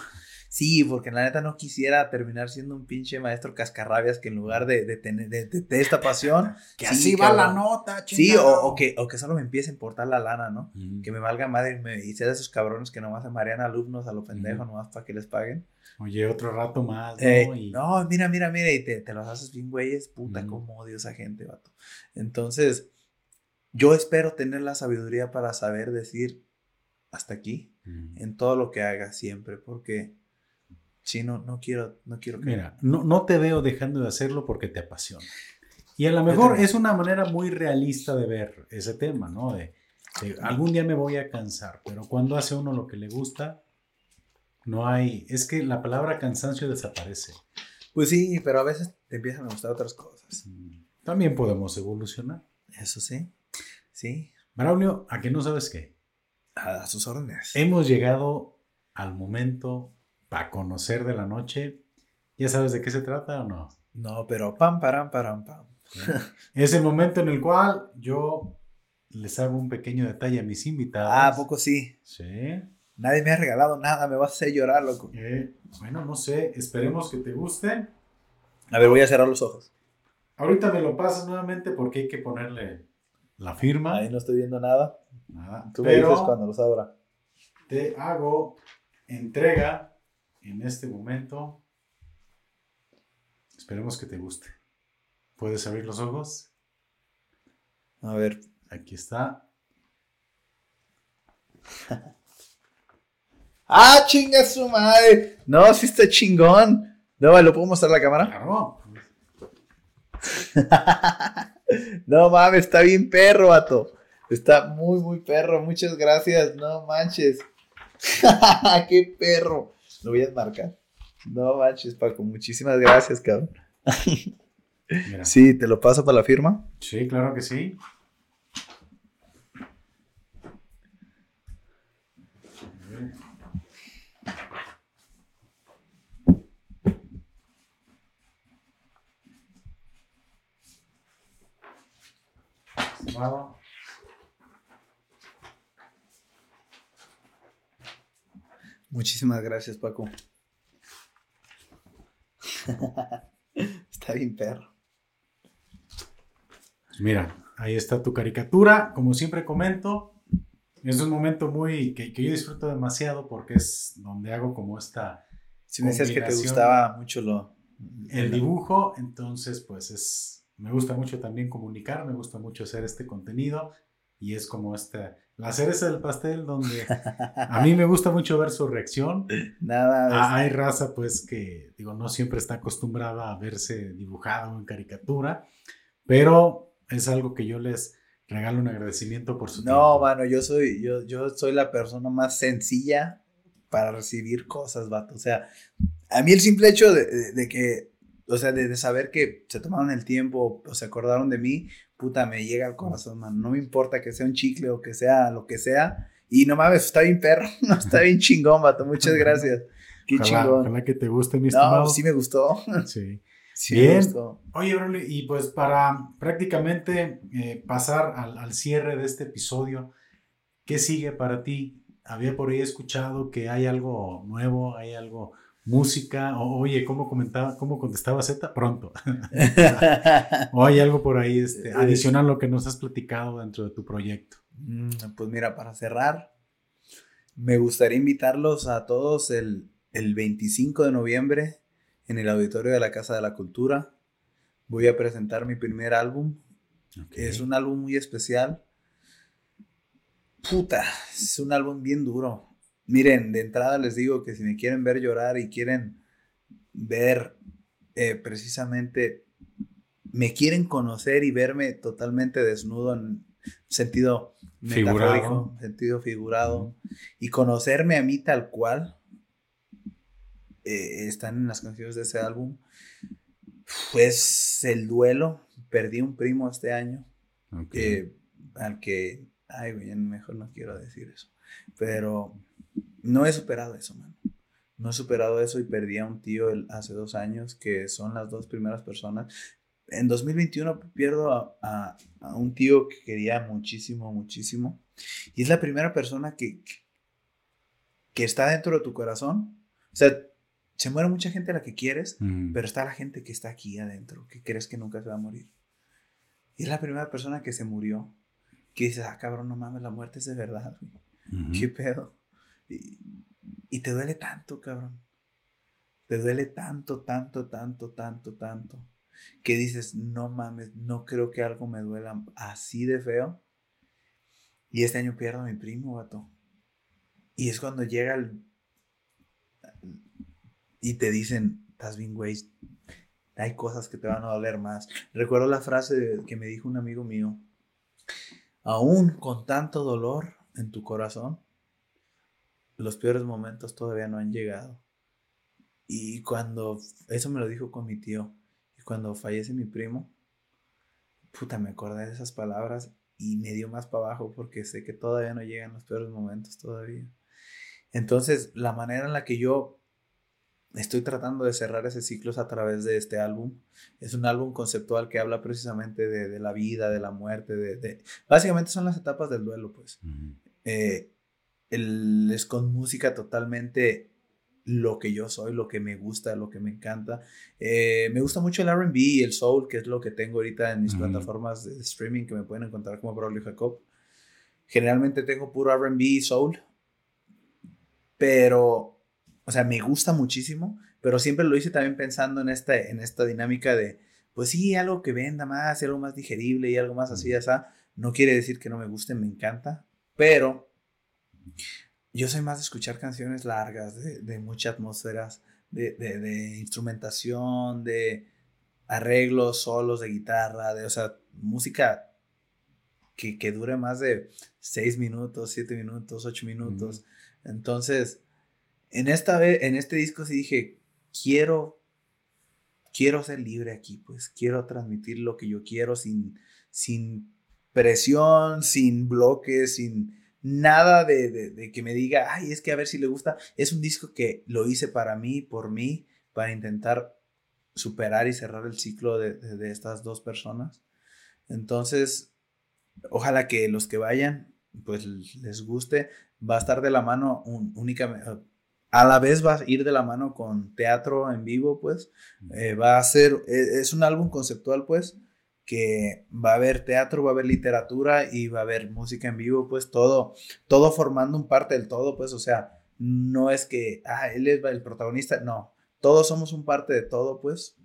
Sí, porque la neta no quisiera terminar siendo un pinche maestro cascarrabias que en lugar de, de tener de, de- de esta pasión, Que Sí, así va la nota, sí, o, que, o que solo me empiece a importar la lana, ¿no? Que me valga madre y, me, y sea de esos cabrones que nomás se marean alumnos a lo pendejo, nomás para que les paguen. Oye, otro rato más, ¿no? Eh, Y- no, mira, mira, mira, y te, te los haces bien, güeyes, puta, Ujú. cómo odio a esa gente, vato. Entonces, yo espero tener la sabiduría para saber decir hasta aquí Ujú. en todo lo que haga siempre, porque si no, no quiero, no quiero que... Mira, no, no te veo dejando de hacerlo porque te apasiona. Y a lo mejor es una manera muy realista de ver ese tema, ¿no? De, de algún día me voy a cansar, pero cuando hace uno lo que le gusta, no hay, es que la palabra cansancio desaparece. Pues sí, pero a veces te empiezan a gustar otras cosas. Mm, También podemos evolucionar. Eso sí, sí, Braulio, ¿a que no sabes qué? a, a sus órdenes. Hemos llegado al momento para conocer de la noche. ¿Ya sabes de qué se trata o no? No, pero pam, param, param, pam. Es el momento en el cual yo les hago un pequeño detalle a mis invitados. Ah, ¿a poco sí. Sí. Nadie me ha regalado nada, me vas a hacer llorar, loco. Eh, bueno, no sé, esperemos que te guste. A ver, voy a cerrar los ojos. Ahorita me lo pasas nuevamente porque hay que ponerle la firma. Ahí no estoy viendo nada. Nada, Tú me dices cuando los abra. te hago entrega en este momento. Esperemos que te guste. ¿Puedes abrir los ojos? A ver. Aquí está. ¡Ah, chinga su madre! No, sí está chingón. No, ¿lo puedo mostrar a la cámara? Claro. No mames, está bien perro, vato. Está muy, muy perro. Muchas gracias. No manches. ¡Qué perro! Lo voy a enmarcar. No manches, Paco. Muchísimas gracias, cabrón. Mira. Sí, te lo paso para la firma. Sí, claro que sí. Muchísimas gracias, Paco. Está bien perro. pues Mira, ahí está tu caricatura. Como siempre comento, es un momento muy que, que yo disfruto demasiado porque es donde hago como esta Si me decías que te gustaba mucho lo... el dibujo, entonces pues es me gusta mucho también comunicar, me gusta mucho hacer este contenido y es como esta la cereza del pastel donde a mí me gusta mucho ver su reacción. Nada. Ah, hay raza pues que digo no siempre está acostumbrada a verse dibujado en caricatura, pero es algo que yo les regalo un agradecimiento por su No, tiempo. mano, yo soy, yo, yo soy la persona más sencilla para recibir cosas, vato. O sea, a mí el simple hecho de, de- de que, o sea, de, de saber que se tomaron el tiempo o se acordaron de mí, puta, me llega al corazón, mano. No me importa que sea un chicle o que sea lo que sea. Y no mames, está bien perro, está bien chingón, vato. Muchas gracias. Qué Ojalá, chingón. ojalá que te guste mi estimado. No, sí me gustó. Sí. Sí Bien. me gustó. Oye, Braulio, y pues para prácticamente eh, pasar al, al cierre de este episodio, ¿qué sigue para ti? Había por ahí escuchado que hay algo nuevo, hay algo música, oye, ¿cómo comentaba, cómo contestaba Z? Pronto. o hay algo por ahí este, adicional a lo que nos has platicado dentro de tu proyecto. Mm, Pues mira, para cerrar, me gustaría invitarlos a todos el, el 25 de noviembre en el auditorio de la Casa de la Cultura. Voy a presentar mi primer álbum. Es un álbum muy especial. Puta, es un álbum bien duro. Miren, de entrada les digo que si me quieren ver llorar y quieren ver eh, precisamente, me quieren conocer y verme totalmente desnudo en sentido Figurado. sentido figurado, y conocerme a mí tal cual, eh, están en las canciones de ese álbum. Pues el duelo, perdí un primo este año eh, al que, ay, güey, mejor no quiero decir eso, pero no he superado eso, man. No he superado eso y perdí a un tío el- hace dos años, que son las dos primeras personas. En 2021 pierdo a, a- a un tío que quería muchísimo, muchísimo. Y es la primera persona que, que está dentro de tu corazón. O sea, se muere mucha gente a la que quieres, pero está la gente que está aquí adentro, que crees que nunca se va a morir. Y es la primera persona que se murió, que dices, ah, cabrón, no mames, la muerte es de verdad, ¿Qué pedo? Y, te duele tanto, cabrón. Te duele tanto, tanto, tanto, tanto, tanto, que dices, no mames, no creo que algo me duela así de feo. Y este año pierdo a mi primo, vato. Y es cuando llega el... Y te dicen, estás bien, güey. Hay cosas que te van a doler más. Recuerdo la frase que me dijo un amigo mío. Aún con tanto dolor en tu corazón, los peores momentos todavía no han llegado. Y cuando, eso me lo dijo con mi tío, y cuando fallece mi primo, puta, me acordé de esas palabras y me dio más para abajo porque sé que todavía no llegan los peores momentos todavía. Entonces, la manera en la que yo estoy tratando de cerrar ese ciclo es a través de este álbum. Es un álbum conceptual que habla precisamente de, la vida, de la muerte, de, Básicamente son las etapas del duelo, pues. Eh, es con música totalmente lo que yo soy, lo que me gusta, lo que me encanta. Eh, me gusta mucho el RB y el soul, que es lo que tengo ahorita en mis plataformas de streaming que me pueden encontrar como Braulio Jacob. Generalmente tengo puro RB y soul, pero, o sea, me gusta muchísimo, pero siempre lo hice también pensando en esta, en esta dinámica de, pues sí, algo que venda más, algo más digerible y algo más así, así. No quiere decir que no me guste, me encanta, pero yo soy más de escuchar canciones largas, de, de muchas atmósferas, de, de, instrumentación, de arreglos, solos de guitarra, de, o sea, música que, que dure más de 6 minutos, 7 minutos, 8 minutos. Entonces, en, esta vez, en este disco sí dije, quiero, quiero ser libre aquí, pues quiero transmitir lo que yo quiero sin, sin presión, sin bloques, sin nada de, que me diga, ay, es que a ver si le gusta. Es un disco que lo hice para mí, por mí, para intentar superar y cerrar el ciclo de, estas dos personas. Entonces, ojalá que los que vayan, pues les guste. Va a estar de la mano únicamente, a la vez va a ir de la mano con teatro en vivo, pues. Eh, va a ser, e, es un álbum conceptual, pues que va a haber teatro, va a haber literatura y va a haber música en vivo, pues todo, todo formando un parte del todo, pues, o sea, no es que, ah, él es el protagonista, no, todos somos un parte de todo, pues.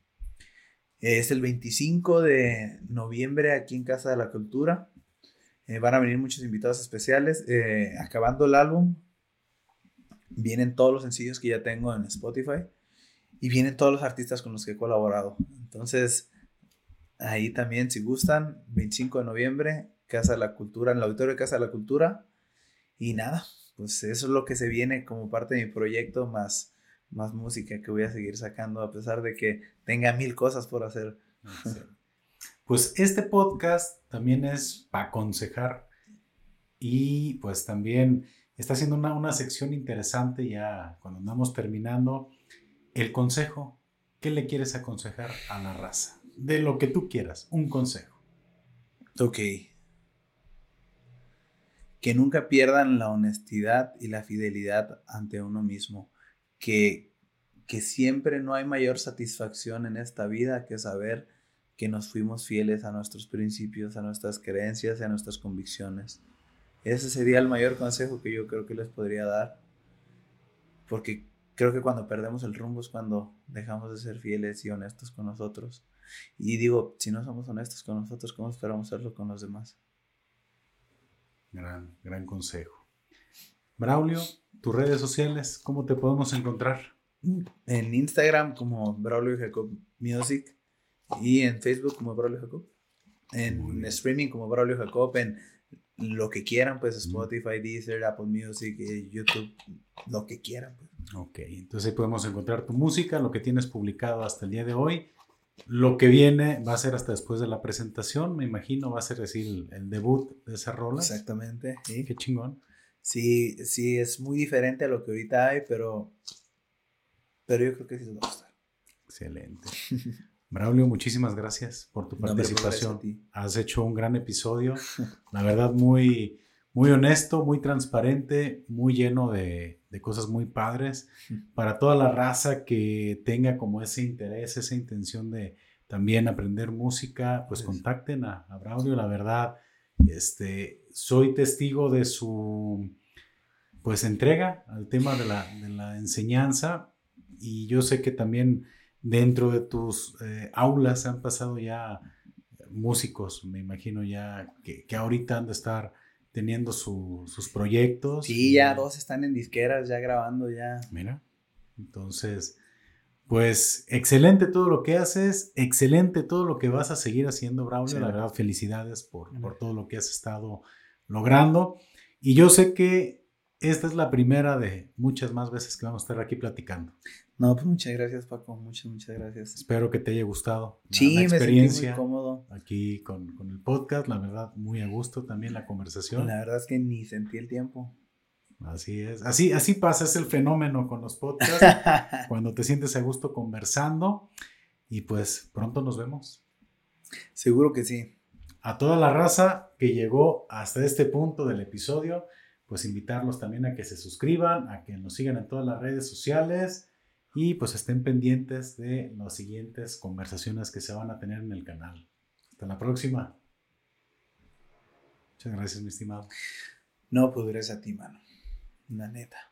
Es el 25 de noviembre aquí en Casa de la Cultura. Eh, van a venir muchos invitados especiales. Eh, acabando el álbum, vienen todos los sencillos que ya tengo en Spotify y vienen todos los artistas con los que he colaborado. Entonces, Ahí también, si gustan, 25 de noviembre, Casa de la Cultura, en el auditorio de Casa de la Cultura. Y nada, pues eso es lo que se viene como parte de mi proyecto, más, más música que voy a seguir sacando, a pesar de que tenga mil cosas por hacer. Pues este podcast también es para aconsejar y pues también está haciendo una, una sección interesante ya cuando andamos terminando. El consejo, ¿qué le quieres aconsejar a la raza? De lo que tú quieras, un consejo. Ok. Que nunca pierdan la honestidad y la fidelidad ante uno mismo. Que, que siempre no hay mayor satisfacción en esta vida que saber que nos fuimos fieles a nuestros principios, a nuestras creencias a nuestras convicciones. Ese sería el mayor consejo que yo creo que les podría dar. Porque creo que cuando perdemos el rumbo es cuando dejamos de ser fieles y honestos con nosotros. Y digo, si no somos honestos con nosotros, ¿cómo esperamos serlo con los demás? Gran, gran consejo. Braulio, tus redes sociales, ¿cómo te podemos encontrar? En Instagram como Braulio Jacob Music y en Facebook como Braulio Jacob. En streaming como Braulio Jacob, en lo que quieran, pues Spotify, Deezer, Apple Music, eh, YouTube, lo que quieran. Pues. Ok, entonces ahí podemos encontrar tu música, lo que tienes publicado hasta el día de hoy lo que viene va a ser hasta después de la presentación, me imagino, va a ser decir el, debut de esa rola. Exactamente, sí. Qué chingón. Sí, sí, es muy diferente a lo que ahorita hay, pero, pero yo creo que sí se va a gustar. Excelente. Braulio, muchísimas gracias por tu participación. Has hecho un gran episodio, la verdad muy, muy honesto, muy transparente, muy lleno de, cosas muy padres. Para toda la raza que tenga como ese interés, esa intención de también aprender música, pues contacten a, a Braulio, la verdad. Este, soy testigo de su pues entrega al tema de la, de la enseñanza y yo sé que también dentro de tus eh, aulas han pasado ya músicos, me imagino ya que, que ahorita han de estar teniendo sus proyectos. Sí, ya dos están en disqueras, ya grabando, ya. Mira, entonces, pues excelente todo lo que haces, excelente todo lo que vas a seguir haciendo, Braulio. La verdad, felicidades por, por todo lo que has estado logrando. Y yo sé que esta es la primera de muchas más veces que vamos a estar aquí platicando. No, pues muchas gracias, Paco. Muchas, muchas gracias. Espero que te haya gustado. Sí, la experiencia me sentí muy cómodo. Aquí con, el podcast, la verdad, muy a gusto también la conversación. La verdad es que ni sentí el tiempo. Así es. Así, así pasa, es el fenómeno con los podcasts. cuando te sientes a gusto conversando. Y pues pronto nos vemos. Seguro que sí. A toda la raza que llegó hasta este punto del episodio pues invitarlos también a que se suscriban, a que nos sigan en todas las redes sociales y pues estén pendientes de las siguientes conversaciones que se van a tener en el canal. Hasta la próxima. Muchas gracias, mi estimado. No, pues gracias a ti, mano. La neta.